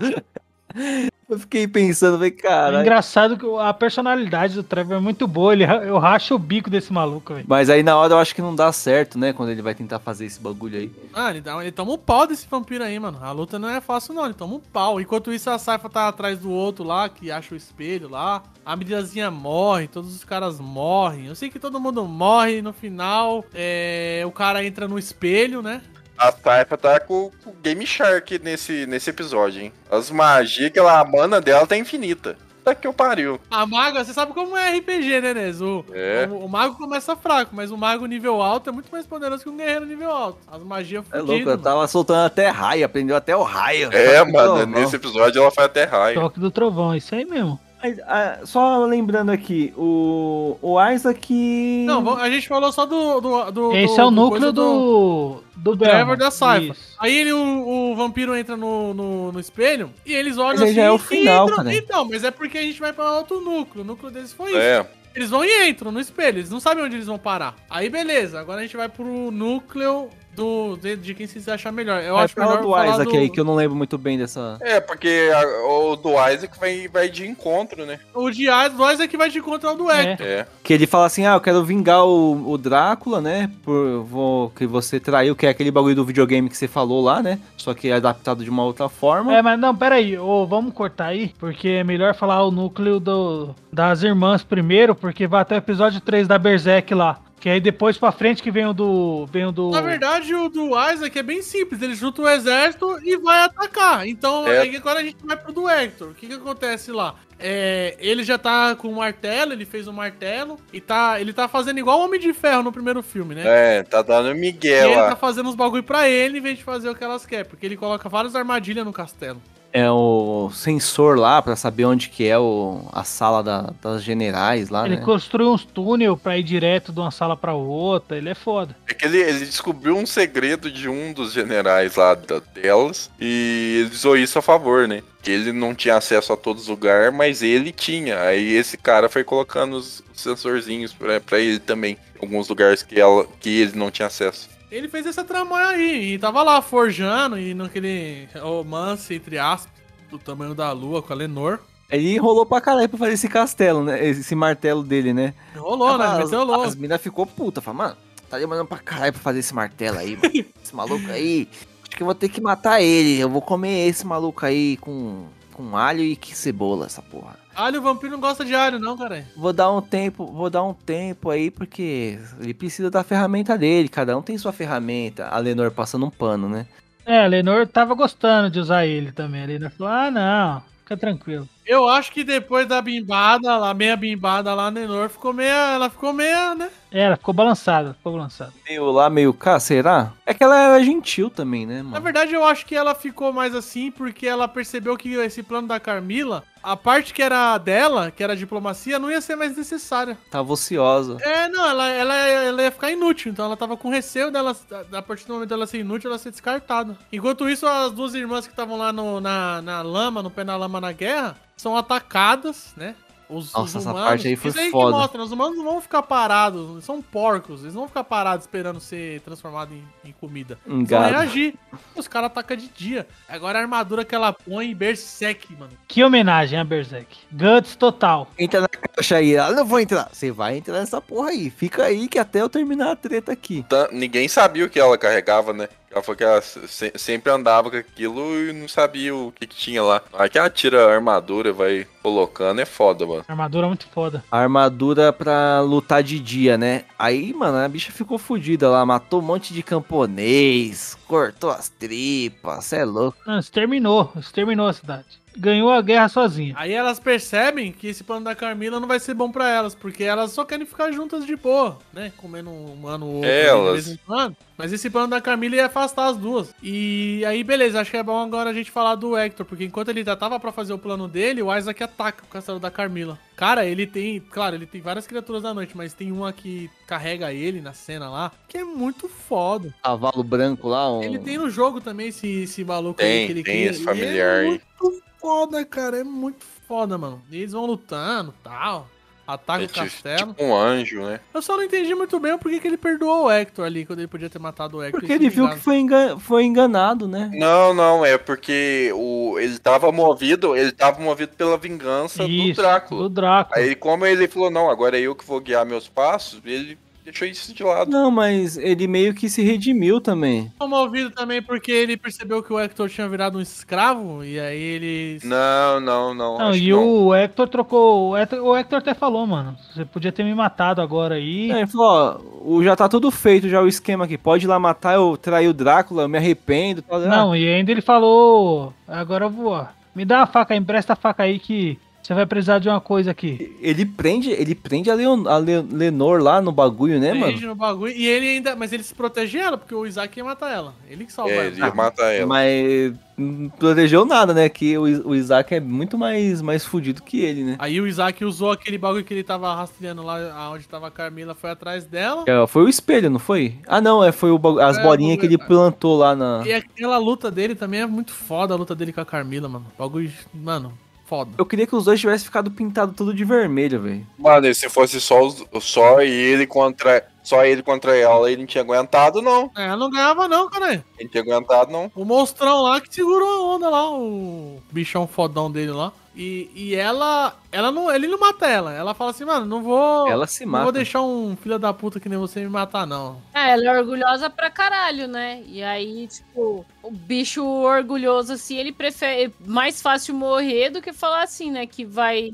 Eu fiquei pensando, falei, É cara. engraçado que a personalidade do Trevor é muito boa. Ele, eu racho o bico desse maluco, velho. Mas aí na hora eu acho que não dá certo, né? Quando ele vai tentar fazer esse bagulho aí. Ah, ele, dá, ele toma um pau desse vampiro aí, mano. A luta não é fácil, não. Ele toma um pau. Enquanto isso, a Saifa tá atrás do outro lá, que acha o espelho lá. A meninazinha morre, todos os caras morrem. Eu sei que todo mundo morre. No final, é, o cara entra no espelho, né? A Taifa tá com com o Game Shark nesse, nesse episódio, hein? As magias que ela, a mana dela tá infinita. Tá que eu pariu. A maga, você sabe como é RPG, né, Nes? O, É. o, o mago começa fraco, mas o mago nível alto é muito mais poderoso que um guerreiro nível alto. As magias É fudidas, louco, eu mano. tava soltando até raio, aprendeu até o raio. É, mano, nesse episódio ela faz até raio. Toque do trovão, isso aí mesmo. Mas, ah, só lembrando aqui, o, o Isaac. Não, a gente falou só do. do, do Esse do- é o do núcleo coisa do. Do Trevor da Saifa. Isso. Aí ele, o, o vampiro entra no, no, no espelho e eles olham Mas assim. já é o e final, entram. cara. Então, mas é porque a gente vai pra outro núcleo. O núcleo deles foi isso. É. Eles vão e entram no espelho, eles não sabem onde eles vão parar. Aí beleza, agora a gente vai pro núcleo do, de, de quem se achar melhor. Eu Vai acho melhor do falar Isaac do- aí, que eu não lembro muito bem dessa. É, porque a- o do Isaac vai, vai de encontro, né? O de Isaac, do Isaac vai de encontrar o do Hector. É. Que ele fala assim, ah, eu quero vingar o, o Drácula, né? Por vou, que você traiu, que é aquele bagulho do videogame que você falou lá, né? Só que é adaptado de uma outra forma. É, mas não, pera aí, ô, vamos cortar aí, porque é melhor falar o núcleo do, das irmãs primeiro, porque vai até o episódio 3 da Berserk lá. Que aí depois pra frente que vem o do. Vem o do. Na verdade, o do Isaac é bem simples. Ele junta o exército e vai atacar. Então, É. aí agora a gente vai pro do Hector. O que que acontece lá? É, ele já tá com o martelo, ele fez o martelo e tá, ele tá fazendo igual o Homem de Ferro no primeiro filme, né? É, tá dando E Miguel ele lá. tá fazendo uns bagulho pra ele em vez de fazer o que elas querem, porque ele coloca várias armadilhas no castelo. É o sensor lá pra saber onde que é o, a sala da- das generais lá, Ele né? construiu uns túnel pra ir direto de uma sala pra outra. Ele é foda. É que ele, ele descobriu um segredo de um dos generais lá da, delas e ele usou isso a favor, né? Que ele não tinha acesso a todos os lugares, mas ele tinha. Aí esse cara foi colocando os sensorzinhos pra, pra ele também. Alguns lugares que, ela, que ele não tinha acesso. Ele fez essa tramonha aí e tava lá forjando e naquele romance, entre aspas, do tamanho da lua com a Lenor. Ele enrolou pra caralho pra fazer esse castelo, né? Esse martelo dele, né? Rolou, né? As, Meteu louco. as minas ficou puta, falaram, mano, tá demorando pra caralho pra fazer esse martelo aí, mano. Esse maluco aí, acho que eu vou ter que matar ele. Eu vou comer esse maluco aí com, com alho e que cebola, essa porra. Alho, o vampiro não gosta de alho, não, cara. Vou dar um tempo, vou dar um tempo aí, porque ele precisa da ferramenta dele. Cada um tem sua ferramenta. A Lenor passando um pano, né? É, a Lenor tava gostando de usar ele também. A Lenor falou: ah, não, fica tranquilo. Eu acho que depois da bimbada, lá, meia bimbada lá, a Lenor ficou meia. Ela ficou meia, né? É, ela ficou balançada, ficou balançada. Meio lá, meio cá, será? É que ela era gentil também, né, Na mano? verdade, eu acho que ela ficou mais assim porque ela percebeu que esse plano da Carmila, a parte que era dela, que era a diplomacia, não ia ser mais necessária. Tava ociosa. É, não, ela, ela, ela ia ficar inútil, então ela tava com receio dela, a partir do momento dela ser inútil, ela ser descartada. Enquanto isso, as duas irmãs que estavam lá no- na, na lama, no pé na lama na guerra, são atacadas, né? Os, Nossa, essa parte aí foi Isso aí foda. que mostra, os humanos não vão ficar parados, eles são porcos, eles não vão ficar parados esperando ser transformado em, em comida. Eles vão reagir. Os caras atacam de dia. Agora a armadura que ela põe, Berserk, mano. Que homenagem a Berserk. Guts total. Entra na caixa aí. Ah, não vou entrar. Você vai entrar nessa porra aí. Fica aí que até eu terminar a treta aqui. Tá- ninguém sabia o que ela carregava, né? Ela falou que ela se- sempre andava com aquilo e não sabia o que, que tinha lá. Aí que ela tira a armadura e vai colocando é foda, mano. Armadura muito foda. A armadura pra lutar de dia, né? Aí, mano, a bicha ficou fodida lá. Matou um monte de camponês. Cortou as tripas. Cê é louco. Não, exterminou, exterminou a cidade. Ganhou a guerra sozinha. Aí elas percebem que esse plano da Carmila não vai ser bom pra elas, porque elas só querem ficar juntas de boa, né? Comendo um humano ou outro de Elas. vez em quando. Mas esse plano da Carmila ia afastar as duas. E aí, beleza, acho que é bom agora a gente falar do Hector, porque enquanto ele já tava pra fazer o plano dele, o Isaac ataca o castelo da Carmila. Cara, ele tem, claro, ele tem várias criaturas da noite, mas tem uma que carrega ele na cena lá, que é muito foda. Cavalo branco lá. Um... Ele tem no jogo também esse, esse maluco Tem, aí que ele tem cria. esse e familiar é aí. muito foda, cara. É muito foda, mano. E eles vão lutando e tal. Ataca É o tipo, castelo. tipo um anjo, né? Eu só não entendi muito bem o porquê que ele perdoou o Hector ali, quando ele podia ter matado o Hector. Porque ele viu que foi, engan- foi enganado, né? Não, não, é porque o, ele tava movido, ele tava movido pela vingança do Drácula. Do Drácula. Aí como ele falou, não, agora é eu que vou guiar meus passos, ele deixou isso de lado. Não, mas ele meio que se redimiu também. Comovido também porque ele percebeu que o Hector tinha virado um escravo, e aí ele... Não, não, não. Não, e não. o Hector trocou. O Hector, o Hector até falou, mano. Você podia ter me matado agora aí. Aí ele falou, ó, o, já tá tudo feito, já o esquema aqui. Pode ir lá matar, eu trair o Drácula, eu me arrependo. Tal. Não, e ainda ele falou. Agora eu vou. ó, Me dá a faca aí, empresta a faca aí que você vai precisar de uma coisa aqui. Ele prende, ele prende a, Leon, a Le- Lenor lá no bagulho, né, mano? Prende no bagulho. E ele ainda. Mas ele se protege ela, porque o Isaac ia matar ela. Ele que salva É, ela. ele ia matar ela. Mas não protegeu nada, né? Que o, o Isaac é muito mais, mais fudido que ele, né? Aí o Isaac usou aquele bagulho que ele tava rastreando lá onde tava a Carmila, foi atrás dela. É, foi o espelho, não foi? Ah, não, é, foi o, as É, bolinhas que ele plantou lá na. E aquela luta dele também é muito foda, a luta dele com a Carmila, mano. Bagulho, mano, foda. Eu queria que os dois tivessem ficado pintado tudo de vermelho, velho. Mano, e se fosse só, os- só ele contra. Só ele contra ela, ele não tinha aguentado, não. É, não ganhava não, cara. Ele não tinha aguentado, não. O monstrão lá que segurou a onda lá, o bichão fodão dele lá. E, e ela, ela não, ele não mata ela. Ela fala assim, mano, não vou. Ela se Não mata. vou deixar um filho da puta que nem você me matar, não. É, ela é orgulhosa pra caralho, né? E aí, tipo, o bicho orgulhoso, assim, ele prefere. Mais fácil morrer do que falar assim, né? Que vai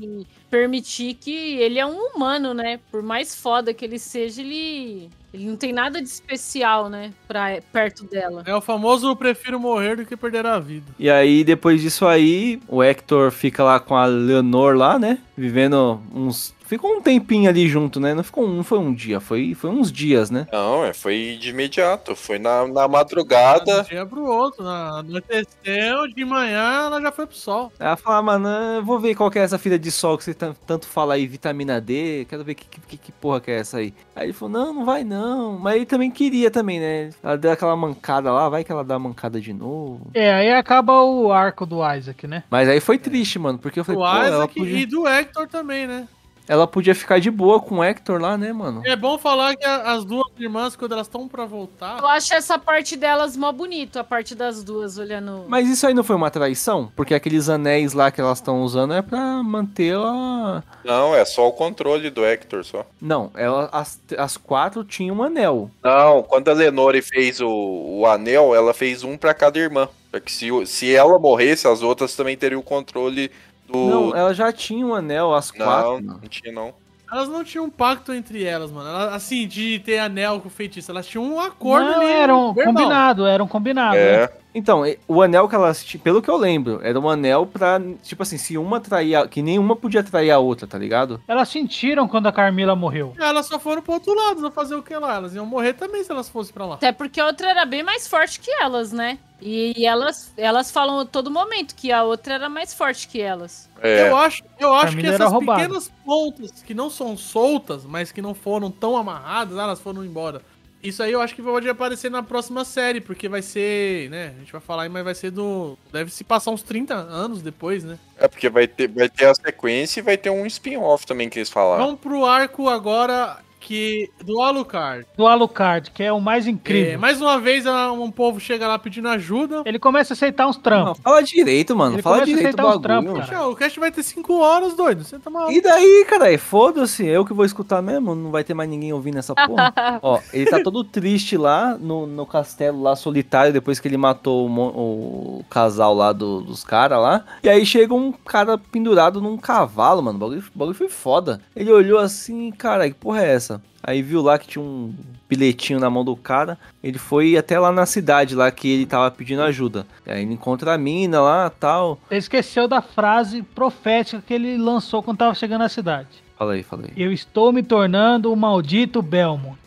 permitir que ele é um humano, né? Por mais foda que ele seja, ele. Ele não tem nada de especial, né? Pra, perto dela. É o famoso eu prefiro morrer do que perder a vida. E aí, depois disso aí, o Hector fica lá com a Leonor lá, né? Vivendo uns ficou um tempinho ali junto, né? Não ficou um, foi um dia, foi, foi uns dias, né? Não, é, foi de imediato. Foi na, na madrugada. De um dia pro outro. Na, anoiteceu, de manhã ela já foi pro sol. Ela fala, ah, mano, eu vou ver qual que é essa filha de sol que você tan- tanto fala aí, vitamina D, quero ver que, que, que porra que é essa aí. Aí ele falou, não, não vai não. Mas ele também queria também, né? Ela deu aquela mancada lá, vai que ela dá a mancada de novo. É, aí acaba o arco do Isaac, né? Mas aí foi triste, mano, porque eu falei, ela Isaac podia, e do Hector também, né? Ela podia ficar de boa com o Hector lá, né, mano? É bom falar que a- as duas irmãs, quando elas estão pra voltar. Eu acho essa parte delas mó bonito, a parte das duas olhando. Mas isso aí não foi uma traição? Porque aqueles anéis lá que elas estão usando é pra manter a. Não, é só o controle do Hector só. Não, ela, as, as quatro tinham um anel. Não, quando a Lenore fez o, o anel, ela fez um pra cada irmã. Pra que se, se ela morresse, as outras também teriam o controle do. Não, ela já tinha um anel, as não, quatro. não tinha não. Elas não tinham um pacto entre elas, mano. Elas, assim, de ter anel com feitiço. Elas tinham um acordo Não, ali. era um verbal. combinado, era um combinado. É. né? Então, o anel que elas tinham, pelo que eu lembro, era um anel pra, tipo assim, se uma traía, que nenhuma podia trair a outra, tá ligado? Elas sentiram quando a Carmila morreu. Elas só foram pro outro lado, não fazer o que lá. Elas iam morrer também se elas fossem pra lá. Até porque a outra era bem mais forte que elas, né? E elas, elas falam a todo momento que a outra era mais forte que elas. É. Eu acho, eu acho que essas pequenas pontas que não são soltas, mas que não foram tão amarradas, elas foram embora. Isso aí eu acho que pode aparecer na próxima série, porque vai ser, né? A gente vai falar aí, mas vai ser do. Deve se passar uns 30 anos depois, né? É porque vai ter, vai ter a sequência e vai ter um spin-off também que eles falaram. Vamos pro arco agora que do Alucard. Do Alucard, que é o mais incrível. É, mais uma vez a- um povo chega lá pedindo ajuda. Ele começa a aceitar uns trampos. Fala direito, mano. Ele fala direito uns bagulho. trampos, cara. O cast vai ter 5 horas, doido. Você tá maluco. E daí, cara? Foda-se, eu que vou escutar mesmo, não vai ter mais ninguém ouvindo essa porra. Ó, ele tá todo triste lá no, no castelo lá solitário, depois que ele matou o, o casal lá do- dos caras lá. E aí chega um cara pendurado num cavalo, mano. O bagulho, o bagulho foi foda. Ele olhou assim, cara, que porra é essa? Aí viu lá que tinha um bilhetinho na mão do cara. Ele foi até lá na cidade lá que ele tava pedindo ajuda. Aí ele encontra a mina lá tal. Ele esqueceu da frase profética que ele lançou quando tava chegando na cidade. Fala aí, fala aí. Eu estou me tornando o maldito Belmont.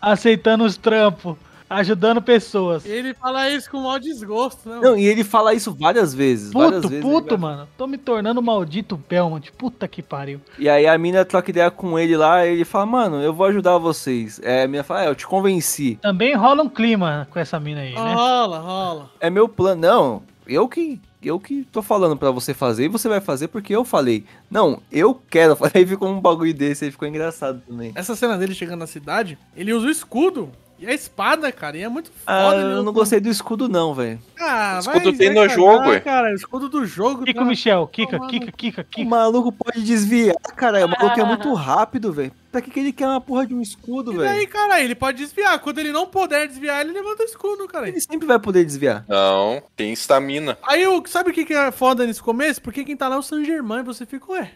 Aceitando os trampos, ajudando pessoas. Ele fala isso com o maior desgosto, né? Não, e ele fala isso várias vezes. várias Puto, vezes puto, vai- mano. Tô me tornando maldito Belmont. Puta que pariu. E aí a mina troca ideia com ele lá, e ele fala, mano, eu vou ajudar vocês. É, a mina fala, é, eu te convenci. Também rola um clima com essa mina aí, né? Rola, rola. É meu plano. Não, eu que. Eu que tô falando pra você fazer e você vai fazer porque eu falei. Não, eu quero. Aí ficou um bagulho desse, aí ficou engraçado também. Essa cena dele chegando na cidade, ele usa o escudo e a espada, cara. E é muito foda. Ah, eu não gostei do escudo, não, velho. Ah, O escudo tem no jogo, ué. Cara, o escudo do jogo. Kika, tá- Michel. Kika, Tomar Kika, no- Kika, O Kika. maluco pode desviar, cara. O maluco é muito rápido, velho. Pra que, que ele quer uma porra de um escudo, E aí, velho? cara, ele pode desviar. Quando ele não puder desviar, ele levanta o escudo, cara. Ele sempre vai poder desviar. Não, tem estamina. Aí, sabe o que, que é foda nesse começo? Porque quem tá lá é o San Germain. Você fica, ué,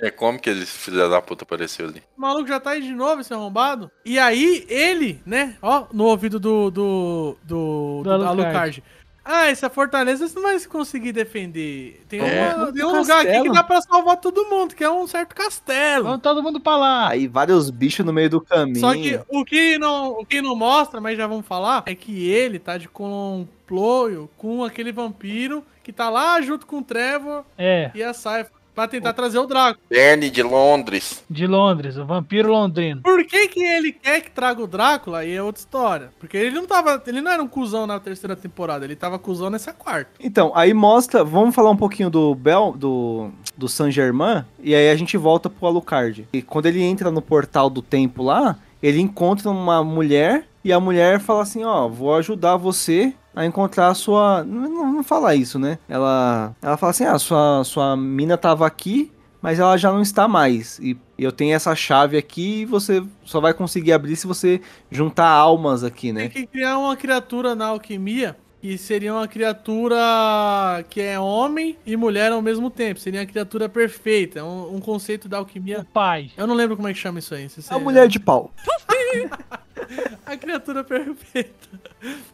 É como que eles filha da puta apareceu ali? o maluco já tá aí de novo, esse arrombado. E aí, ele, né, ó, no ouvido do, do, do, Do do Alucard. Alucard. Ah, essa fortaleza você não vai conseguir defender. Tem, É. uma- tem um Castelo. lugar aqui que dá pra salvar todo mundo, que é um certo castelo. Vamos todo mundo pra lá. Aí vários bichos no meio do caminho. Só que o que, não, o que não mostra, mas já vamos falar, é que ele tá de complô com aquele vampiro que tá lá junto com o Trevor É, e a Cypher pra tentar trazer o Draco. Bernie de Londres. de Londres, o vampiro londrino. Por que que ele quer que traga o Drácula? Aí é outra história. Porque ele não tava, ele não era um cuzão na terceira temporada, ele tava cuzão nessa quarta. Então, aí mostra, vamos falar um pouquinho do Bel, do, do Saint Germain, e aí a gente volta pro Alucard. E quando ele entra no portal do tempo lá, ele encontra uma mulher, e a mulher fala assim, ó, vou ajudar você a encontrar a sua... Não, não, não fala isso, né? Ela, ela fala assim, ah, sua, sua mina tava aqui, mas ela já não está mais. E eu tenho essa chave aqui e você só vai conseguir abrir se você juntar almas aqui, né? Tem que criar uma criatura na alquimia que seria uma criatura que é homem e mulher ao mesmo tempo. Seria a criatura perfeita. É um, um conceito da alquimia. Pai. Eu não lembro como é que chama isso aí. se A você- mulher de pau. A criatura perfeita.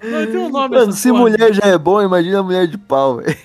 Não, tem um nome Mano, se mulher já é bom, imagina a mulher de pau, velho.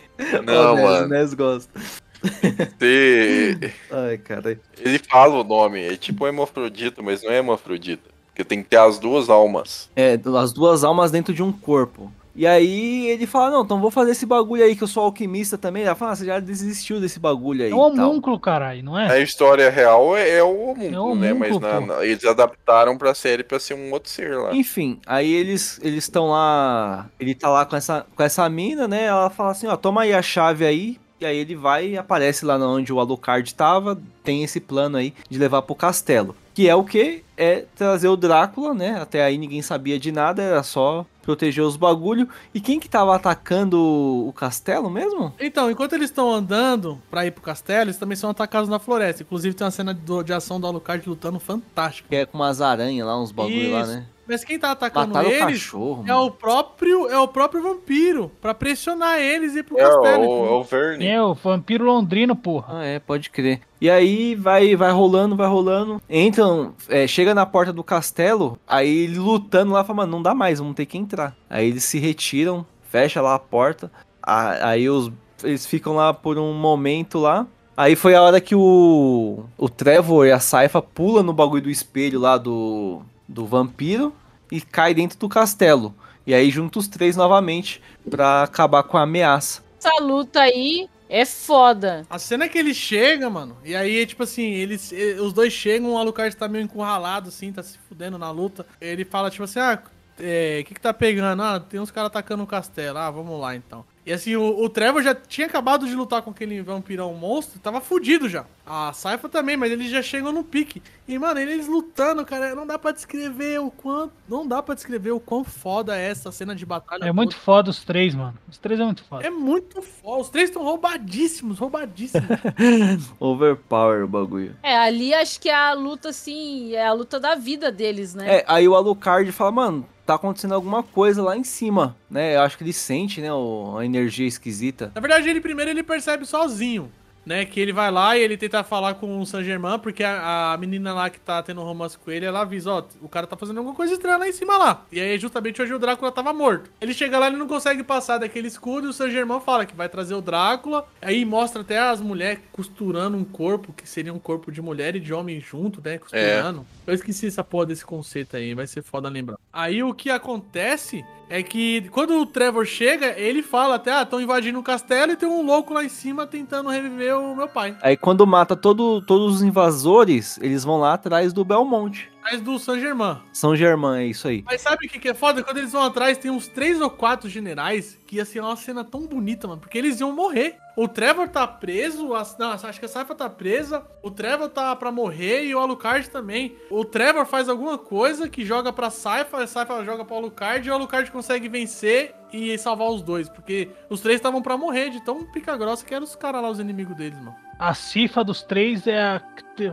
Não, mano. Nes gosta. Você- Ai, cara. Ele fala o nome, é tipo hemofrodita, mas não é hemofrodita. Porque tem que ter as duas almas. É, as duas almas dentro de um corpo. E aí ele fala, não, então vou fazer esse bagulho aí que eu sou alquimista também. Ela fala, ah, você já desistiu desse bagulho aí. É um homúnculo, caralho, não é? A história real é, é o homúnculo, É né? Mas na- na- eles adaptaram pra série pra ser um outro ser lá. Enfim, aí eles eles estão lá, ele tá lá com essa com essa mina, né? Ela fala assim, ó, toma aí a chave aí. E aí ele vai e aparece lá onde o Alucard tava, tem esse plano aí de levar pro castelo. Que é o que? É trazer o Drácula, né? Até aí ninguém sabia de nada, era só proteger os bagulho. E quem que tava atacando o castelo mesmo? Então, enquanto eles estão andando pra ir pro castelo, eles também são atacados na floresta. Inclusive tem uma cena do- de ação do Alucard lutando fantástica. Que é com umas aranhas lá, uns bagulho lá, Isso. né? Mas quem tá atacando Mataram o eles cachorro, é o próprio é o próprio vampiro pra pressionar eles e ir pro É, castelo. o, é o Verne. É, o vampiro londrino, porra. Ah, é, pode crer. E aí vai vai rolando, vai rolando. Entram, é, chega na porta do castelo, aí ele lutando lá, fala, mano, não dá mais, vamos ter que entrar. Aí eles se retiram, fecha lá a porta. a- Aí os, eles ficam lá por um momento lá. Aí foi a hora que o, o Trevor e a Saifa pula no bagulho do espelho lá do, do vampiro e cai dentro do castelo. E aí junta os três novamente pra acabar com a ameaça. Essa luta aí é foda. A cena é que ele chega, mano, e aí, tipo assim, eles, os dois chegam, o Alucard tá meio encurralado, assim, tá se fudendo na luta. Ele fala, tipo assim, ah, o que que tá pegando? Ah, tem uns caras atacando o castelo. Ah, vamos lá, então. E assim, o, o Trevor já tinha acabado de lutar com aquele vampirão monstro, tava fudido já. A Saifa também, mas eles já chegam no pique. E, mano, eles lutando, cara, não dá pra descrever o quanto... Não dá pra descrever o quão foda é essa cena de batalha. É muito foda os três, mano. Os três é muito foda. É muito foda. Os três estão roubadíssimos, roubadíssimos. Overpower o bagulho. É, ali acho que é a luta, assim, é a luta da vida deles, né? É, aí o Alucard fala, mano, tá acontecendo alguma coisa lá em cima, né? Eu acho que ele sente, né, o- a energia esquisita. Na verdade, ele primeiro ele percebe sozinho, né? Que ele vai lá e ele tenta falar com o Saint Germain, porque a, a menina lá que tá tendo romance com ele, ela avisa, ó, o cara tá fazendo alguma coisa estranha lá em cima lá. E aí, justamente hoje o Drácula tava morto. Ele chega lá e não consegue passar daquele escudo e o Saint Germain fala que vai trazer o Drácula. Aí mostra até as mulheres costurando um corpo, que seria um corpo de mulher e de homem junto, né? Costurando. Eu esqueci essa porra desse conceito aí, vai ser foda lembrar. Aí o que acontece é que quando o Trevor chega, ele fala até, ah, estão invadindo o castelo e tem um louco lá em cima tentando reviver o meu pai. Aí quando mata todo, todos os invasores, eles vão lá atrás do Belmonte. Mas do Saint Germain. São Germain, é isso aí. Mas sabe o que, que é foda? Quando eles vão atrás, tem uns três ou quatro generais que ia ser uma cena tão bonita, mano. Porque eles iam morrer. O Trevor tá preso, a, não, acho que a Saifa tá presa, o Trevor tá pra morrer e o Alucard também. O Trevor faz alguma coisa que joga pra Saifa, a Saifa joga pro Alucard e o Alucard consegue vencer e salvar os dois. Porque os três estavam pra morrer de tão pica grossa que eram os caras lá, os inimigos deles, mano. A cifra dos três é a,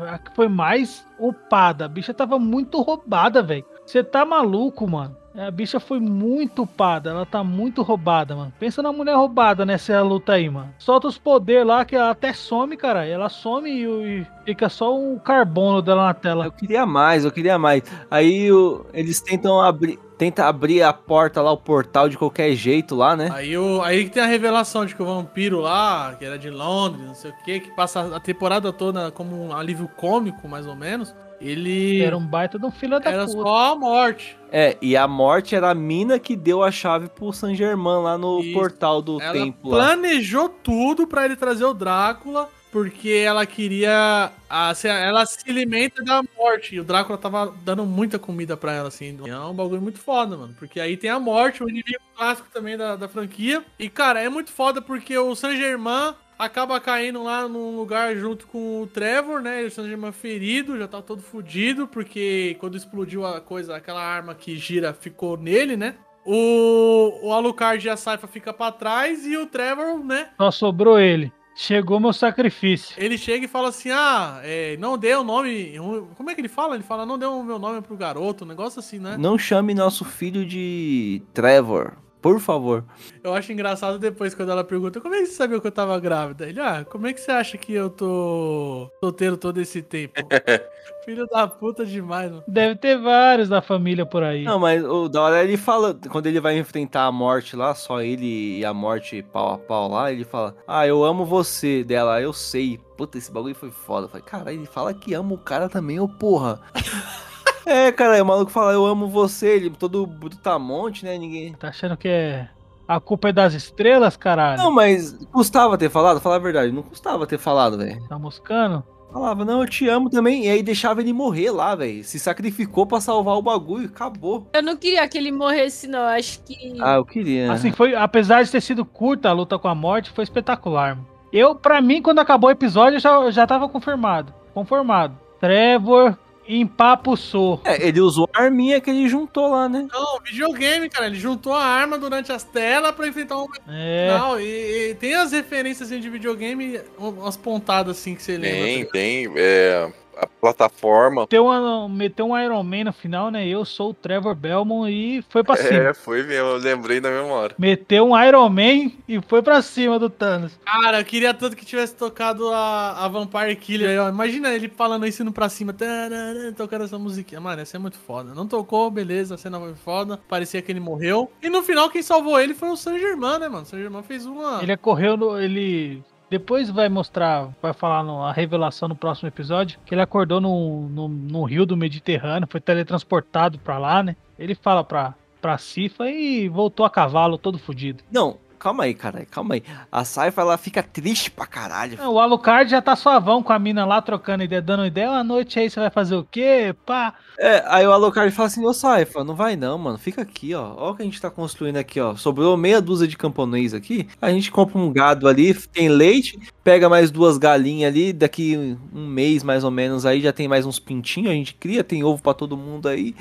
a que foi mais upada. A bicha tava muito roubada, velho. Você tá maluco, mano. A bicha foi muito upada. Ela tá muito roubada, mano. Pensa na mulher roubada nessa luta aí, mano. Solta os poderes lá que ela até some, cara. Ela some e, e fica só o carbono dela na tela. Eu queria mais, eu queria mais. Aí o- eles tentam abrir, tenta abrir a porta lá, o portal de qualquer jeito lá, né? Aí, o, aí que tem a revelação de que o vampiro lá, que era de Londres, não sei o que, que passa a temporada toda como um alívio cômico, mais ou menos, ele Era um baita de um filho da era puta. só a morte. É, e a morte era a mina que deu a chave pro Saint Germain lá no Isso. portal do Ela templo lá. planejou tudo pra ele trazer o Drácula, porque ela queria. a- se- ela se alimenta da morte. E o Drácula tava dando muita comida pra ela, assim. É um bagulho muito foda, mano. Porque aí tem a morte, o inimigo clássico também da, da franquia. E, cara, é muito foda porque o Saint Germain acaba caindo lá num lugar junto com o Trevor, né? E o Saint Germain ferido, já tá todo fudido, porque quando explodiu a coisa, aquela arma que gira ficou nele, né? O, o Alucard e a Saifa fica pra trás e o Trevor, né? Só sobrou ele. Chegou meu sacrifício. Ele chega e fala assim: Ah, é, não dê o nome. Como é que ele fala? Ele fala: Não dê o meu nome pro garoto, um negócio assim, né? Não chame nosso filho de Trevor. Por favor. Eu acho engraçado depois quando ela pergunta como é que você sabia que eu tava grávida? Ele, ah, como é que você acha que eu tô solteiro todo esse tempo? Filho da puta demais, mano. Deve ter vários da família por aí. Não, mas o da hora ele fala, quando ele vai enfrentar a morte lá, só ele e a morte pau a pau lá, ele fala: Ah, eu amo você dela, eu sei. Puta, esse bagulho foi foda. Eu falei, cara, ele fala que ama o cara também, ô porra. é, cara, o maluco fala, eu amo você, ele todo brutamonte, né? Ninguém. Tá achando que é. A culpa é das estrelas, caralho? Não, mas custava ter falado? Falar a verdade, não custava ter falado, velho. Tá moscando? Falava, não, eu te amo também. E aí deixava ele morrer lá, velho. Se sacrificou pra salvar o bagulho, acabou. Eu não queria que ele morresse, não. Acho que. Ah, eu queria. Assim, foi, apesar de ter sido curta a luta com a morte, foi espetacular. Mano. Eu, pra mim, quando acabou o episódio, eu já, já tava confirmado. Conformado. Trevor empapuçou. É, ele usou a arminha que ele juntou lá, né? Não, videogame, cara. Ele juntou a arma durante as telas pra enfrentar um. É. Não, e, e tem as referências assim, de videogame, umas pontadas assim que você lembra. Tem, tem. É, a plataforma. Meteu, uma, meteu um Iron Man no final, né? Eu sou o Trevor Belmont e foi pra cima. É, foi mesmo, eu lembrei na mesma hora. Meteu um Iron Man e foi pra cima do Thanos. Cara, eu queria tanto que tivesse tocado a, a Vampire Killer. aí, ó. Imagina ele falando isso indo pra cima, tarará, tocando essa musiquinha. Mano, essa é muito foda. Não tocou, beleza, a cena foi foda. Parecia que ele morreu. E no final, quem salvou ele foi o San Germain, né, mano? O San Germain fez uma. Ele correu no. Ele. Depois vai mostrar, vai falar no, a revelação no próximo episódio, que ele acordou no, no rio do Mediterrâneo, foi teletransportado pra lá, né? Ele fala pra, pra Cifa e voltou a cavalo todo fudido. Não, calma aí, cara, calma aí. A Saifa, ela fica triste pra caralho. O Alucard já tá suavão com a mina lá, trocando ideia, dando ideia. Uma noite aí você vai fazer o quê? Pá. É, aí o Alucard fala assim, ô Saifa, não vai não, mano, fica aqui, ó. Olha o que a gente tá construindo aqui, ó. Sobrou meia dúzia de camponês aqui. A gente compra um gado ali, tem leite, pega mais duas galinhas ali, daqui um mês mais ou menos aí já tem mais uns pintinhos, a gente cria, tem ovo pra todo mundo aí.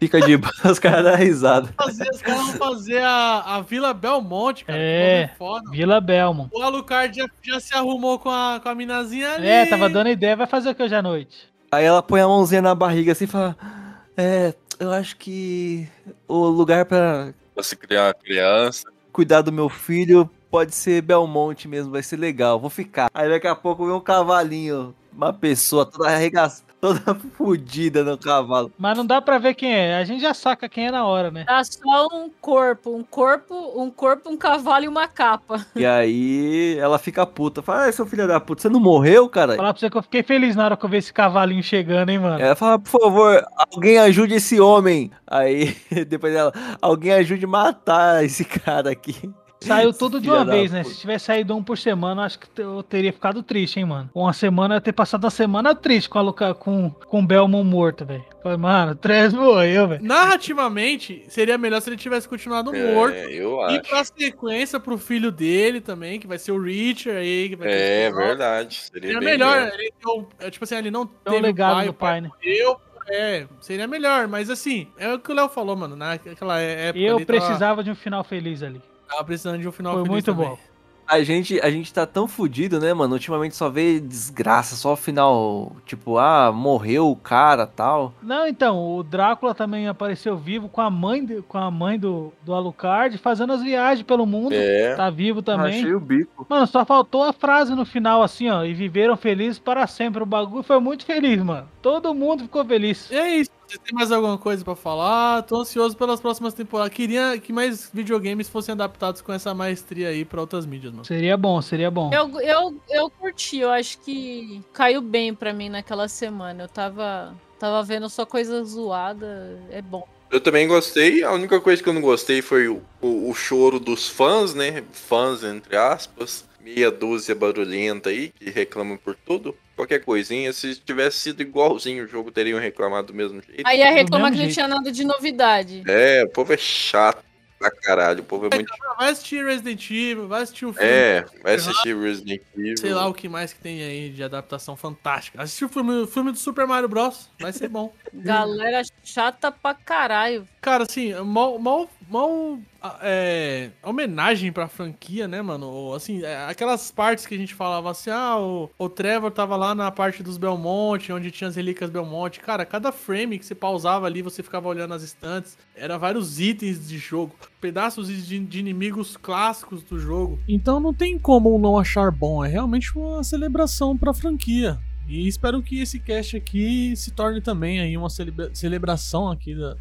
Fica de boa, os caras dão risada. Fazer, os caras vão fazer a, a Vila Belmonte, cara. É, bagulho foda. Vila Belmont. O Alucard já, já se arrumou com a, com a minazinha ali. É, tava dando ideia, vai fazer o que hoje à noite? Aí ela põe a mãozinha na barriga assim e fala: É, eu acho que o lugar pra Pra se criar uma criança. cuidar do meu filho pode ser Belmonte mesmo, vai ser legal, vou ficar. Aí daqui a pouco vem um cavalinho, uma pessoa toda arregaçada, toda fodida no cavalo. Mas não dá pra ver quem é, a gente já saca quem é na hora, né? Tá só um corpo, um corpo, um corpo, um cavalo e uma capa. E aí ela fica puta, fala: Ah, seu filho da puta, você não morreu, cara? Falar pra você que eu fiquei feliz na hora que eu vi esse cavalinho chegando, hein, mano. Ela fala, por favor, alguém ajude esse homem. Aí, depois dela, alguém ajude a matar esse cara aqui. Saiu tudo de uma vez, né? puta. Se tivesse saído um por semana, acho que eu teria ficado triste, hein, mano. Uma semana eu ia ter passado uma semana triste com a Luca, com, com o Belmont morto, velho. Falei, mano, o Tres morreu, velho. Narrativamente, seria melhor se ele tivesse continuado É, morto. eu E acho. pra sequência pro filho dele também, que vai ser o Richard aí. Que vai ter É spin-off. verdade. Seria, Seria bem melhor. melhor. Ele, é, tipo assim, ele não É o teve legado pai, do pai né? morreu. É, seria melhor, mas assim, é o que o Léo falou, mano. Naquela época. Eu ali, tava- precisava de um final feliz ali. Tava precisando de um final Foi feliz muito também. bom. A gente, a gente tá tão fudido, né, mano? Ultimamente só vê desgraça, só o final, tipo, ah, morreu o cara tal. Não, então, o Drácula também apareceu vivo com a mãe, de- com a mãe do, do Alucard, fazendo as viagens pelo mundo. É. Tá vivo também. Achei o bico. Mano, só faltou a frase no final, assim, ó. E viveram felizes para sempre. O bagulho foi muito feliz, mano. Todo mundo ficou feliz. E é isso. Você tem mais alguma coisa pra falar? Tô ansioso pelas próximas temporadas. Queria que mais videogames fossem adaptados com essa maestria aí pra outras mídias, mano. Seria bom, seria bom. Eu, eu, eu curti, eu acho que caiu bem pra mim naquela semana. Eu tava, tava vendo só coisa zoada, é bom. Eu também gostei. A única coisa que eu não gostei foi o, o, o choro dos fãs, né? Fãs, entre aspas. Meia dúzia barulhenta aí, que reclamam por tudo. Qualquer coisinha, se tivesse sido igualzinho o jogo, teriam reclamado do mesmo jeito. Aí ia reclamar que não tinha nada de novidade. É, o povo é chato pra caralho. O povo é muito. Vai assistir Resident Evil, vai assistir o filme. É, vai assistir Resident Evil. Sei lá o que mais que tem aí de adaptação fantástica. Assistir o filme, o filme do Super Mario Bros. Vai ser bom. Galera chata pra caralho. Cara, assim, mal, mal mal é, homenagem pra franquia, né, mano? Assim, é, aquelas partes que a gente falava assim, ah, o, o Trevor tava lá na parte dos Belmonte, onde tinha as relíquias Belmonte. Cara, cada frame que você pausava ali, você ficava olhando as estantes, era vários itens de jogo, pedaços de, de inimigos clássicos do jogo. Então não tem como não achar bom, é realmente uma celebração pra franquia. E espero que esse cast aqui se torne também aí uma celebra- celebração aqui da,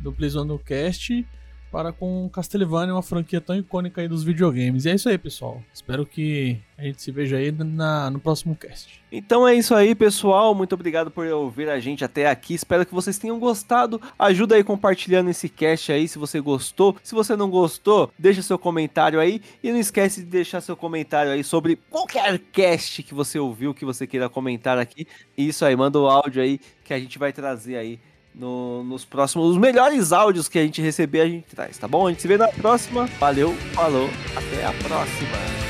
do Playzone Cast para com Castlevania, uma franquia tão icônica aí dos videogames. E é isso aí, pessoal. Espero que a gente se veja aí na, no próximo cast. Então é isso aí, pessoal. Muito obrigado por ouvir a gente até aqui. Espero que vocês tenham gostado. Ajuda aí compartilhando esse cast aí se você gostou. Se você não gostou, deixa seu comentário aí. E não esquece de deixar seu comentário aí sobre qualquer cast que você ouviu, que você queira comentar aqui. Isso aí, manda o áudio aí que a gente vai trazer aí no- nos próximos. Os melhores áudios que a gente receber, a gente traz, tá bom? A gente se vê na próxima. Valeu, falou, até a próxima.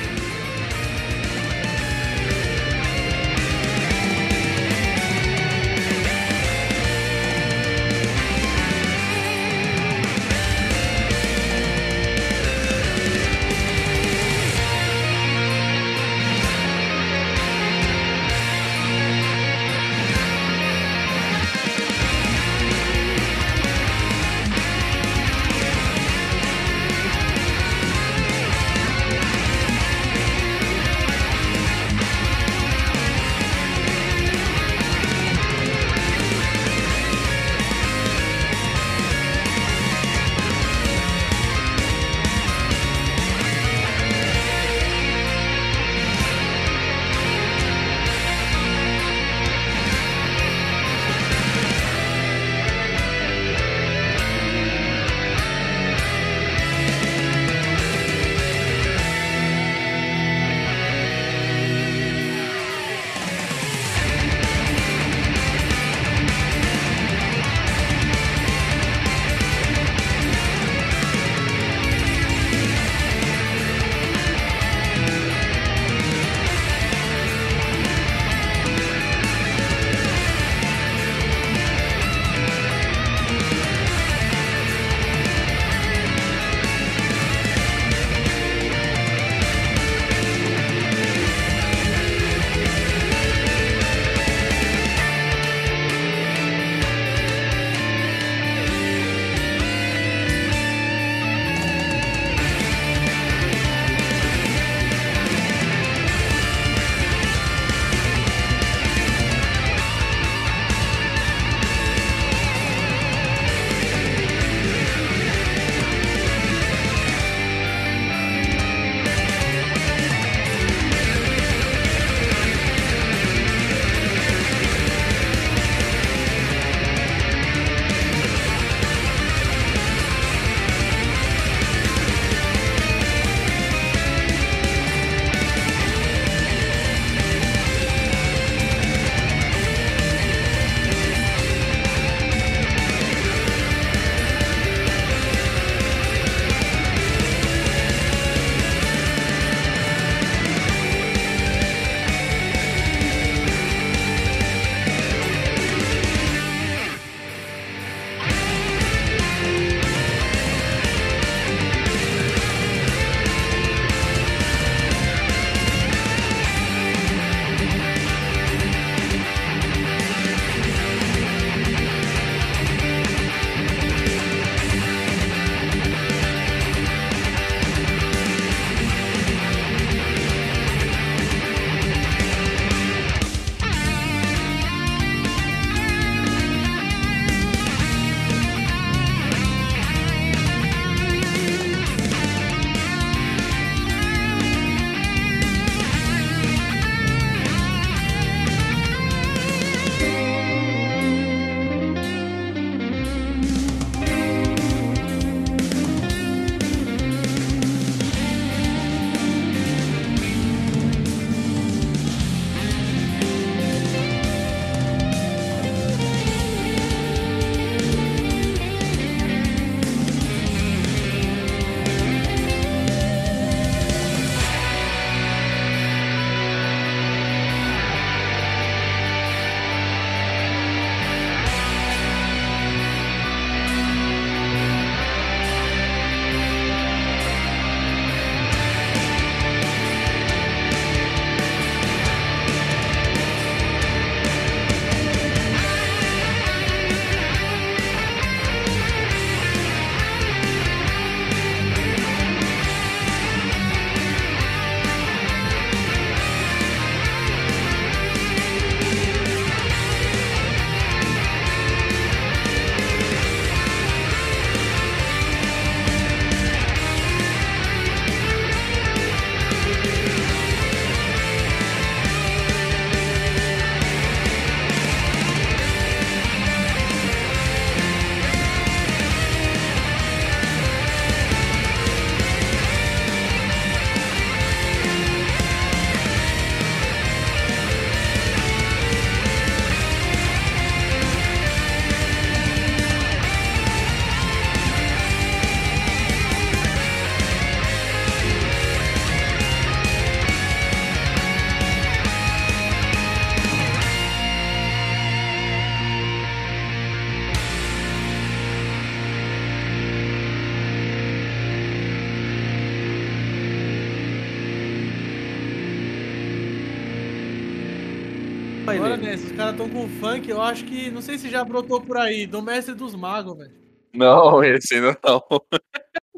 Caras tão com funk, eu acho que. Não sei se já brotou por aí, do Mestre dos Magos, velho. Não, esse ainda não.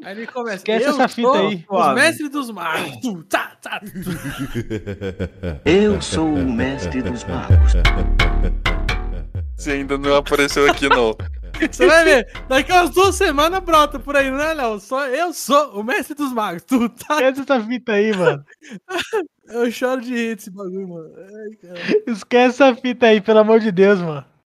Aí ele começa. Esquece essa fita aí. Os Suave. Mestres dos Magos. Tu, tá, tá, tu. Eu sou o mestre dos magos. Você ainda não apareceu aqui, não. Você vai ver, daqui a umas duas semanas brota por aí, não é, Léo? Só eu sou o mestre dos magos. Tu tá. Esquece essa fita aí, mano. Eu choro de rir desse bagulho, mano. Ai. Esquece essa fita aí, pelo amor de Deus, mano.